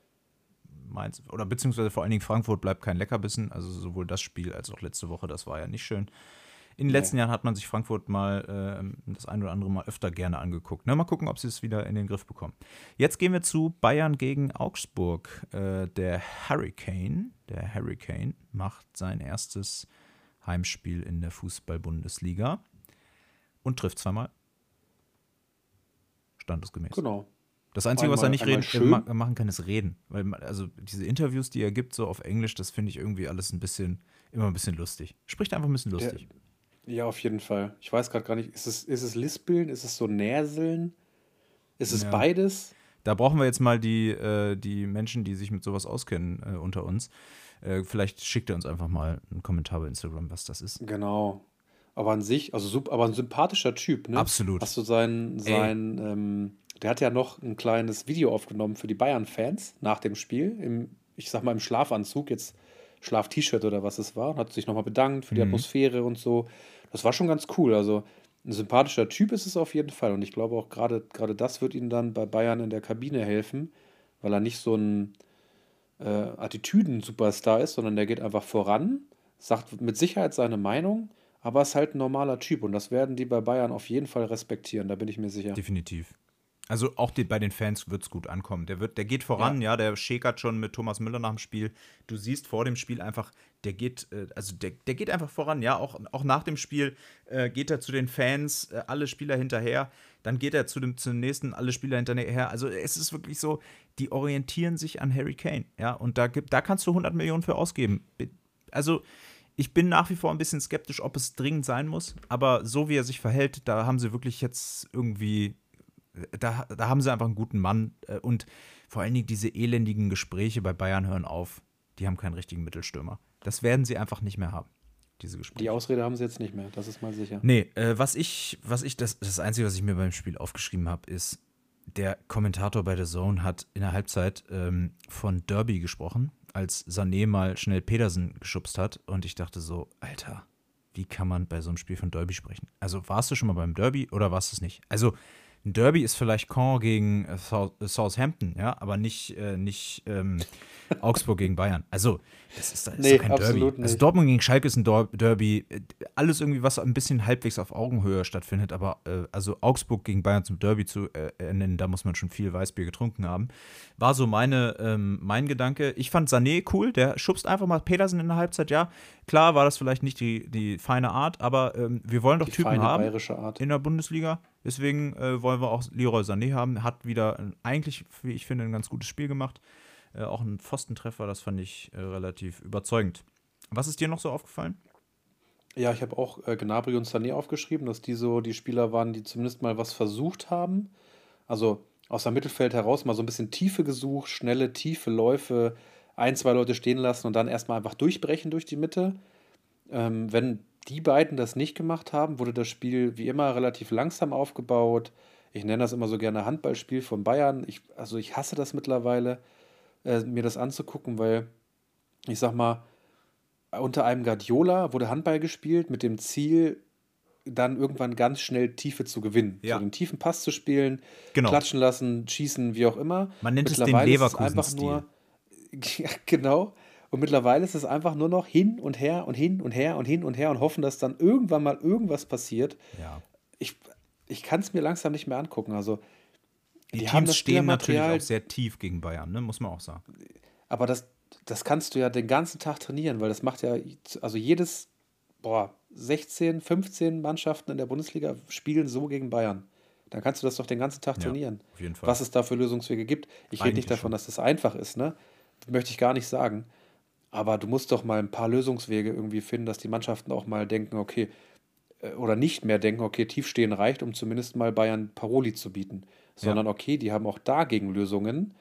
Mainz, oder beziehungsweise vor allen Dingen Frankfurt bleibt kein Leckerbissen. Also sowohl das Spiel als auch letzte Woche, das war ja nicht schön. In den letzten Jahren hat man sich Frankfurt mal äh, das ein oder andere Mal öfter gerne angeguckt. Ne? Mal gucken, ob sie es wieder in den Griff bekommen. Jetzt gehen wir zu Bayern gegen Augsburg. Äh, der Hurricane, der Hurricane macht sein erstes Heimspiel in der Fußball-Bundesliga und trifft zweimal. Standesgemäß. Genau. Das Einzige, einmal, was er nicht reden, äh, machen kann, ist reden. Weil, also diese Interviews, die er gibt, so auf Englisch, das finde ich irgendwie alles ein bisschen, immer ein bisschen lustig. Spricht einfach ein bisschen lustig. Der, ja, auf jeden Fall. Ich weiß gerade gar nicht, ist es, ist es Lispeln? Ist es so Näseln? Ist es ja. beides? Da brauchen wir jetzt mal die, äh, die Menschen, die sich mit sowas auskennen, äh, unter uns. Äh, vielleicht schickt er uns einfach mal einen Kommentar bei Instagram, was das ist. Genau. Aber an sich, also aber ein sympathischer Typ, ne? Absolut. Hast du sein, sein ähm, der hat ja noch ein kleines Video aufgenommen für die Bayern-Fans nach dem Spiel, im, ich sag mal im Schlafanzug, jetzt Schlaf-T-Shirt oder was es war, und hat sich nochmal bedankt für die mhm. Atmosphäre und so. Das war schon ganz cool. Also ein sympathischer Typ ist es auf jeden Fall. Und ich glaube auch gerade das wird ihm dann bei Bayern in der Kabine helfen, weil er nicht so ein äh, Attitüden-Superstar ist, sondern der geht einfach voran, sagt mit Sicherheit seine Meinung, aber ist halt ein normaler Typ. Und das werden die bei Bayern auf jeden Fall respektieren, da bin ich mir sicher. Definitiv. Also auch die, bei den Fans wird es gut ankommen. Der, wird, der geht voran, ja. ja, der schäkert schon mit Thomas Müller nach dem Spiel. Du siehst vor dem Spiel einfach, der geht, äh, also der, der geht einfach voran, ja. Auch, auch nach dem Spiel äh, geht er zu den Fans, äh, alle Spieler hinterher. Dann geht er zu dem, zum nächsten, alle Spieler hinterher. Also es ist wirklich so, die orientieren sich an Harry Kane, ja. Und da, da kannst du 100 Millionen für ausgeben. Also ich bin nach wie vor ein bisschen skeptisch, ob es dringend sein muss. Aber so wie er sich verhält, da haben sie wirklich jetzt irgendwie da, da haben sie einfach einen guten Mann äh, und vor allen Dingen diese elendigen Gespräche bei Bayern hören auf. Die haben keinen richtigen Mittelstürmer. Das werden sie einfach nicht mehr haben, diese Gespräche. Die Ausrede haben sie jetzt nicht mehr, das ist mal sicher. Nee, äh, was ich, was ich, das, das Einzige, was ich mir beim Spiel aufgeschrieben habe, ist, der Kommentator bei der Zone hat in der Halbzeit ähm, von Derby gesprochen, als Sané mal schnell Pedersen geschubst hat. Und ich dachte so, Alter, wie kann man bei so einem Spiel von Derby sprechen? Also warst du schon mal beim Derby oder warst du es nicht? Also ein Derby ist vielleicht Caen gegen äh, Southampton, ja, aber nicht, äh, nicht ähm, Augsburg gegen Bayern. Also, das ist, das nee, kein Derby. Also nicht. Also Dortmund gegen Schalke ist ein Derby. Alles irgendwie, was ein bisschen halbwegs auf Augenhöhe stattfindet, aber äh, also Augsburg gegen Bayern zum Derby zu äh, nennen, da muss man schon viel Weißbier getrunken haben. War so meine, ähm, mein Gedanke. Ich fand Sané cool, der schubst einfach mal Petersen in der Halbzeit, ja. Klar war das vielleicht nicht die, die feine Art, aber ähm, wir wollen doch die Typen haben in der Bundesliga. Deswegen äh, wollen wir auch Leroy Sané haben. Hat wieder eigentlich, wie ich finde, ein ganz gutes Spiel gemacht. Äh, auch ein Pfostentreffer, das fand ich äh, relativ überzeugend. Was ist dir noch so aufgefallen? Ja, ich habe auch äh, Gnabry und Sané aufgeschrieben, dass die so die Spieler waren, die zumindest mal was versucht haben. Also aus dem Mittelfeld heraus mal so ein bisschen Tiefe gesucht, schnelle, tiefe Läufe, ein, zwei Leute stehen lassen und dann erstmal einfach durchbrechen durch die Mitte. Ähm, wenn die beiden das nicht gemacht haben, wurde das Spiel wie immer relativ langsam aufgebaut. Ich nenne das immer so gerne Handballspiel von Bayern. Ich, also ich hasse das mittlerweile, äh, mir das anzugucken, weil ich sag mal, unter einem Guardiola wurde Handball gespielt mit dem Ziel, dann irgendwann ganz schnell Tiefe zu gewinnen. Ja. So den tiefen Pass zu spielen, genau. klatschen lassen, schießen, wie auch immer. Man nennt es den Leverkusen-Stil. Ja, genau. Und mittlerweile ist es einfach nur noch hin und her und hin und her und hin und her und hoffen, dass dann irgendwann mal irgendwas passiert. Ja. Ich, ich kann es mir langsam nicht mehr angucken. Also, die, die Teams stehen natürlich auch sehr tief gegen Bayern, ne? muss man auch sagen. Aber das, das kannst du ja den ganzen Tag trainieren, weil das macht ja, also jedes, boah, 16, 15 Mannschaften in der Bundesliga spielen so gegen Bayern. Dann kannst du das doch den ganzen Tag trainieren. Ja, auf jeden Fall. Was es da für Lösungswege gibt. Ich rede nicht davon, schon. dass das einfach ist, ne? Das möchte ich gar nicht sagen. Aber du musst doch mal ein paar Lösungswege irgendwie finden, dass die Mannschaften auch mal denken, okay, äh, oder nicht mehr denken, okay, tiefstehen reicht, um zumindest mal Bayern Paroli zu bieten. Sondern ja. okay, die haben auch dagegen Lösungen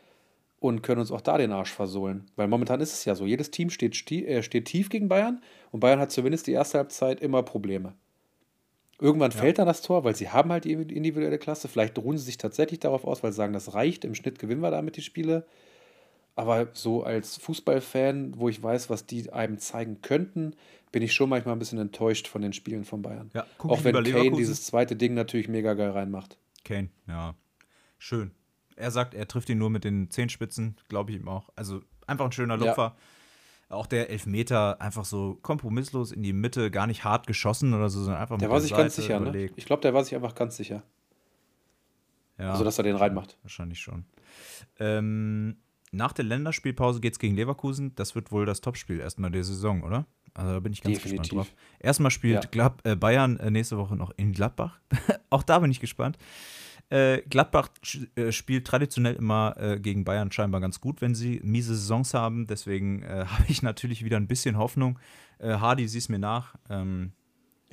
und können uns auch da den Arsch versohlen. Weil momentan ist es ja so, jedes Team steht, äh, steht tief gegen Bayern und Bayern hat zumindest die erste Halbzeit immer Probleme. Irgendwann ja. fällt dann das Tor, weil sie haben halt die individuelle Klasse. Vielleicht ruhen sie sich tatsächlich darauf aus, weil sie sagen, das reicht, im Schnitt gewinnen wir damit die Spiele. Aber so als Fußballfan, wo ich weiß, was die einem zeigen könnten, bin ich schon manchmal ein bisschen enttäuscht von den Spielen von Bayern. Ja, Auch wenn Kane dieses zweite Ding natürlich mega geil reinmacht. Kane, ja. Schön. Er sagt, er trifft ihn nur mit den Zehenspitzen, glaube ich ihm auch. Also einfach ein schöner Lupfer. Ja. Auch der Elfmeter einfach so kompromisslos in die Mitte, gar nicht hart geschossen oder so, sondern einfach der mit war der sich Seite ganz sicher, ne? Ich glaube, der war sich einfach ganz sicher. Ja, also, dass er den reinmacht. Wahrscheinlich schon. Ähm, nach der Länderspielpause geht es gegen Leverkusen. Das wird wohl das Topspiel erstmal der Saison, oder? Also da bin ich ganz Definitiv. gespannt drauf. Erstmal spielt ja. Glab äh, Bayern äh, nächste Woche noch in Gladbach. Auch da bin ich gespannt. Äh, Gladbach äh, spielt traditionell immer äh, gegen Bayern scheinbar ganz gut, wenn sie miese Saisons haben. Deswegen äh, habe ich natürlich wieder ein bisschen Hoffnung. Hardy, sieh's mir nach. Ähm,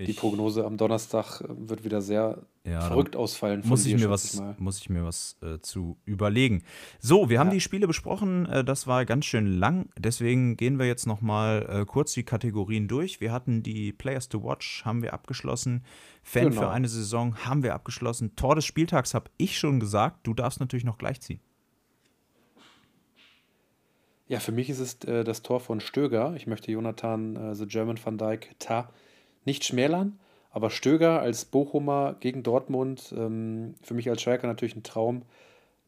die Prognose am Donnerstag wird wieder sehr ja, verrückt ausfallen. muss, ich mir was, muss ich mir was äh, zu überlegen. So, wir haben ja. die Spiele besprochen. Äh, das war ganz schön lang. Deswegen gehen wir jetzt noch mal äh, kurz die Kategorien durch. Wir hatten die Players to Watch, haben wir abgeschlossen. Fan genau. für eine Saison haben wir abgeschlossen. Tor des Spieltags habe ich schon gesagt. Du darfst natürlich noch gleich ziehen. Ja, für mich ist es äh, das Tor von Stöger. Ich möchte Jonathan äh, The German van Dijk Ta nicht schmälern. Aber Stöger als Bochumer gegen Dortmund, ähm, für mich als Schalker natürlich ein Traum,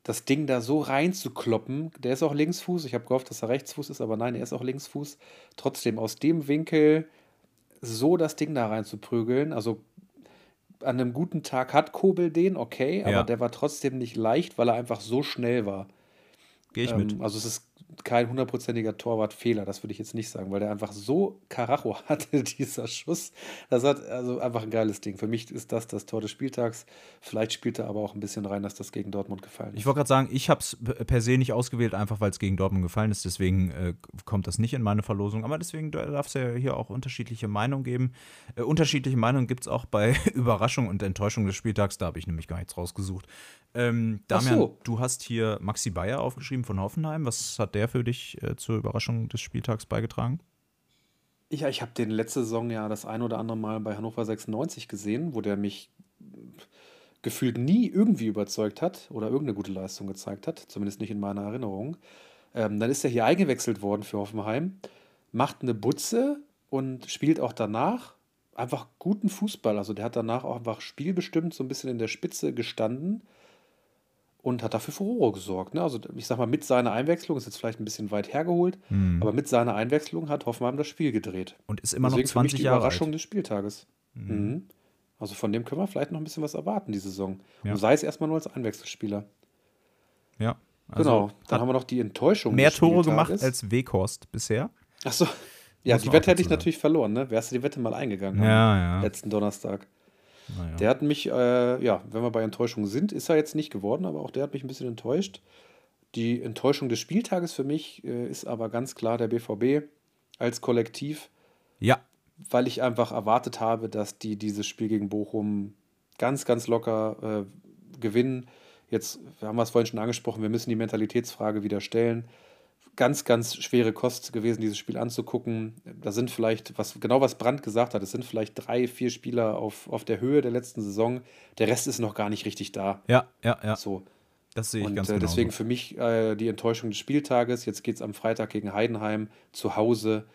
das Ding da so reinzukloppen. Der ist auch Linksfuß. Ich habe gehofft, dass er Rechtsfuß ist, aber nein, er ist auch Linksfuß. Trotzdem aus dem Winkel so das Ding da reinzuprügeln. Also an einem guten Tag hat Kobel den, okay, aber Ja. der war trotzdem nicht leicht, weil er einfach so schnell war. Gehe ich Ähm, mit. also es ist kein hundertprozentiger Torwartfehler, das würde ich jetzt nicht sagen, weil der einfach so Karacho hatte, dieser Schuss. Das hat also einfach ein geiles Ding. Für mich ist das das Tor des Spieltags. Vielleicht spielt er aber auch ein bisschen rein, dass das gegen Dortmund gefallen Ich ist. wollte gerade sagen, ich habe es per se nicht ausgewählt, einfach weil es gegen Dortmund gefallen ist. Deswegen äh, kommt das nicht in meine Verlosung. Aber deswegen darf es ja hier auch unterschiedliche Meinungen geben. Äh, unterschiedliche Meinungen gibt es auch bei Überraschung und Enttäuschung des Spieltags. Da habe ich nämlich gar nichts rausgesucht. Ähm, Damian, so. du hast hier Maxi Bayer aufgeschrieben von Hoffenheim. Was hat der für dich äh, zur Überraschung des Spieltags beigetragen? Ja, ich habe den letzte Saison ja das ein oder andere Mal bei Hannover 96 gesehen, wo der mich gefühlt nie irgendwie überzeugt hat oder irgendeine gute Leistung gezeigt hat, zumindest nicht in meiner Erinnerung. Ähm, dann ist er hier eingewechselt worden für Hoffenheim, macht eine Butze und spielt auch danach einfach guten Fußball. Also der hat danach auch einfach spielbestimmt so ein bisschen in der Spitze gestanden und hat dafür Furore gesorgt. Ne? Also ich sag mal, mit seiner Einwechslung, ist jetzt vielleicht ein bisschen weit hergeholt, Hm. aber mit seiner Einwechslung hat Hoffenheim das Spiel gedreht. Und ist immer noch Deswegen für mich 20 die Jahre Überraschung alt. des Spieltages. Mhm. Also von dem können wir vielleicht noch ein bisschen was erwarten, die Saison. Ja. Und sei es erstmal nur als Einwechselspieler. Ja. Also genau. Dann haben wir noch die Enttäuschung. mehr Tore gemacht als Weghorst bisher. Achso. Ja, Muss die Wette hätte ich natürlich verloren, ne? Wärst du die Wette mal eingegangen Ja, ja. letzten Donnerstag. Naja. Der hat mich, äh, ja, wenn wir bei Enttäuschung sind, ist er jetzt nicht geworden, aber auch der hat mich ein bisschen enttäuscht. Die Enttäuschung des Spieltages für mich äh, ist aber ganz klar der BVB als Kollektiv. ja, weil ich einfach erwartet habe, dass die dieses Spiel gegen Bochum ganz, ganz locker äh, gewinnen. Jetzt haben wir es vorhin schon angesprochen, wir müssen die Mentalitätsfrage wieder stellen. Ganz, ganz schwere Kost gewesen, dieses Spiel anzugucken. Da sind vielleicht, was genau was Brandt gesagt hat, es sind vielleicht drei, vier Spieler auf, auf der Höhe der letzten Saison. Der Rest ist noch gar nicht richtig da. ja, ja, ja. So. Das sehe ich Und ganz äh, genau. deswegen für mich äh, die Enttäuschung des Spieltages. Jetzt geht es am Freitag gegen Heidenheim zu Hause.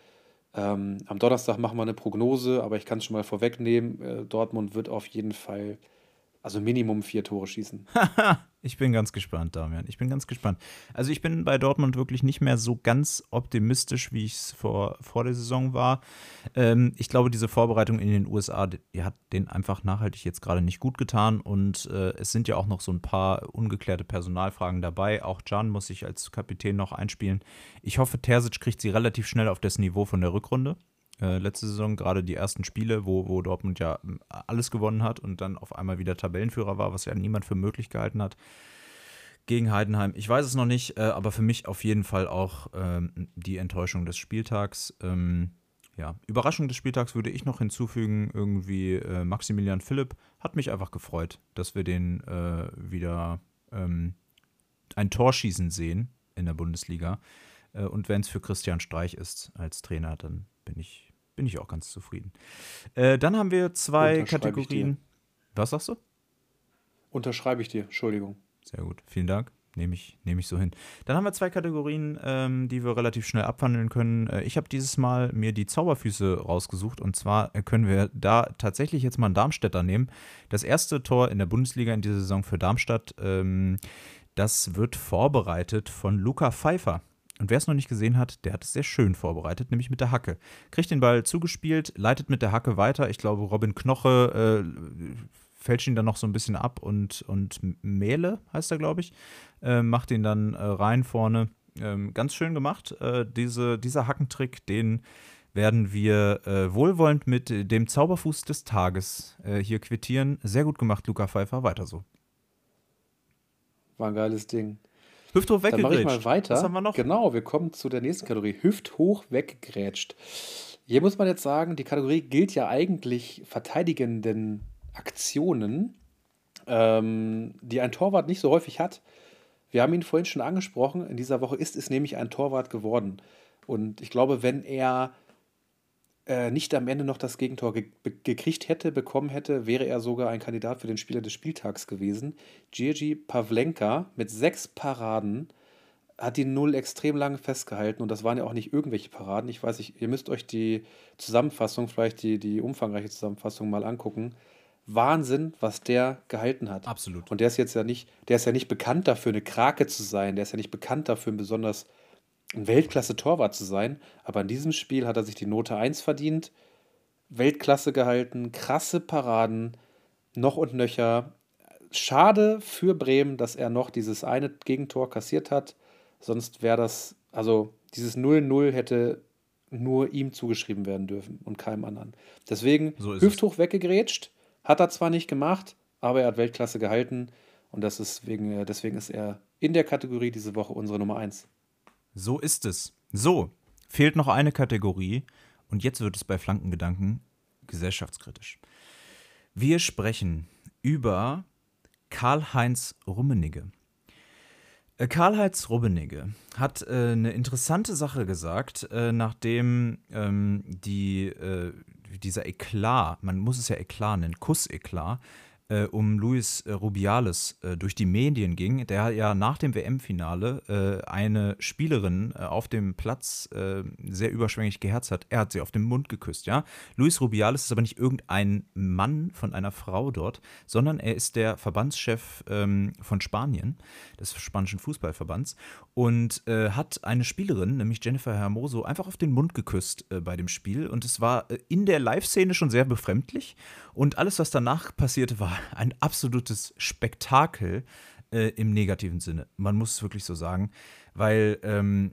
Ähm, am Donnerstag machen wir eine Prognose, aber ich kann es schon mal vorwegnehmen. Äh, Dortmund wird auf jeden Fall, also Minimum vier Tore schießen. Ich bin ganz gespannt, Damian. Ich bin ganz gespannt. Also ich bin bei Dortmund wirklich nicht mehr so ganz optimistisch, wie ich es vor, vor der Saison war. Ähm, ich glaube, diese Vorbereitung in den USA, die, hat den einfach nachhaltig jetzt gerade nicht gut getan. Und äh, es sind ja auch noch so ein paar ungeklärte Personalfragen dabei. Auch Can muss sich als Kapitän noch einspielen. Ich hoffe, Terzic kriegt sie relativ schnell auf das Niveau von der Rückrunde. Äh, letzte Saison, gerade die ersten Spiele, wo, wo Dortmund ja ähm, alles gewonnen hat und dann auf einmal wieder Tabellenführer war, was ja niemand für möglich gehalten hat. Gegen Heidenheim. Ich weiß es noch nicht, äh, aber für mich auf jeden Fall auch ähm, die Enttäuschung des Spieltags. Ähm, ja, Überraschung des Spieltags würde ich noch hinzufügen, irgendwie äh, Maximilian Philipp hat mich einfach gefreut, dass wir den äh, wieder ähm, ein Tor schießen sehen in der Bundesliga. Äh, und wenn es für Christian Streich ist als Trainer, dann bin ich, bin ich auch ganz zufrieden. Äh, dann haben wir zwei. Kategorien. Was sagst du? Unterschreibe ich dir, Entschuldigung. Sehr gut, vielen Dank. Nehme ich, nehme ich so hin. Dann haben wir zwei Kategorien, ähm, die wir relativ schnell abhandeln können. Äh, ich habe dieses Mal mir die Zauberfüße rausgesucht und zwar äh, können wir da tatsächlich jetzt mal einen Darmstädter nehmen. Das erste Tor in der Bundesliga in dieser Saison für Darmstadt, ähm, das wird vorbereitet von Luca Pfeiffer. Und wer es noch nicht gesehen hat, der hat es sehr schön vorbereitet, nämlich mit der Hacke. Kriegt den Ball zugespielt, leitet mit der Hacke weiter. Ich glaube, Robin Knoche äh, fälscht ihn dann noch so ein bisschen ab und, und Mähle, heißt er, glaube ich, äh, macht ihn dann äh, rein vorne. Ähm, ganz schön gemacht. Äh, diese, dieser Hackentrick, den werden wir äh, wohlwollend mit dem Zauberfuß des Tages äh, hier quittieren. Sehr gut gemacht, Luca Pfeiffer. Weiter so. War ein geiles Ding. Hüfthoch Dann mache ich weggegrätscht. mal weiter. Was haben wir noch? Genau, wir kommen zu der nächsten Kategorie. Hüfthoch weggrätscht. Hier muss man jetzt sagen, die Kategorie gilt ja eigentlich verteidigenden Aktionen, ähm, die ein Torwart nicht so häufig hat. Wir haben ihn vorhin schon angesprochen. In dieser Woche ist es nämlich ein Torwart geworden. Und ich glaube, wenn er äh, nicht am Ende noch das Gegentor ge gekriegt hätte, bekommen hätte, wäre er sogar ein Kandidat für den Spieler des Spieltags gewesen. Gigi Pavlenka mit sechs Paraden hat die Null extrem lange festgehalten und das waren ja auch nicht irgendwelche Paraden. Ich weiß nicht, ihr müsst euch die Zusammenfassung, vielleicht die, die umfangreiche Zusammenfassung mal angucken. Wahnsinn, was der gehalten hat. Absolut. Und der ist jetzt ja nicht, der ist ja nicht bekannt dafür, eine Krake zu sein. Der ist ja nicht bekannt dafür, ein besonders ein Weltklasse-Torwart zu sein. Aber in diesem Spiel hat er sich die Note 1 verdient, Weltklasse gehalten, krasse Paraden. noch und nöcher. Schade für Bremen, dass er noch dieses eine Gegentor kassiert hat. Sonst wäre das, also dieses 0-0 hätte nur ihm zugeschrieben werden dürfen und keinem anderen. Deswegen so hüfthoch es. weggegrätscht, hat er zwar nicht gemacht, aber er hat Weltklasse gehalten und das ist wegen, äh, deswegen ist er in der Kategorie diese Woche unsere Nummer 1. So ist es. So, fehlt noch eine Kategorie und jetzt wird es bei Flankengedanken gesellschaftskritisch. Wir sprechen über Karl-Heinz Rummenigge. Äh, Karl-Heinz Rummenigge hat äh, eine interessante Sache gesagt, äh, nachdem ähm, die, äh, dieser Eklat, man muss es ja Eklat nennen, Kuss-Eklat, äh, um Luis äh, Rubiales äh, durch die Medien ging, der ja nach dem WM-Finale äh, eine Spielerin äh, auf dem Platz äh, sehr überschwänglich geherzt hat. Er hat sie auf den Mund geküsst, ja. Luis Rubiales ist aber nicht irgendein Mann von einer Frau dort, sondern er ist der Verbandschef ähm, von Spanien, des spanischen Fußballverbands, und hat eine Spielerin, nämlich Jennifer Hermoso, einfach auf den Mund geküsst bei dem Spiel. Und es war in der Live-Szene schon sehr befremdlich. Und alles, was danach passierte, war ein absolutes Spektakel äh, im negativen Sinne. Man muss es wirklich so sagen, weil ähm,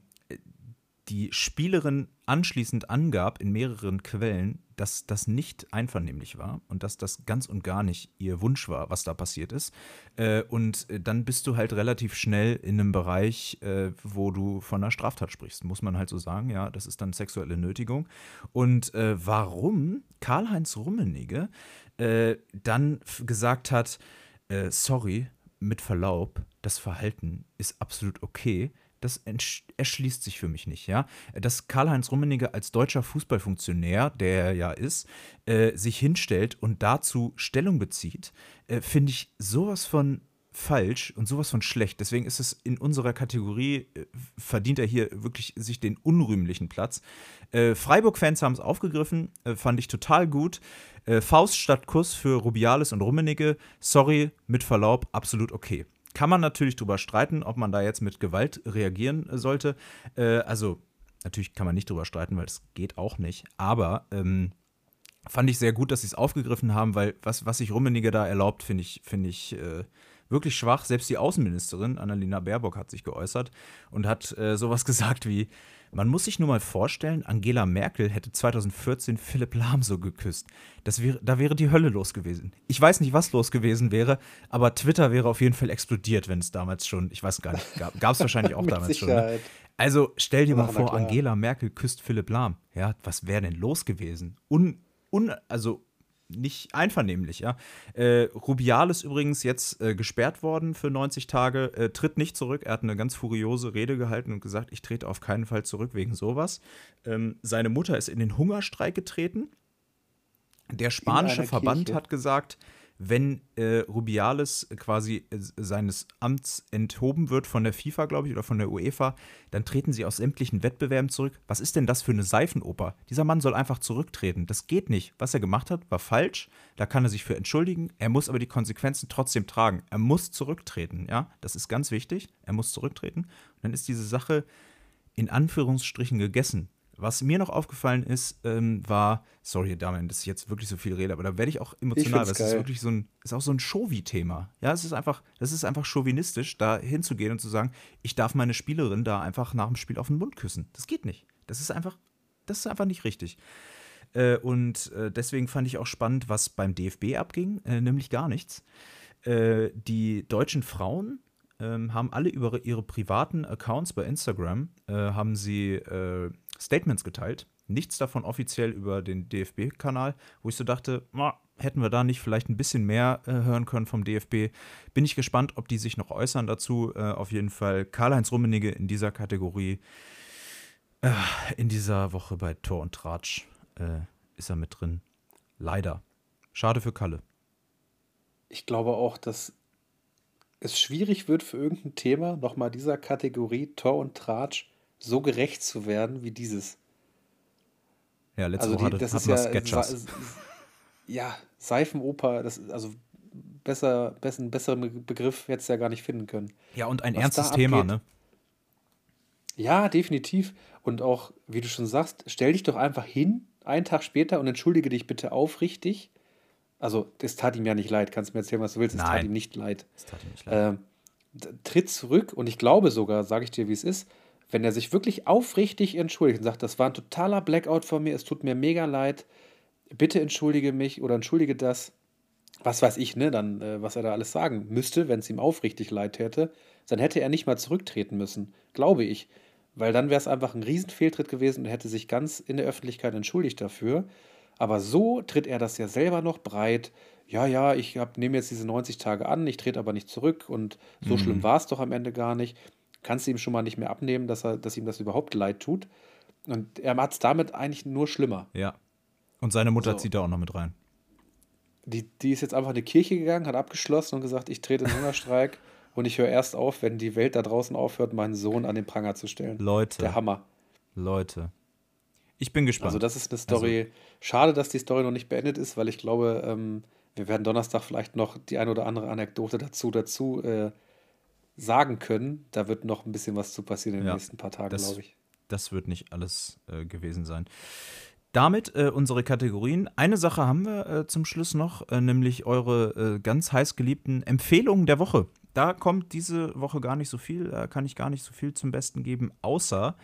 die Spielerin anschließend angab in mehreren Quellen, dass das nicht einvernehmlich war und dass das ganz und gar nicht ihr Wunsch war, was da passiert ist. Äh, und dann bist du halt relativ schnell in einem Bereich, äh, wo du von einer Straftat sprichst, muss man halt so sagen. Ja, das ist dann sexuelle Nötigung. Und äh, warum Karl-Heinz Rummenigge dann gesagt hat, sorry, mit Verlaub, das Verhalten ist absolut okay das erschließt sich für mich nicht, ja. Dass Karl-Heinz Rummenigge als deutscher Fußballfunktionär, der er ja ist, äh, sich hinstellt und dazu Stellung bezieht, äh, finde ich sowas von falsch und sowas von schlecht. Deswegen ist es in unserer Kategorie, äh, verdient er hier wirklich sich den unrühmlichen Platz. Äh, Freiburg-Fans haben es aufgegriffen, äh, fand ich total gut. Äh, Faust statt Kuss für Rubiales und Rummenigge, sorry, mit Verlaub, absolut okay. Kann man natürlich drüber streiten, ob man da jetzt mit Gewalt reagieren sollte. Äh, also, natürlich kann man nicht drüber streiten, weil es geht auch nicht. Aber ähm, fand ich sehr gut, dass sie es aufgegriffen haben, weil was, was sich Rummenigge da erlaubt, finde ich, finde ich äh, wirklich schwach. Selbst die Außenministerin Annalena Baerbock hat sich geäußert und hat äh, sowas gesagt wie, man muss sich nur mal vorstellen, Angela Merkel hätte 2014 Philipp Lahm so geküsst. Das wäre, da wäre die Hölle los gewesen. Ich weiß nicht, was los gewesen wäre, aber Twitter wäre auf jeden Fall explodiert, wenn es damals schon, ich weiß gar nicht, gab es wahrscheinlich auch damals schon. Ne? Also stell dir mal vor, Angela Merkel küsst Philipp Lahm. Ja, was wäre denn los gewesen? Un, un, also nicht einvernehmlich, ja. Äh, Rubiales übrigens jetzt äh, gesperrt worden für 90 Tage, äh, tritt nicht zurück. Er hat eine ganz furiose Rede gehalten und gesagt, ich trete auf keinen Fall zurück wegen sowas. Ähm, seine Mutter ist in den Hungerstreik getreten. Der spanische Verband Kirche. hat gesagt, wenn äh, Rubiales quasi äh, seines Amts enthoben wird von der FIFA, glaube ich, oder von der UEFA, dann treten sie aus sämtlichen Wettbewerben zurück. Was ist denn das für eine Seifenoper? Dieser Mann soll einfach zurücktreten. Das geht nicht. Was er gemacht hat, war falsch. Da kann er sich für entschuldigen. Er muss aber die Konsequenzen trotzdem tragen. Er muss zurücktreten. Ja, das ist ganz wichtig. Er muss zurücktreten. Und dann ist diese Sache in Anführungsstrichen gegessen. Was mir noch aufgefallen ist, ähm, war, sorry, Damian, dass ich jetzt wirklich so viel rede, aber da werde ich auch emotional, weil es ist wirklich so ein, ist auch so ein Chauvi-Thema. Ja, es ist einfach, das ist einfach chauvinistisch, da hinzugehen und zu sagen, ich darf meine Spielerin da einfach nach dem Spiel auf den Mund küssen. Das geht nicht. Das ist einfach, das ist einfach nicht richtig. Äh, und äh, deswegen fand ich auch spannend, was beim DFB abging, äh, nämlich gar nichts. Äh, die deutschen Frauen ähm, haben alle über ihre privaten Accounts bei Instagram äh, haben sie äh, Statements geteilt. Nichts davon offiziell über den DFB-Kanal, wo ich so dachte, na, hätten wir da nicht vielleicht ein bisschen mehr äh, hören können vom DFB. Bin ich gespannt, ob die sich noch äußern dazu. Äh, auf jeden Fall Karl-Heinz Rummenigge in dieser Kategorie. Äh, in dieser Woche bei Tor und Tratsch äh, ist er mit drin. Leider. Schade für Kalle. Ich glaube auch, dass es schwierig wird für irgendein Thema, nochmal dieser Kategorie Tor und Tratsch so gerecht zu werden wie dieses. Ja, letzte also Woche die, das ist ja, Sketchers. Ja, Seifenoper, das also besser, besser, einen besseren Begriff hätte es ja gar nicht finden können. Ja, und ein Was ernstes Thema, ne? Ja, definitiv. Und auch, wie du schon sagst, stell dich doch einfach hin, einen Tag später und entschuldige dich bitte aufrichtig. Also, es tat ihm ja nicht leid. Kannst du mir erzählen, was du willst. Es tat ihm nicht leid. Das tat ihm nicht leid. Ähm, tritt zurück und ich glaube sogar, sage ich dir, wie es ist, wenn er sich wirklich aufrichtig entschuldigt und sagt, das war ein totaler Blackout von mir, es tut mir mega leid, bitte entschuldige mich oder entschuldige das, was weiß ich, ne, dann, äh, was er da alles sagen müsste, wenn es ihm aufrichtig leid täte, dann hätte er nicht mal zurücktreten müssen, glaube ich. Weil dann wäre es einfach ein Riesenfehltritt gewesen und hätte sich ganz in der Öffentlichkeit entschuldigt dafür. Aber so tritt er das ja selber noch breit. Ja, ja, ich nehme jetzt diese 90 Tage an, ich trete aber nicht zurück und so schlimm war es doch am Ende gar nicht. Kannst du ihm schon mal nicht mehr abnehmen, dass, er, dass ihm das überhaupt leid tut. Und er hat es damit eigentlich nur schlimmer. Ja. Und seine Mutter So. zieht da auch noch mit rein. Die, die ist jetzt einfach in die Kirche gegangen, hat abgeschlossen und gesagt, ich trete in den Hungerstreik und ich höre erst auf, wenn die Welt da draußen aufhört, meinen Sohn an den Pranger zu stellen. Leute, Der Hammer. Leute. Ich bin gespannt. Also das ist eine Story. Schade, dass die Story noch nicht beendet ist, weil ich glaube, ähm, wir werden Donnerstag vielleicht noch die ein oder andere Anekdote dazu dazu äh, sagen können. Da wird noch ein bisschen was zu passieren in den Ja, nächsten paar Tagen, glaube ich. das wird nicht alles äh, gewesen sein. Damit äh, unsere Kategorien. Eine Sache haben wir äh, zum Schluss noch, äh, nämlich eure äh, ganz heiß geliebten Empfehlungen der Woche. Da kommt diese Woche gar nicht so viel, da kann ich gar nicht so viel zum Besten geben, außer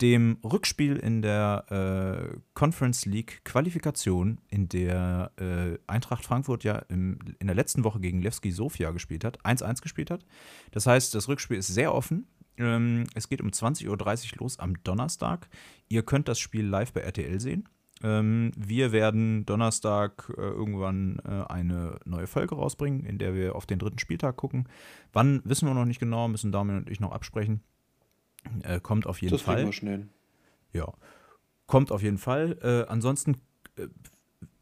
dem Rückspiel in der äh, Conference League Qualifikation, in der äh, Eintracht Frankfurt ja im, in der letzten Woche gegen Levski Sofia gespielt hat, 1-1 gespielt hat. Das heißt, das Rückspiel ist sehr offen. Ähm, es geht um 20.30 Uhr los am Donnerstag. Ihr könnt das Spiel live bei RTL sehen. Ähm, wir werden Donnerstag äh, irgendwann äh, eine neue Folge rausbringen, in der wir auf den dritten Spieltag gucken. Wann wissen wir noch nicht genau, müssen Damian und ich noch absprechen. Äh, kommt auf jeden Das Fall. wir schnell. Ja, kommt auf jeden Fall. Äh, ansonsten äh,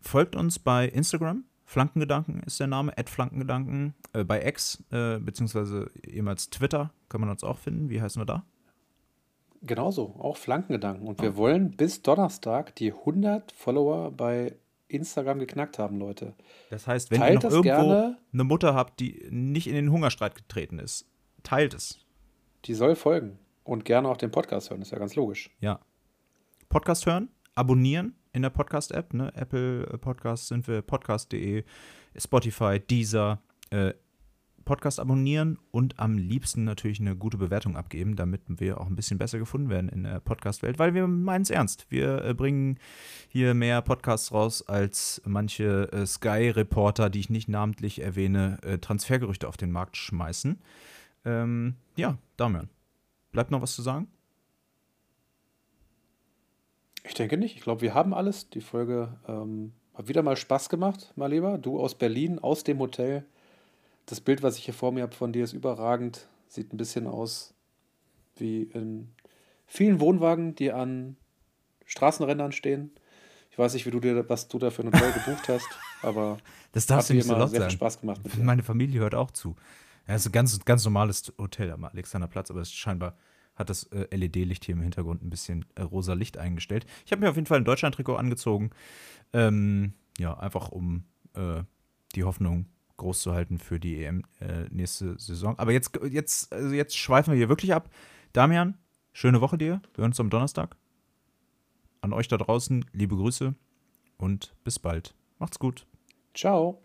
folgt uns bei Instagram. Flankengedanken ist der Name, Flankengedanken. Äh, bei X, äh, beziehungsweise ehemals Twitter, kann man uns auch finden. Wie heißen wir da? Genauso, auch Flankengedanken. Und wir wollen bis Donnerstag die 100 Follower bei Instagram geknackt haben, Leute. Das heißt, wenn Teilt ihr noch das irgendwo gerne. eine Mutter habt, die nicht in den Hungerstreit getreten ist, teilt es. Die soll folgen. Und gerne auch den Podcast hören, ist ja ganz logisch. Ja. Podcast hören, abonnieren in der Podcast-App. Ne? Apple äh, Podcasts sind wir, podcast.de, Spotify, Deezer. Äh, Podcast abonnieren und am liebsten natürlich eine gute Bewertung abgeben, damit wir auch ein bisschen besser gefunden werden in der Podcast-Welt, weil wir meinen es ernst. Wir äh, bringen hier mehr Podcasts raus als manche äh, Sky-Reporter, die ich nicht namentlich erwähne, äh, Transfergerüchte auf den Markt schmeißen. Ähm, ja, Damian, bleibt noch was zu sagen? Ich denke nicht. Ich glaube, wir haben alles. Die Folge ähm, hat wieder mal Spaß gemacht, mal lieber. Du aus Berlin, aus dem Hotel. Das Bild, was ich hier vor mir habe von dir, ist überragend. Sieht ein bisschen aus wie in vielen Wohnwagen, die an Straßenrändern stehen. Ich weiß nicht, wie du dir, was du da für ein Hotel gebucht hast, aber Das hat darfst du mir nicht so immer laut sehr viel sagen. Spaß gemacht. Meine Familie hört auch zu. Ja, es ist ein ganz, ganz normales Hotel am Alexanderplatz, aber es scheinbar hat das äh, LED-Licht hier im Hintergrund ein bisschen äh, rosa Licht eingestellt. Ich habe mir auf jeden Fall ein Deutschland-Trikot angezogen. Ähm, ja, einfach um äh, die Hoffnung groß zu halten für die EM äh, nächste Saison. Aber jetzt, jetzt, also jetzt schweifen wir hier wirklich ab. Damian, schöne Woche dir. Wir hören uns am Donnerstag. An euch da draußen liebe Grüße und bis bald. Macht's gut. Ciao.